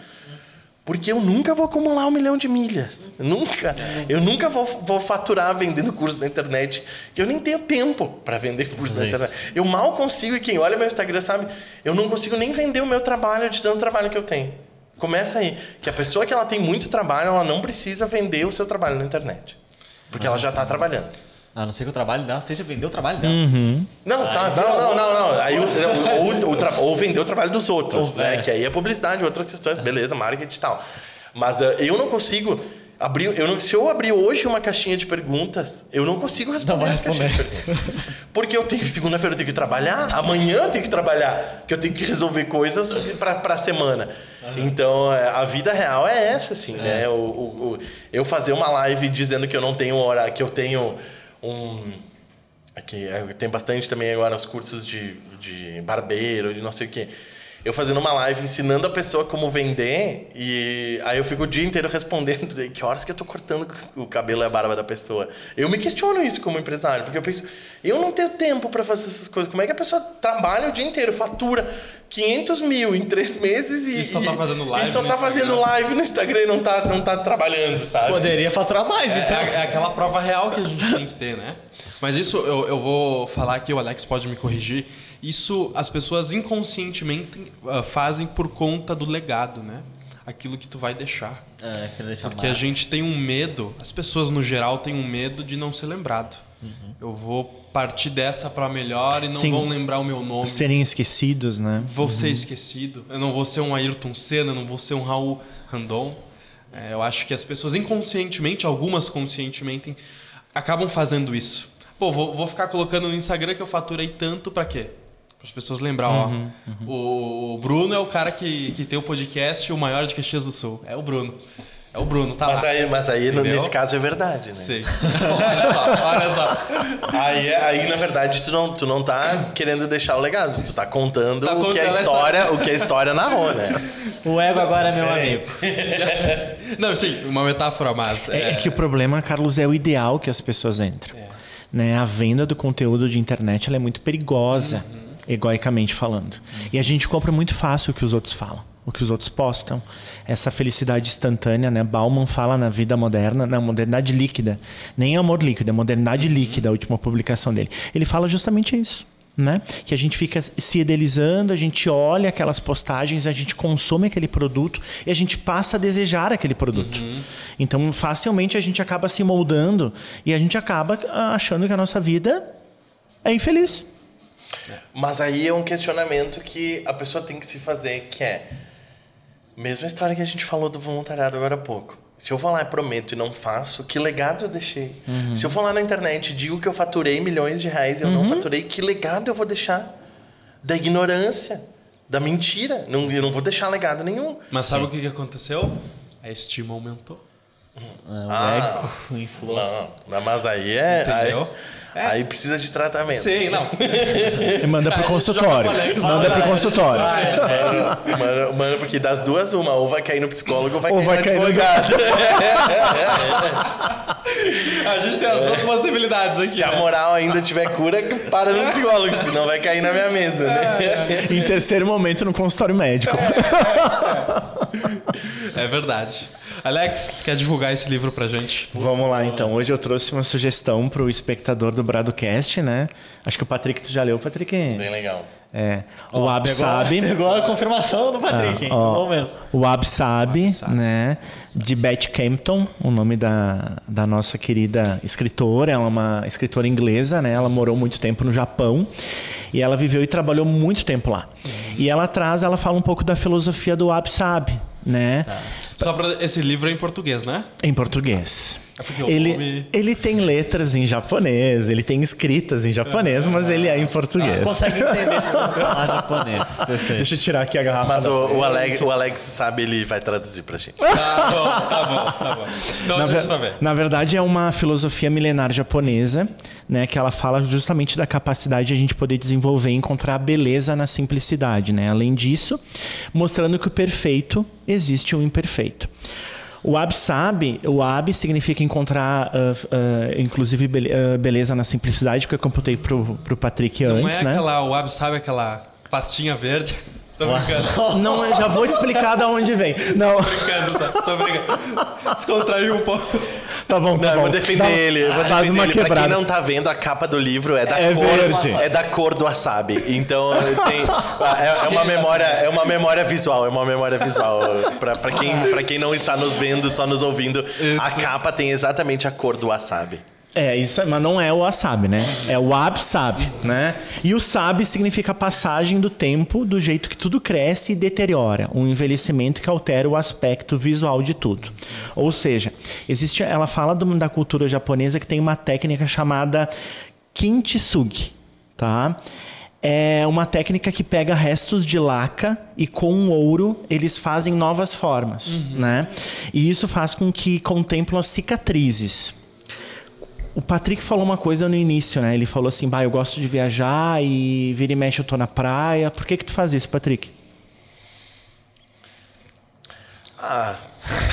Porque eu nunca vou acumular um milhão de milhas. Nunca. Eu nunca vou, vou faturar vendendo curso na internet. Eu nem tenho tempo para vender curso na internet. Eu mal consigo, e quem olha meu Instagram sabe, eu não consigo nem vender o meu trabalho de tanto trabalho que eu tenho. Começa aí. Que a pessoa que ela tem muito trabalho, ela não precisa vender o seu trabalho na internet. Porque Mas ela já está trabalhando. A não ser que o trabalho dela seja vender o trabalho dela. Não, tá, não, não, não, não. Aí, o- ou, ou, tra- ou vender o trabalho dos outros, Ou- né? é. Que aí é publicidade, outras questões, beleza, marketing e tal. Mas ah, eu não consigo abrir. Eu não, se eu abrir hoje uma caixinha de perguntas, eu não consigo responder Não vai perguntas. Porque eu tenho, segunda-feira eu tenho que trabalhar, amanhã eu tenho que trabalhar, porque eu tenho que resolver coisas pra, pra semana. Então, é, a vida real é essa, assim, né? O, o- o- eu fazer uma live dizendo que eu não tenho hora, que eu tenho um. Aqui, é, tem bastante também agora os cursos de, de barbeiro, de não sei o quê. Eu fazendo uma live ensinando a pessoa como vender e aí eu fico o dia inteiro respondendo que horas que eu tô cortando o cabelo e a barba da pessoa. Eu me questiono isso como empresário, porque eu penso, eu não tenho tempo para fazer essas coisas. Como é que a pessoa trabalha o dia inteiro, fatura 500 mil em três meses e, E só tá fazendo live E só no tá fazendo Instagram. live no Instagram e não tá, não tá trabalhando, sabe? Poderia faturar mais, É, então. é- é aquela prova real que a gente tem que ter, né? Mas isso eu, eu vou falar aqui, o Alex pode me corrigir. Isso as pessoas inconscientemente ah, fazem por conta do legado, né? Aquilo que tu vai deixar. É, que deixa Porque a mais. gente tem um medo, as pessoas no geral têm um medo de não ser lembrado. Eu vou partir dessa para melhor e não Sim. vão lembrar o meu nome. Serem esquecidos, né? Vou ser esquecido. Eu não vou ser um Ayrton Senna, eu não vou ser um Raul Randon. É, eu acho que as pessoas inconscientemente, algumas conscientemente, acabam fazendo isso. Pô, vou, vou ficar colocando no Instagram que eu faturei tanto pra quê? Para as pessoas lembrar, ó. O, o Bruno é o cara que, que tem o podcast o maior de Caxias do Sul. É o Bruno. É o Bruno, tá Mas lá. aí, mas aí Entendeu? nesse caso é verdade, né? Sei. olha só, olha só. Aí, aí, na verdade, tu não, tu não tá querendo deixar o legado, tu tá contando, Tá o, que a história, o que a história narrou, né? O ego agora é meu amigo. Não, sim, uma metáfora, mas. É, é que o problema, Carlos, é o ideal que as pessoas entram. É. Né? A venda do conteúdo de internet ela é muito perigosa, egoicamente falando. E a gente compra muito fácil o que os outros falam, o que os outros postam. Essa felicidade instantânea, né? Bauman fala na vida moderna, na modernidade líquida. Nem amor líquido, é modernidade líquida, a última publicação dele. Ele fala justamente isso. Né? Que a gente fica se idealizando, a gente olha aquelas postagens, a gente consome aquele produto e a gente passa a desejar aquele produto. Então, facilmente a gente acaba se moldando e a gente acaba achando que a nossa vida é infeliz. Mas aí é um questionamento que a pessoa tem que se fazer, que é... Mesma história que a gente falou do voluntariado agora há pouco. Se eu vou lá e prometo e não faço, que legado eu deixei? Se eu for lá na internet e digo que eu faturei milhões de reais e eu não faturei, que legado eu vou deixar? Da ignorância, da mentira. Não, eu não vou deixar legado nenhum. Mas sabe o que, que aconteceu? A estima aumentou. É, o Ah. ego inflou. Não, não, mas aí é. Entendeu? Aí, aí precisa de tratamento. Sim, não. E manda pro Ah, consultório. Manda pro consultório. Mano, mano, porque das duas, uma, ou vai cair no psicólogo ou vai Ou cair vai no cair no advogado. A gente tem as duas possibilidades aqui. Se a né? moral ainda tiver cura, para no psicólogo, senão vai cair na minha mesa, né? Em terceiro momento, no consultório médico. É verdade. Alex, quer divulgar esse livro pra gente? Vamos lá, então. Hoje eu trouxe uma sugestão pro espectador do Bradocast, né? Acho que o Patrick, tu já leu, Patrick? Bem legal. É. O Ab sabe. pegou a confirmação do Patrick, hein? Ah, ó, Bom mesmo. o Ab sabe, né? De Beth Campton, o nome da, da nossa querida escritora. Ela é uma escritora inglesa, né? Ela morou muito tempo no Japão e ela viveu e trabalhou muito tempo lá. E ela traz, ela fala um pouco da filosofia do Ab sabe, né? Só pra... Esse livro é em português, né? Em português. É porque o Ele, nome- ele tem letras em japonês, ele tem escritas em japonês, mas ele é em português. Consegue entender se não falar japonês. Perfeito. Deixa eu tirar aqui a garrafa. Mas o, o, Alex, o Alex sabe, ele vai traduzir pra gente. Tá bom, tá bom, tá bom. Então Na, a gente ver- tá na verdade, é uma filosofia milenar japonesa, né, que ela fala justamente da capacidade de a gente poder desenvolver e encontrar a beleza na simplicidade. Né? Além disso, mostrando que o perfeito existe um imperfeito. O Ab sabe, o Ab significa encontrar, ah, ah, inclusive, ah, beleza na simplicidade, que eu computei pro, pro Patrick Não antes, é né? aquela, o Ab sabe aquela pastinha verde? Tô brincando. Não, eu já vou te explicar de onde vem. Não, brincando, tá? Tô brincando. Descontraiu um pouco. tá bom, tá Não, eu bom. vou defender Dá- ele. Vou defender uma ele. Pra quebrada. quem não tá vendo, a capa do livro é da É cor. verde. É da cor do wasabi. Então tem, é, é uma memória, é uma memória visual, é uma memória visual. Pra, pra, quem, pra quem não está nos vendo, só nos ouvindo, a capa tem exatamente a cor do wasabi. É, isso, é- mas não é o wasabi, né? É o absabi, né? E o sabi significa passagem do tempo, do jeito que tudo cresce e deteriora, um envelhecimento que altera o aspecto visual de tudo. Ou seja, existe, ela fala do- da cultura japonesa que tem uma técnica chamada kintsugi, tá? É uma técnica que pega restos de laca e com ouro eles fazem novas formas, né? E isso faz com que contemplam as cicatrizes. O Patrick falou uma coisa no início, né? Ele falou assim, bah, eu gosto de viajar e vira e mexe eu tô na praia. Por que que tu faz isso, Patrick? Ah,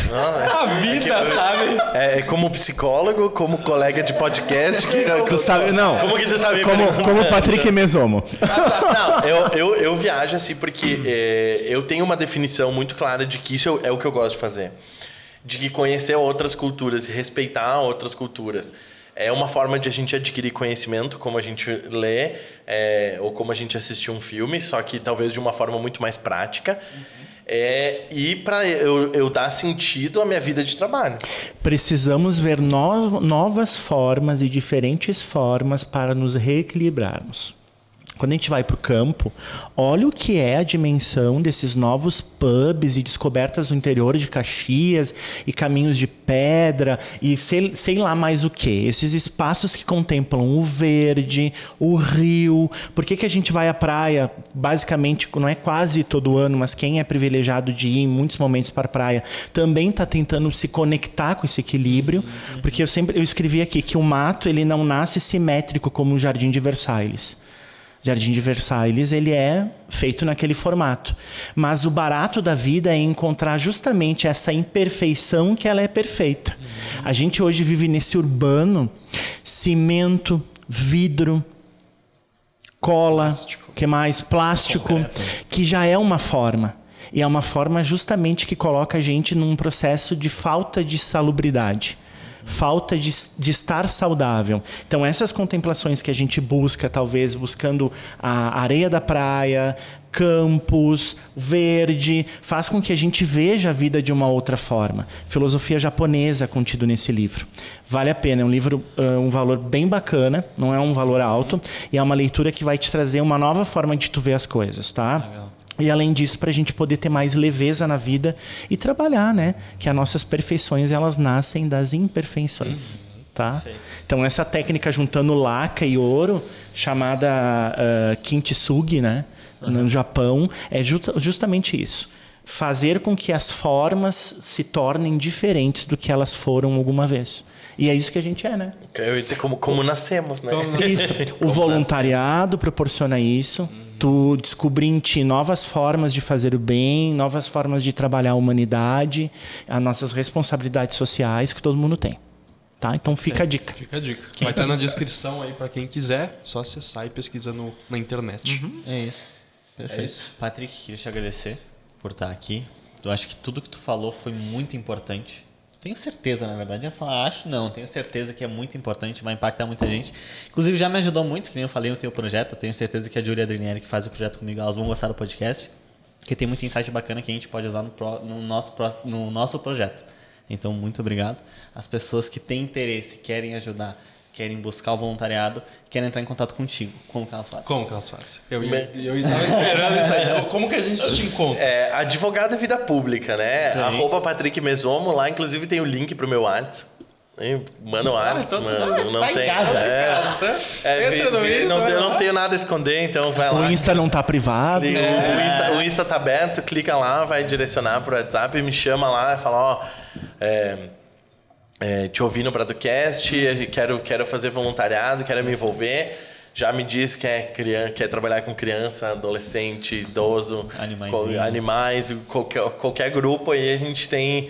não, é- A vida, sabe? É, é como psicólogo, como colega de podcast. Que, Tu sabe, não. Como que tu tá me Como, como o Patrick é mesomo. Não, eu, eu, eu viajo assim porque é, eu tenho uma definição muito clara de que isso é o que eu gosto de fazer. De que conhecer outras culturas e respeitar outras culturas é uma forma de a gente adquirir conhecimento, como a gente lê é, ou como a gente assistir um filme, só que talvez de uma forma muito mais prática. É, e para eu, eu dar sentido à minha vida de trabalho. Precisamos ver no- novas formas e diferentes formas para nos reequilibrarmos. Quando a gente vai para o campo, olha o que é a dimensão desses novos pubs e descobertas no interior de Caxias e caminhos de pedra e sei, sei lá mais o que. Esses espaços que contemplam o verde, o rio. Por que, que a gente vai à praia? Basicamente, não é quase todo ano, mas quem é privilegiado de ir em muitos momentos para a praia também está tentando se conectar com esse equilíbrio. Porque eu sempre eu escrevi aqui que o mato ele não nasce simétrico como o Jardim de Versailles. Jardim de Versailles ele é feito naquele formato, mas o barato da vida é encontrar justamente essa imperfeição que ela é perfeita. A gente hoje vive nesse urbano, cimento, vidro, cola, que mais? Plástico, que já é uma forma. E é uma forma justamente que coloca a gente num processo de falta de salubridade falta de, de, estar saudável. Então, essas contemplações que a gente busca, talvez buscando a areia da praia, campos, verde, faz com que a gente veja a vida de uma outra forma. Filosofia japonesa contido nesse livro. Vale a pena, é um livro, um valor bem bacana, não é um valor alto, e é uma leitura que vai te trazer uma nova forma de tu ver as coisas, tá? Legal. E além disso, para a gente poder ter mais leveza na vida e trabalhar, né? Que as nossas perfeições elas nascem das imperfeições, uhum. tá? Então essa técnica juntando laca e ouro, chamada uh, kintsugi, né? Uhum. No Japão, é justa, justamente isso. Fazer com que as formas se tornem diferentes do que elas foram alguma vez. E é isso que a gente é, né? Eu ia dizer como, como nascemos, né? Isso. O voluntariado proporciona isso. Uhum. Tu descobrir em ti novas formas de fazer o bem, novas formas de trabalhar a humanidade, as nossas responsabilidades sociais que todo mundo tem. Tá? Então fica é, a dica. Fica a dica. Vai estar na descrição aí para quem quiser, só acessar e pesquisa no, na internet. Uhum. É isso. Perfeito. É isso. Patrick, queria te agradecer por estar aqui. Eu acho que tudo que tu falou foi muito importante. Tenho certeza, na verdade. Eu falar, acho não, tenho certeza que é muito importante, vai impactar muita gente. Inclusive, já me ajudou muito, que nem eu falei no teu projeto. Tenho certeza que a Júlia Adrinieri, que faz o projeto comigo, elas vão gostar do podcast. Que tem muito insight bacana que a gente pode usar no, pro, no, nosso, no nosso projeto. Então, muito obrigado. As pessoas que têm interesse, querem ajudar, querem buscar o voluntariado, querem entrar em contato contigo. Como que elas fazem? Como que elas fazem? Eu, ia, eu estava esperando isso aí. Como que a gente te encontra? É, advogado é vida pública, né? Sim. Arroba Patrick Mesomo. Lá, inclusive, tem o link pro meu WhatsApp. Manda o WhatsApp, então tá- mano. Não tá em tem. casa. É, é, Entra vi- no vi- Insta, não, eu não tenho nada a esconder, então vai lá. O Insta não tá privado. Clica- O, Insta, o Insta tá aberto, clica lá, vai direcionar pro WhatsApp, me chama lá e fala, ó, é, é, te ouvi no Bradocast, quero, quero fazer voluntariado, quero me envolver. Já me diz que é criança, quer trabalhar com criança, adolescente, idoso, Animaizinhos. co- animais, qualquer, qualquer grupo aí a gente tem.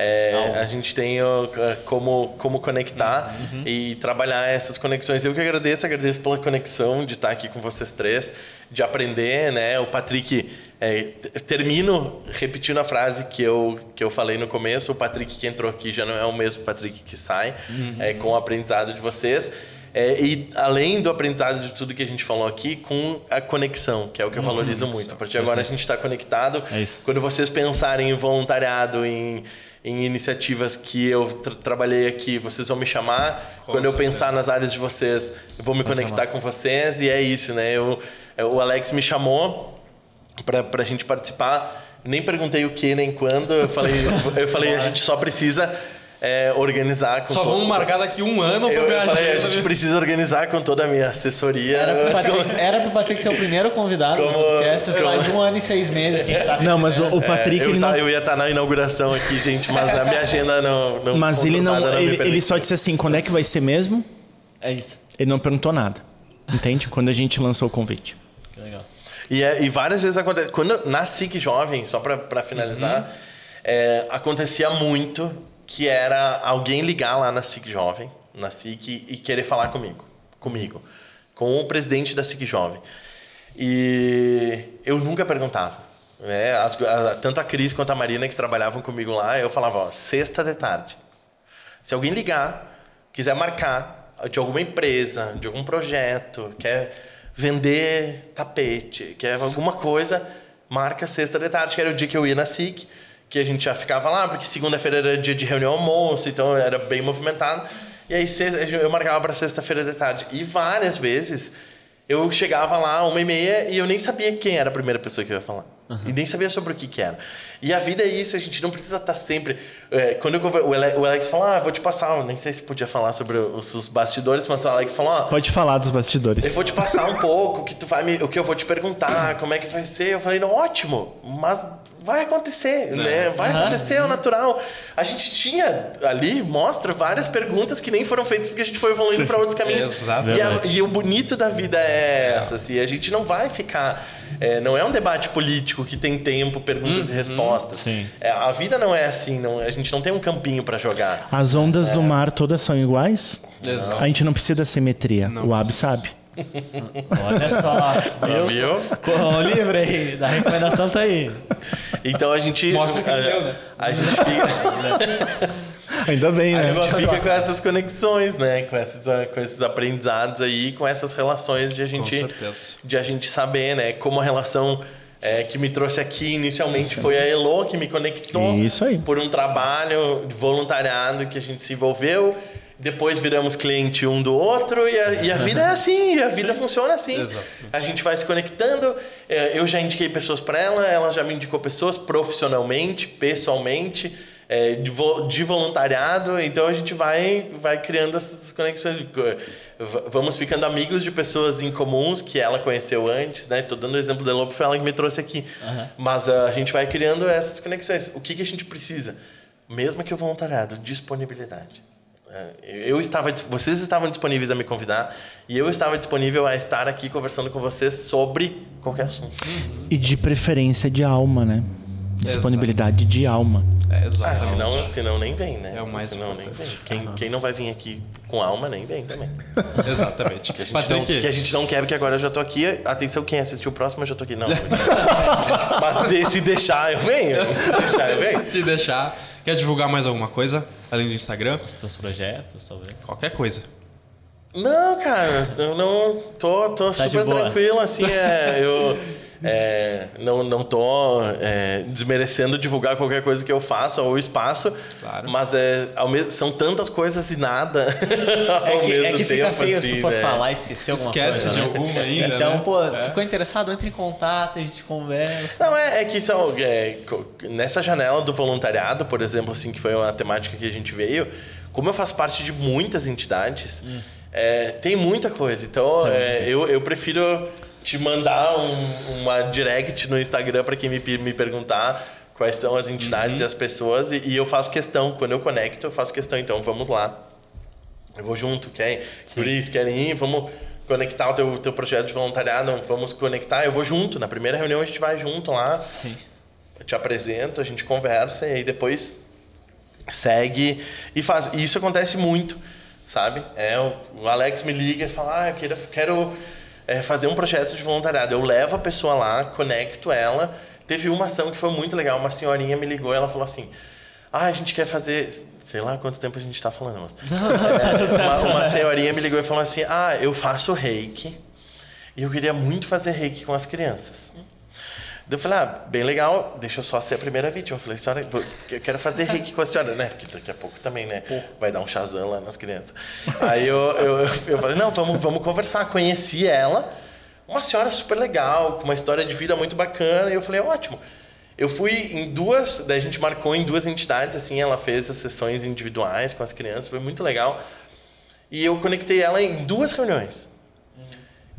É, a gente tem ó, como, como conectar e trabalhar essas conexões. Eu que agradeço, agradeço pela conexão de estar aqui com vocês três, de aprender, né? O Patrick, é, termino repetindo a frase que eu, que eu falei no começo, o Patrick que entrou aqui já não é o mesmo Patrick que sai, é, com o aprendizado de vocês. É, e além do aprendizado de tudo que a gente falou aqui, com a conexão, que é o que eu valorizo muito. A partir de agora a gente está conectado. É. Quando vocês pensarem em voluntariado, em, em iniciativas que eu tra trabalhei aqui, vocês vão me chamar. Com Quando eu certeza. pensar nas áreas de vocês, eu vou me conectar com vocês. E é isso, né? Eu, o Alex me chamou para a gente participar. Nem perguntei o que nem quando. Eu falei, eu falei a gente só precisa é, organizar com Só todo- vamos marcar daqui um ano pra Eu, ver eu a falei, a gente precisa organizar com toda a minha assessoria. Era pro, Patrick, era pro Patrick ser o primeiro convidado Como- do podcast. como- Faz um ano e seis meses que a gente tá Não, mas o, o É, Patrick, eu, ele tá- não. eu ia estar na inauguração aqui, gente, mas a minha agenda não. não Mas ele não. me Ele, ele só disse assim: quando é que vai ser mesmo? É isso. Ele não perguntou nada. Entende? Quando a gente lançou o convite. Que legal. E, é- e várias vezes acontece. Quando eu- na SIC Jovem, só para finalizar, é, acontecia muito que era alguém ligar lá na SIC Jovem, na SIC, e querer falar comigo. Comigo. Com o presidente da SIC Jovem. E eu nunca perguntava. né? As- a- tanto a Cris quanto a Marina que trabalhavam comigo lá, eu falava, ó, sexta de tarde. Se alguém ligar, quiser marcar de alguma empresa, de algum projeto, quer vender tapete, quer alguma coisa, marca sexta de tarde, que era o dia que eu ia na SIC, que a gente já ficava lá, porque segunda-feira era dia de reunião almoço, então era bem movimentado. E aí eu marcava para sexta-feira de tarde. E várias vezes eu chegava lá, uma e meia, e eu nem sabia quem era a primeira pessoa que eu ia falar. E nem sabia sobre o que, que era. E a vida é isso, a gente não precisa estar sempre. é, quando eu conver- o Ale- o Alex falou, ah, vou te passar, eu nem sei se podia falar sobre os, os bastidores, mas o Alex falou, ah, Pode falar dos bastidores. eu vou te passar um pouco, que tu vai me, o que eu vou te perguntar, como é que vai ser. Eu falei, ótimo, mas vai acontecer, né? Vai acontecer, é o natural. A gente tinha ali, mostra várias perguntas que nem foram feitas porque a gente foi evoluindo para outros caminhos. Exatamente. E, a- e o bonito da vida é essa, assim, a gente não vai ficar. é, não é um debate político que tem tempo, perguntas e respostas. sim. É, a vida não é assim, não, a gente não tem um campinho para jogar. As ondas do mar todas são iguais? Exato. A gente não precisa da simetria. Não o Ab sabe. Olha só. viu? Viu? Com o livro aí, da recomendação tá aí. Então a gente. Mostra que a, deu, né? a gente fica. Ainda bem, A né? gente fica com essas conexões, né? Com esses, ah, com esses aprendizados aí, com essas relações de a gente, certeza. de a gente saber, né? Como a relação é, que me trouxe aqui inicialmente foi a Elo que me conectou Isso aí. por um trabalho de voluntariado que a gente se envolveu. Depois viramos cliente um do outro e a, e a vida é assim, a vida funciona assim. Exato. A gente vai se conectando. é, Eu já indiquei pessoas para ela, ela já me indicou pessoas profissionalmente, pessoalmente, é, de, vo- de voluntariado. Então a gente vai, vai criando essas conexões. Vamos ficando amigos de pessoas em comuns que ela conheceu antes, né? Tô dando o exemplo da porque foi ela que me trouxe aqui. Mas ah, a gente vai criando essas conexões. O que, que a gente precisa? Mesmo que o voluntariado, disponibilidade. É, Eu estava, vocês estavam disponíveis a me convidar e eu estava disponível a estar aqui conversando com vocês sobre qualquer assunto. E de preferência de alma, né? Disponibilidade de alma. É, Ah, exatamente. senão, senão nem vem, né? É o mais senão nem importante. vem. Quem, quem não vai vir aqui com alma nem vem também. Exatamente. Que a, gente não, Patrick, que a gente não quer, porque agora eu já tô aqui. Atenção, quem assistiu o próximo, eu já tô aqui. Não. Mas de- se deixar, eu venho. Se deixar, eu venho. se deixar, quer divulgar mais alguma coisa? Além do Instagram? Os teus projetos, talvez. Qualquer coisa. Não, cara, eu não tô, tô Tá super tranquilo, assim, é, eu é, não, não tô é, desmerecendo divulgar qualquer coisa que eu faça ou espaço, Claro. mas é, ao mesmo, são tantas coisas e nada É ao que, mesmo é que fica feio assim, se tu for né? falar e esquecer alguma Esquece coisa. de né? alguma ainda, Então, né? pô, É. ficou interessado, entra em contato, a gente conversa. Não, é, é que são, é, co- nessa janela do voluntariado, por exemplo, assim, que foi uma temática que a gente veio, como eu faço parte de muitas entidades, é, tem muita coisa. Então, é, eu, eu prefiro te mandar um- uma direct no Instagram para quem me, me perguntar quais são as entidades e as pessoas, e, e eu faço questão, quando eu conecto, eu faço questão, então vamos lá. Eu vou junto, quer? Cris, querem ir? Vamos conectar o teu, teu projeto de voluntariado, vamos conectar, eu vou junto. Na primeira reunião a gente vai junto lá, Sim. eu te apresento, a gente conversa e aí depois segue e faz. E isso acontece muito, sabe? É, o- o Alex me liga e fala: Ah, eu quero, quero é, fazer um projeto de voluntariado. Eu levo a pessoa lá, conecto ela. Teve uma ação que foi muito legal. Uma senhorinha me ligou e ela falou assim: Ah, a gente quer fazer. Sei lá quanto tempo a gente está falando, mas. É, uma, uma senhorinha me ligou e falou assim: Ah, eu faço reiki e eu queria muito fazer reiki com as crianças. Daí eu falei, ah, bem legal, deixa eu só ser a primeira vítima. Eu falei, senhora, eu quero fazer reiki com a senhora, né? Porque daqui a pouco também, né? Vai dar um chazão lá nas crianças. Aí eu, eu, eu falei, não, vamos, vamos conversar. Conheci ela, uma senhora super legal, com uma história de vida muito bacana. E eu falei, ótimo. Eu fui em duas, daí a gente marcou em duas entidades, assim, ela fez as sessões individuais com as crianças, foi muito legal. E eu conectei ela em duas reuniões.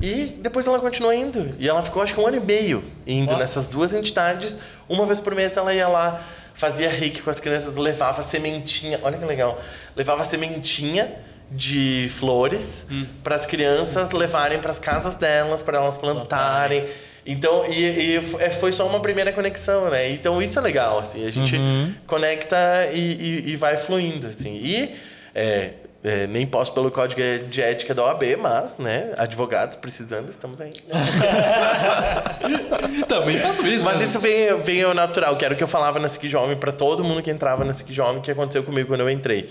E depois ela continuou indo. E ela ficou acho que um ano e meio indo nessas duas entidades. Uma vez por mês ela ia lá, fazia reiki com as crianças, levava sementinha. Olha que legal. Levava sementinha de flores Hum. para as crianças levarem para as casas delas, para elas plantarem. Então, e, e é, foi só uma primeira conexão, né? Então isso é legal, assim, a gente conecta e, e, e vai fluindo, assim. E é, é, nem posso pelo código de ética da OAB, mas, né, advogados precisando, estamos aí. Também faço isso. Mas né? isso veio, veio natural, que era o que eu falava na Jovem para todo mundo que entrava na Jovem, que aconteceu comigo quando eu entrei.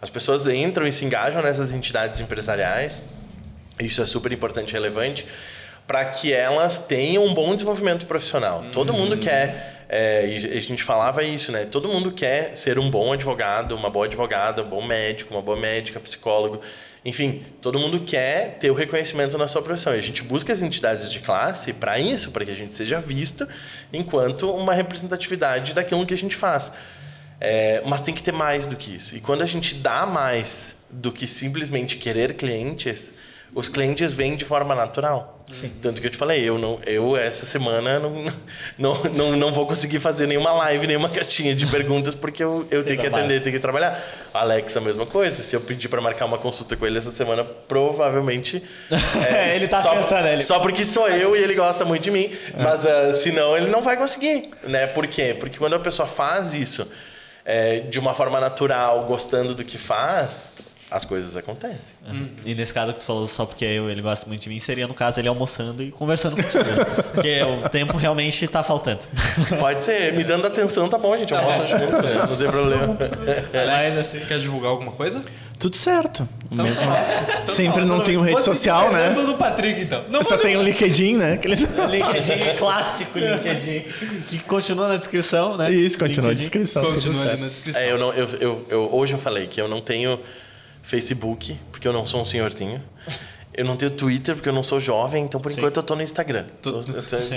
As pessoas entram e se engajam nessas entidades empresariais, isso é super importante e relevante, para que elas tenham um bom desenvolvimento profissional. Todo mundo quer, é, e a gente falava isso, né? Todo mundo quer ser um bom advogado, uma boa advogada, um bom médico, uma boa médica, psicólogo. Enfim, todo mundo quer ter o reconhecimento na sua profissão. E a gente busca as entidades de classe para isso, para que a gente seja visto enquanto uma representatividade daquilo que a gente faz. É, mas tem que ter mais do que isso. E quando a gente dá mais do que simplesmente querer clientes, os clientes vêm de forma natural. Tanto que eu te falei, eu, não, eu essa semana não, não, não, não vou conseguir fazer nenhuma live, nenhuma caixinha de perguntas, porque eu, eu tenho que atender, tenho que trabalhar. Alex, a mesma coisa. Se eu pedir para marcar uma consulta com ele essa semana, provavelmente. É, ele tá só, pensando, ele- Só porque sou eu e ele gosta muito de mim. Mas ah, senão ele não vai conseguir. Né? Por quê? Porque quando a pessoa faz isso é, de uma forma natural, gostando do que faz, as coisas acontecem. E nesse caso que tu falou só porque eu, ele gosta muito de mim, seria no caso ele almoçando e conversando contigo. porque o tempo realmente tá faltando. Pode ser, me dando atenção, tá bom, gente. Eu posso junto, né? não tem problema. Alex, você quer divulgar alguma coisa? Tudo certo. Mesmo. Sempre não tenho rede social, né? Do Patrick, então. Não Eu só tenho o LinkedIn, né? Aqueles... LinkedIn, clássico LinkedIn, que continua na descrição, né? Isso, continua LinkedIn. descrição. tudo Continua na descrição. É, eu não, eu, eu, eu- hoje eu falei que eu não tenho Facebook, porque eu não sou um senhorzinho. Eu não tenho Twitter, porque eu não sou jovem, então por enquanto eu tô no Instagram. Tô, tô, Sim,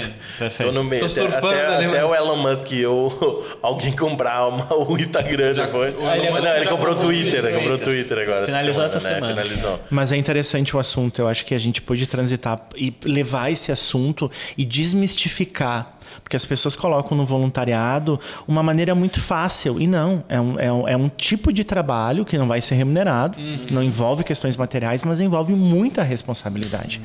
tô no meio. Tô Até, surfando até, ali, até mano. o Elon Musk ou alguém comprar uma- o Instagram depois. o Musk não, ele já comprou o Twitter, ele comprou o Twitter agora. Finalizou essa né? semana. Finalizou. Mas é interessante o assunto. Eu acho que a gente pôde transitar e levar esse assunto e desmistificar. Porque as pessoas colocam no voluntariado uma maneira muito fácil. E não. É um, é um, é um tipo de trabalho que não vai ser remunerado, não envolve questões materiais, mas envolve muita responsabilidade.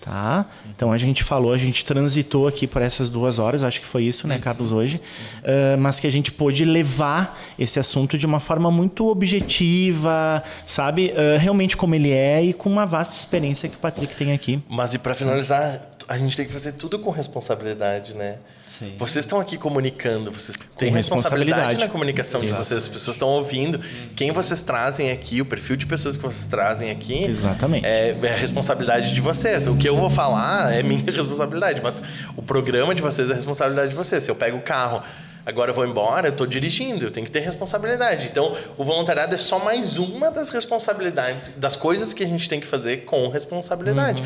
Tá? Então a gente falou, a gente transitou aqui por essas duas horas, acho que foi isso, né, Carlos, hoje. Ah, mas que a gente pôde levar esse assunto de uma forma muito objetiva, sabe? Ah, realmente como ele é e com uma vasta experiência que o Patrick tem aqui. Mas e para finalizar, a gente tem que fazer tudo com responsabilidade, né? Sim. Vocês estão aqui comunicando, vocês têm responsabilidade, responsabilidade. na comunicação de vocês, as pessoas estão ouvindo. Quem vocês trazem aqui, o perfil de pessoas que vocês trazem aqui. Exatamente. É, é a responsabilidade de vocês. O que eu vou falar é minha responsabilidade, mas o programa de vocês é a responsabilidade de vocês. Se eu pego o carro, agora eu vou embora, eu estou dirigindo, eu tenho que ter responsabilidade. Então, o voluntariado é só mais uma das responsabilidades, das coisas que a gente tem que fazer com responsabilidade.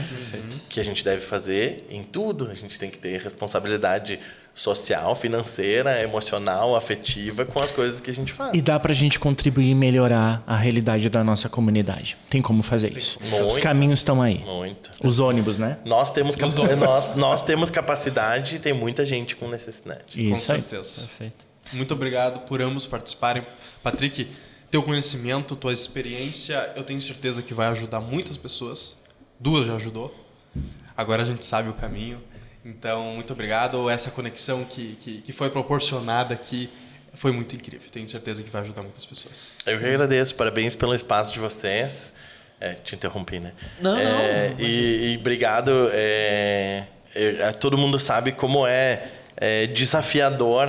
Que a gente deve fazer em tudo. A gente tem que ter responsabilidade social, financeira, emocional, afetiva com as coisas que a gente faz. E dá pra gente contribuir e melhorar a realidade da nossa comunidade. Tem como fazer isso. Muito. Os caminhos estão aí. Muito. Os ônibus, né? Nós temos, capa- nós, nós temos capacidade e tem muita gente com necessidade. Com Isso aí. certeza. Perfeito. Muito obrigado por ambos participarem. Patrick, teu conhecimento, tua experiência, eu tenho certeza que vai ajudar muitas pessoas. Duas já ajudou. Agora a gente sabe o caminho. Então, muito obrigado. Essa conexão que, que, que foi proporcionada aqui foi muito incrível. Tenho certeza que vai ajudar muitas pessoas. Eu que agradeço, parabéns pelo espaço de vocês. É, te interrompi, né? Não, É, não, E, e obrigado. é, é, todo mundo sabe como é, é desafiador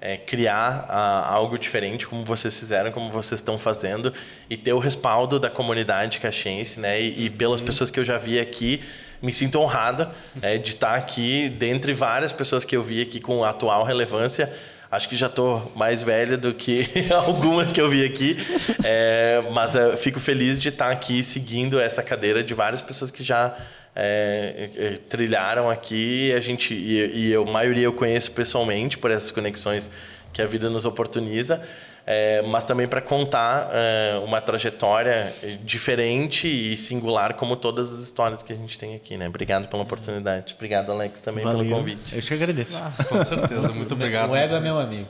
é, criar ah, algo diferente, como vocês fizeram, como vocês estão fazendo, e ter o respaldo da comunidade caxiense, né? E, e pelas pessoas que eu já vi aqui, me sinto honrado é, de estar aqui, dentre várias pessoas que eu vi aqui com atual relevância. Acho que já estou mais velho do que algumas que eu vi aqui, é, mas eu fico feliz de estar aqui seguindo essa cadeira de várias pessoas que já é, é, trilharam aqui. A gente e, e eu, a maioria eu conheço pessoalmente por essas conexões que a vida nos oportuniza é, mas também para contar é, uma trajetória diferente e singular, como todas as histórias que a gente tem aqui, né? Obrigado pela oportunidade. Obrigado, Alex, também Valeu. pelo convite. Eu te agradeço. Ah, com certeza, muito obrigado. O ego é meu amigo.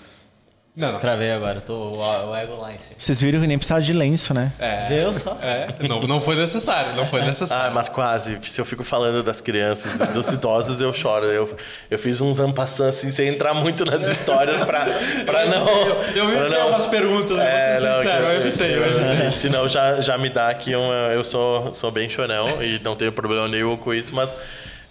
Não, não. Cravei agora, tô o, o ego lá em cima. Vocês viram que nem precisava de lenço, né? É, Viu só? é, não, não foi necessário, não foi necessário. Ah, mas quase, porque se eu fico falando das crianças e dos idosos, eu choro. Eu, eu fiz uns ampassant assim, sem entrar muito nas histórias pra, pra não. Eu pra evitei umas perguntas, eu É, vou ser não, sincero, eu que- evitei, eu evitei. Senão já, já me dá aqui uma. Eu sou, sou bem chorão e não tenho problema nenhum com isso, mas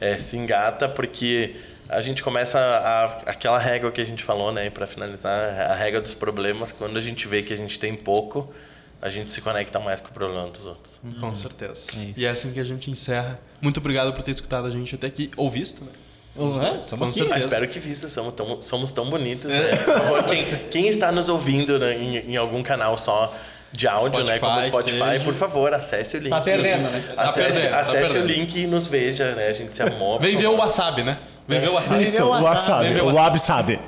é, se engata porque a gente começa a, aquela régua que a gente falou, né? Para finalizar, a regra dos problemas. Quando a gente vê que a gente tem pouco, a gente se conecta mais com o problema dos outros. Com certeza. É isso. e é assim que a gente encerra. Muito obrigado por ter escutado a gente até aqui, ou visto, né? É, Com Ah, certeza. espero que visto, somos tão, somos tão bonitos, né? Por favor, quem, quem está nos ouvindo né, em, em algum canal só de áudio, né? Como Spotify, Spotify, seja. por favor, acesse o link. Tá perdendo, né? Tá Acesse, perdendo, tá acesse o perdendo. link e nos veja, né? A gente se amou. Vem ver o wasabi, né? O wasabi. Isso, o wasabi. O sabe.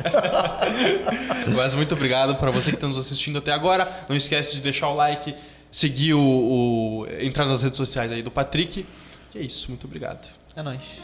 Mas muito obrigado para você que está nos assistindo até agora. Não esquece de deixar o like, seguir o, o- entrar nas redes sociais aí do Patrick. E é isso, muito obrigado. É nóis.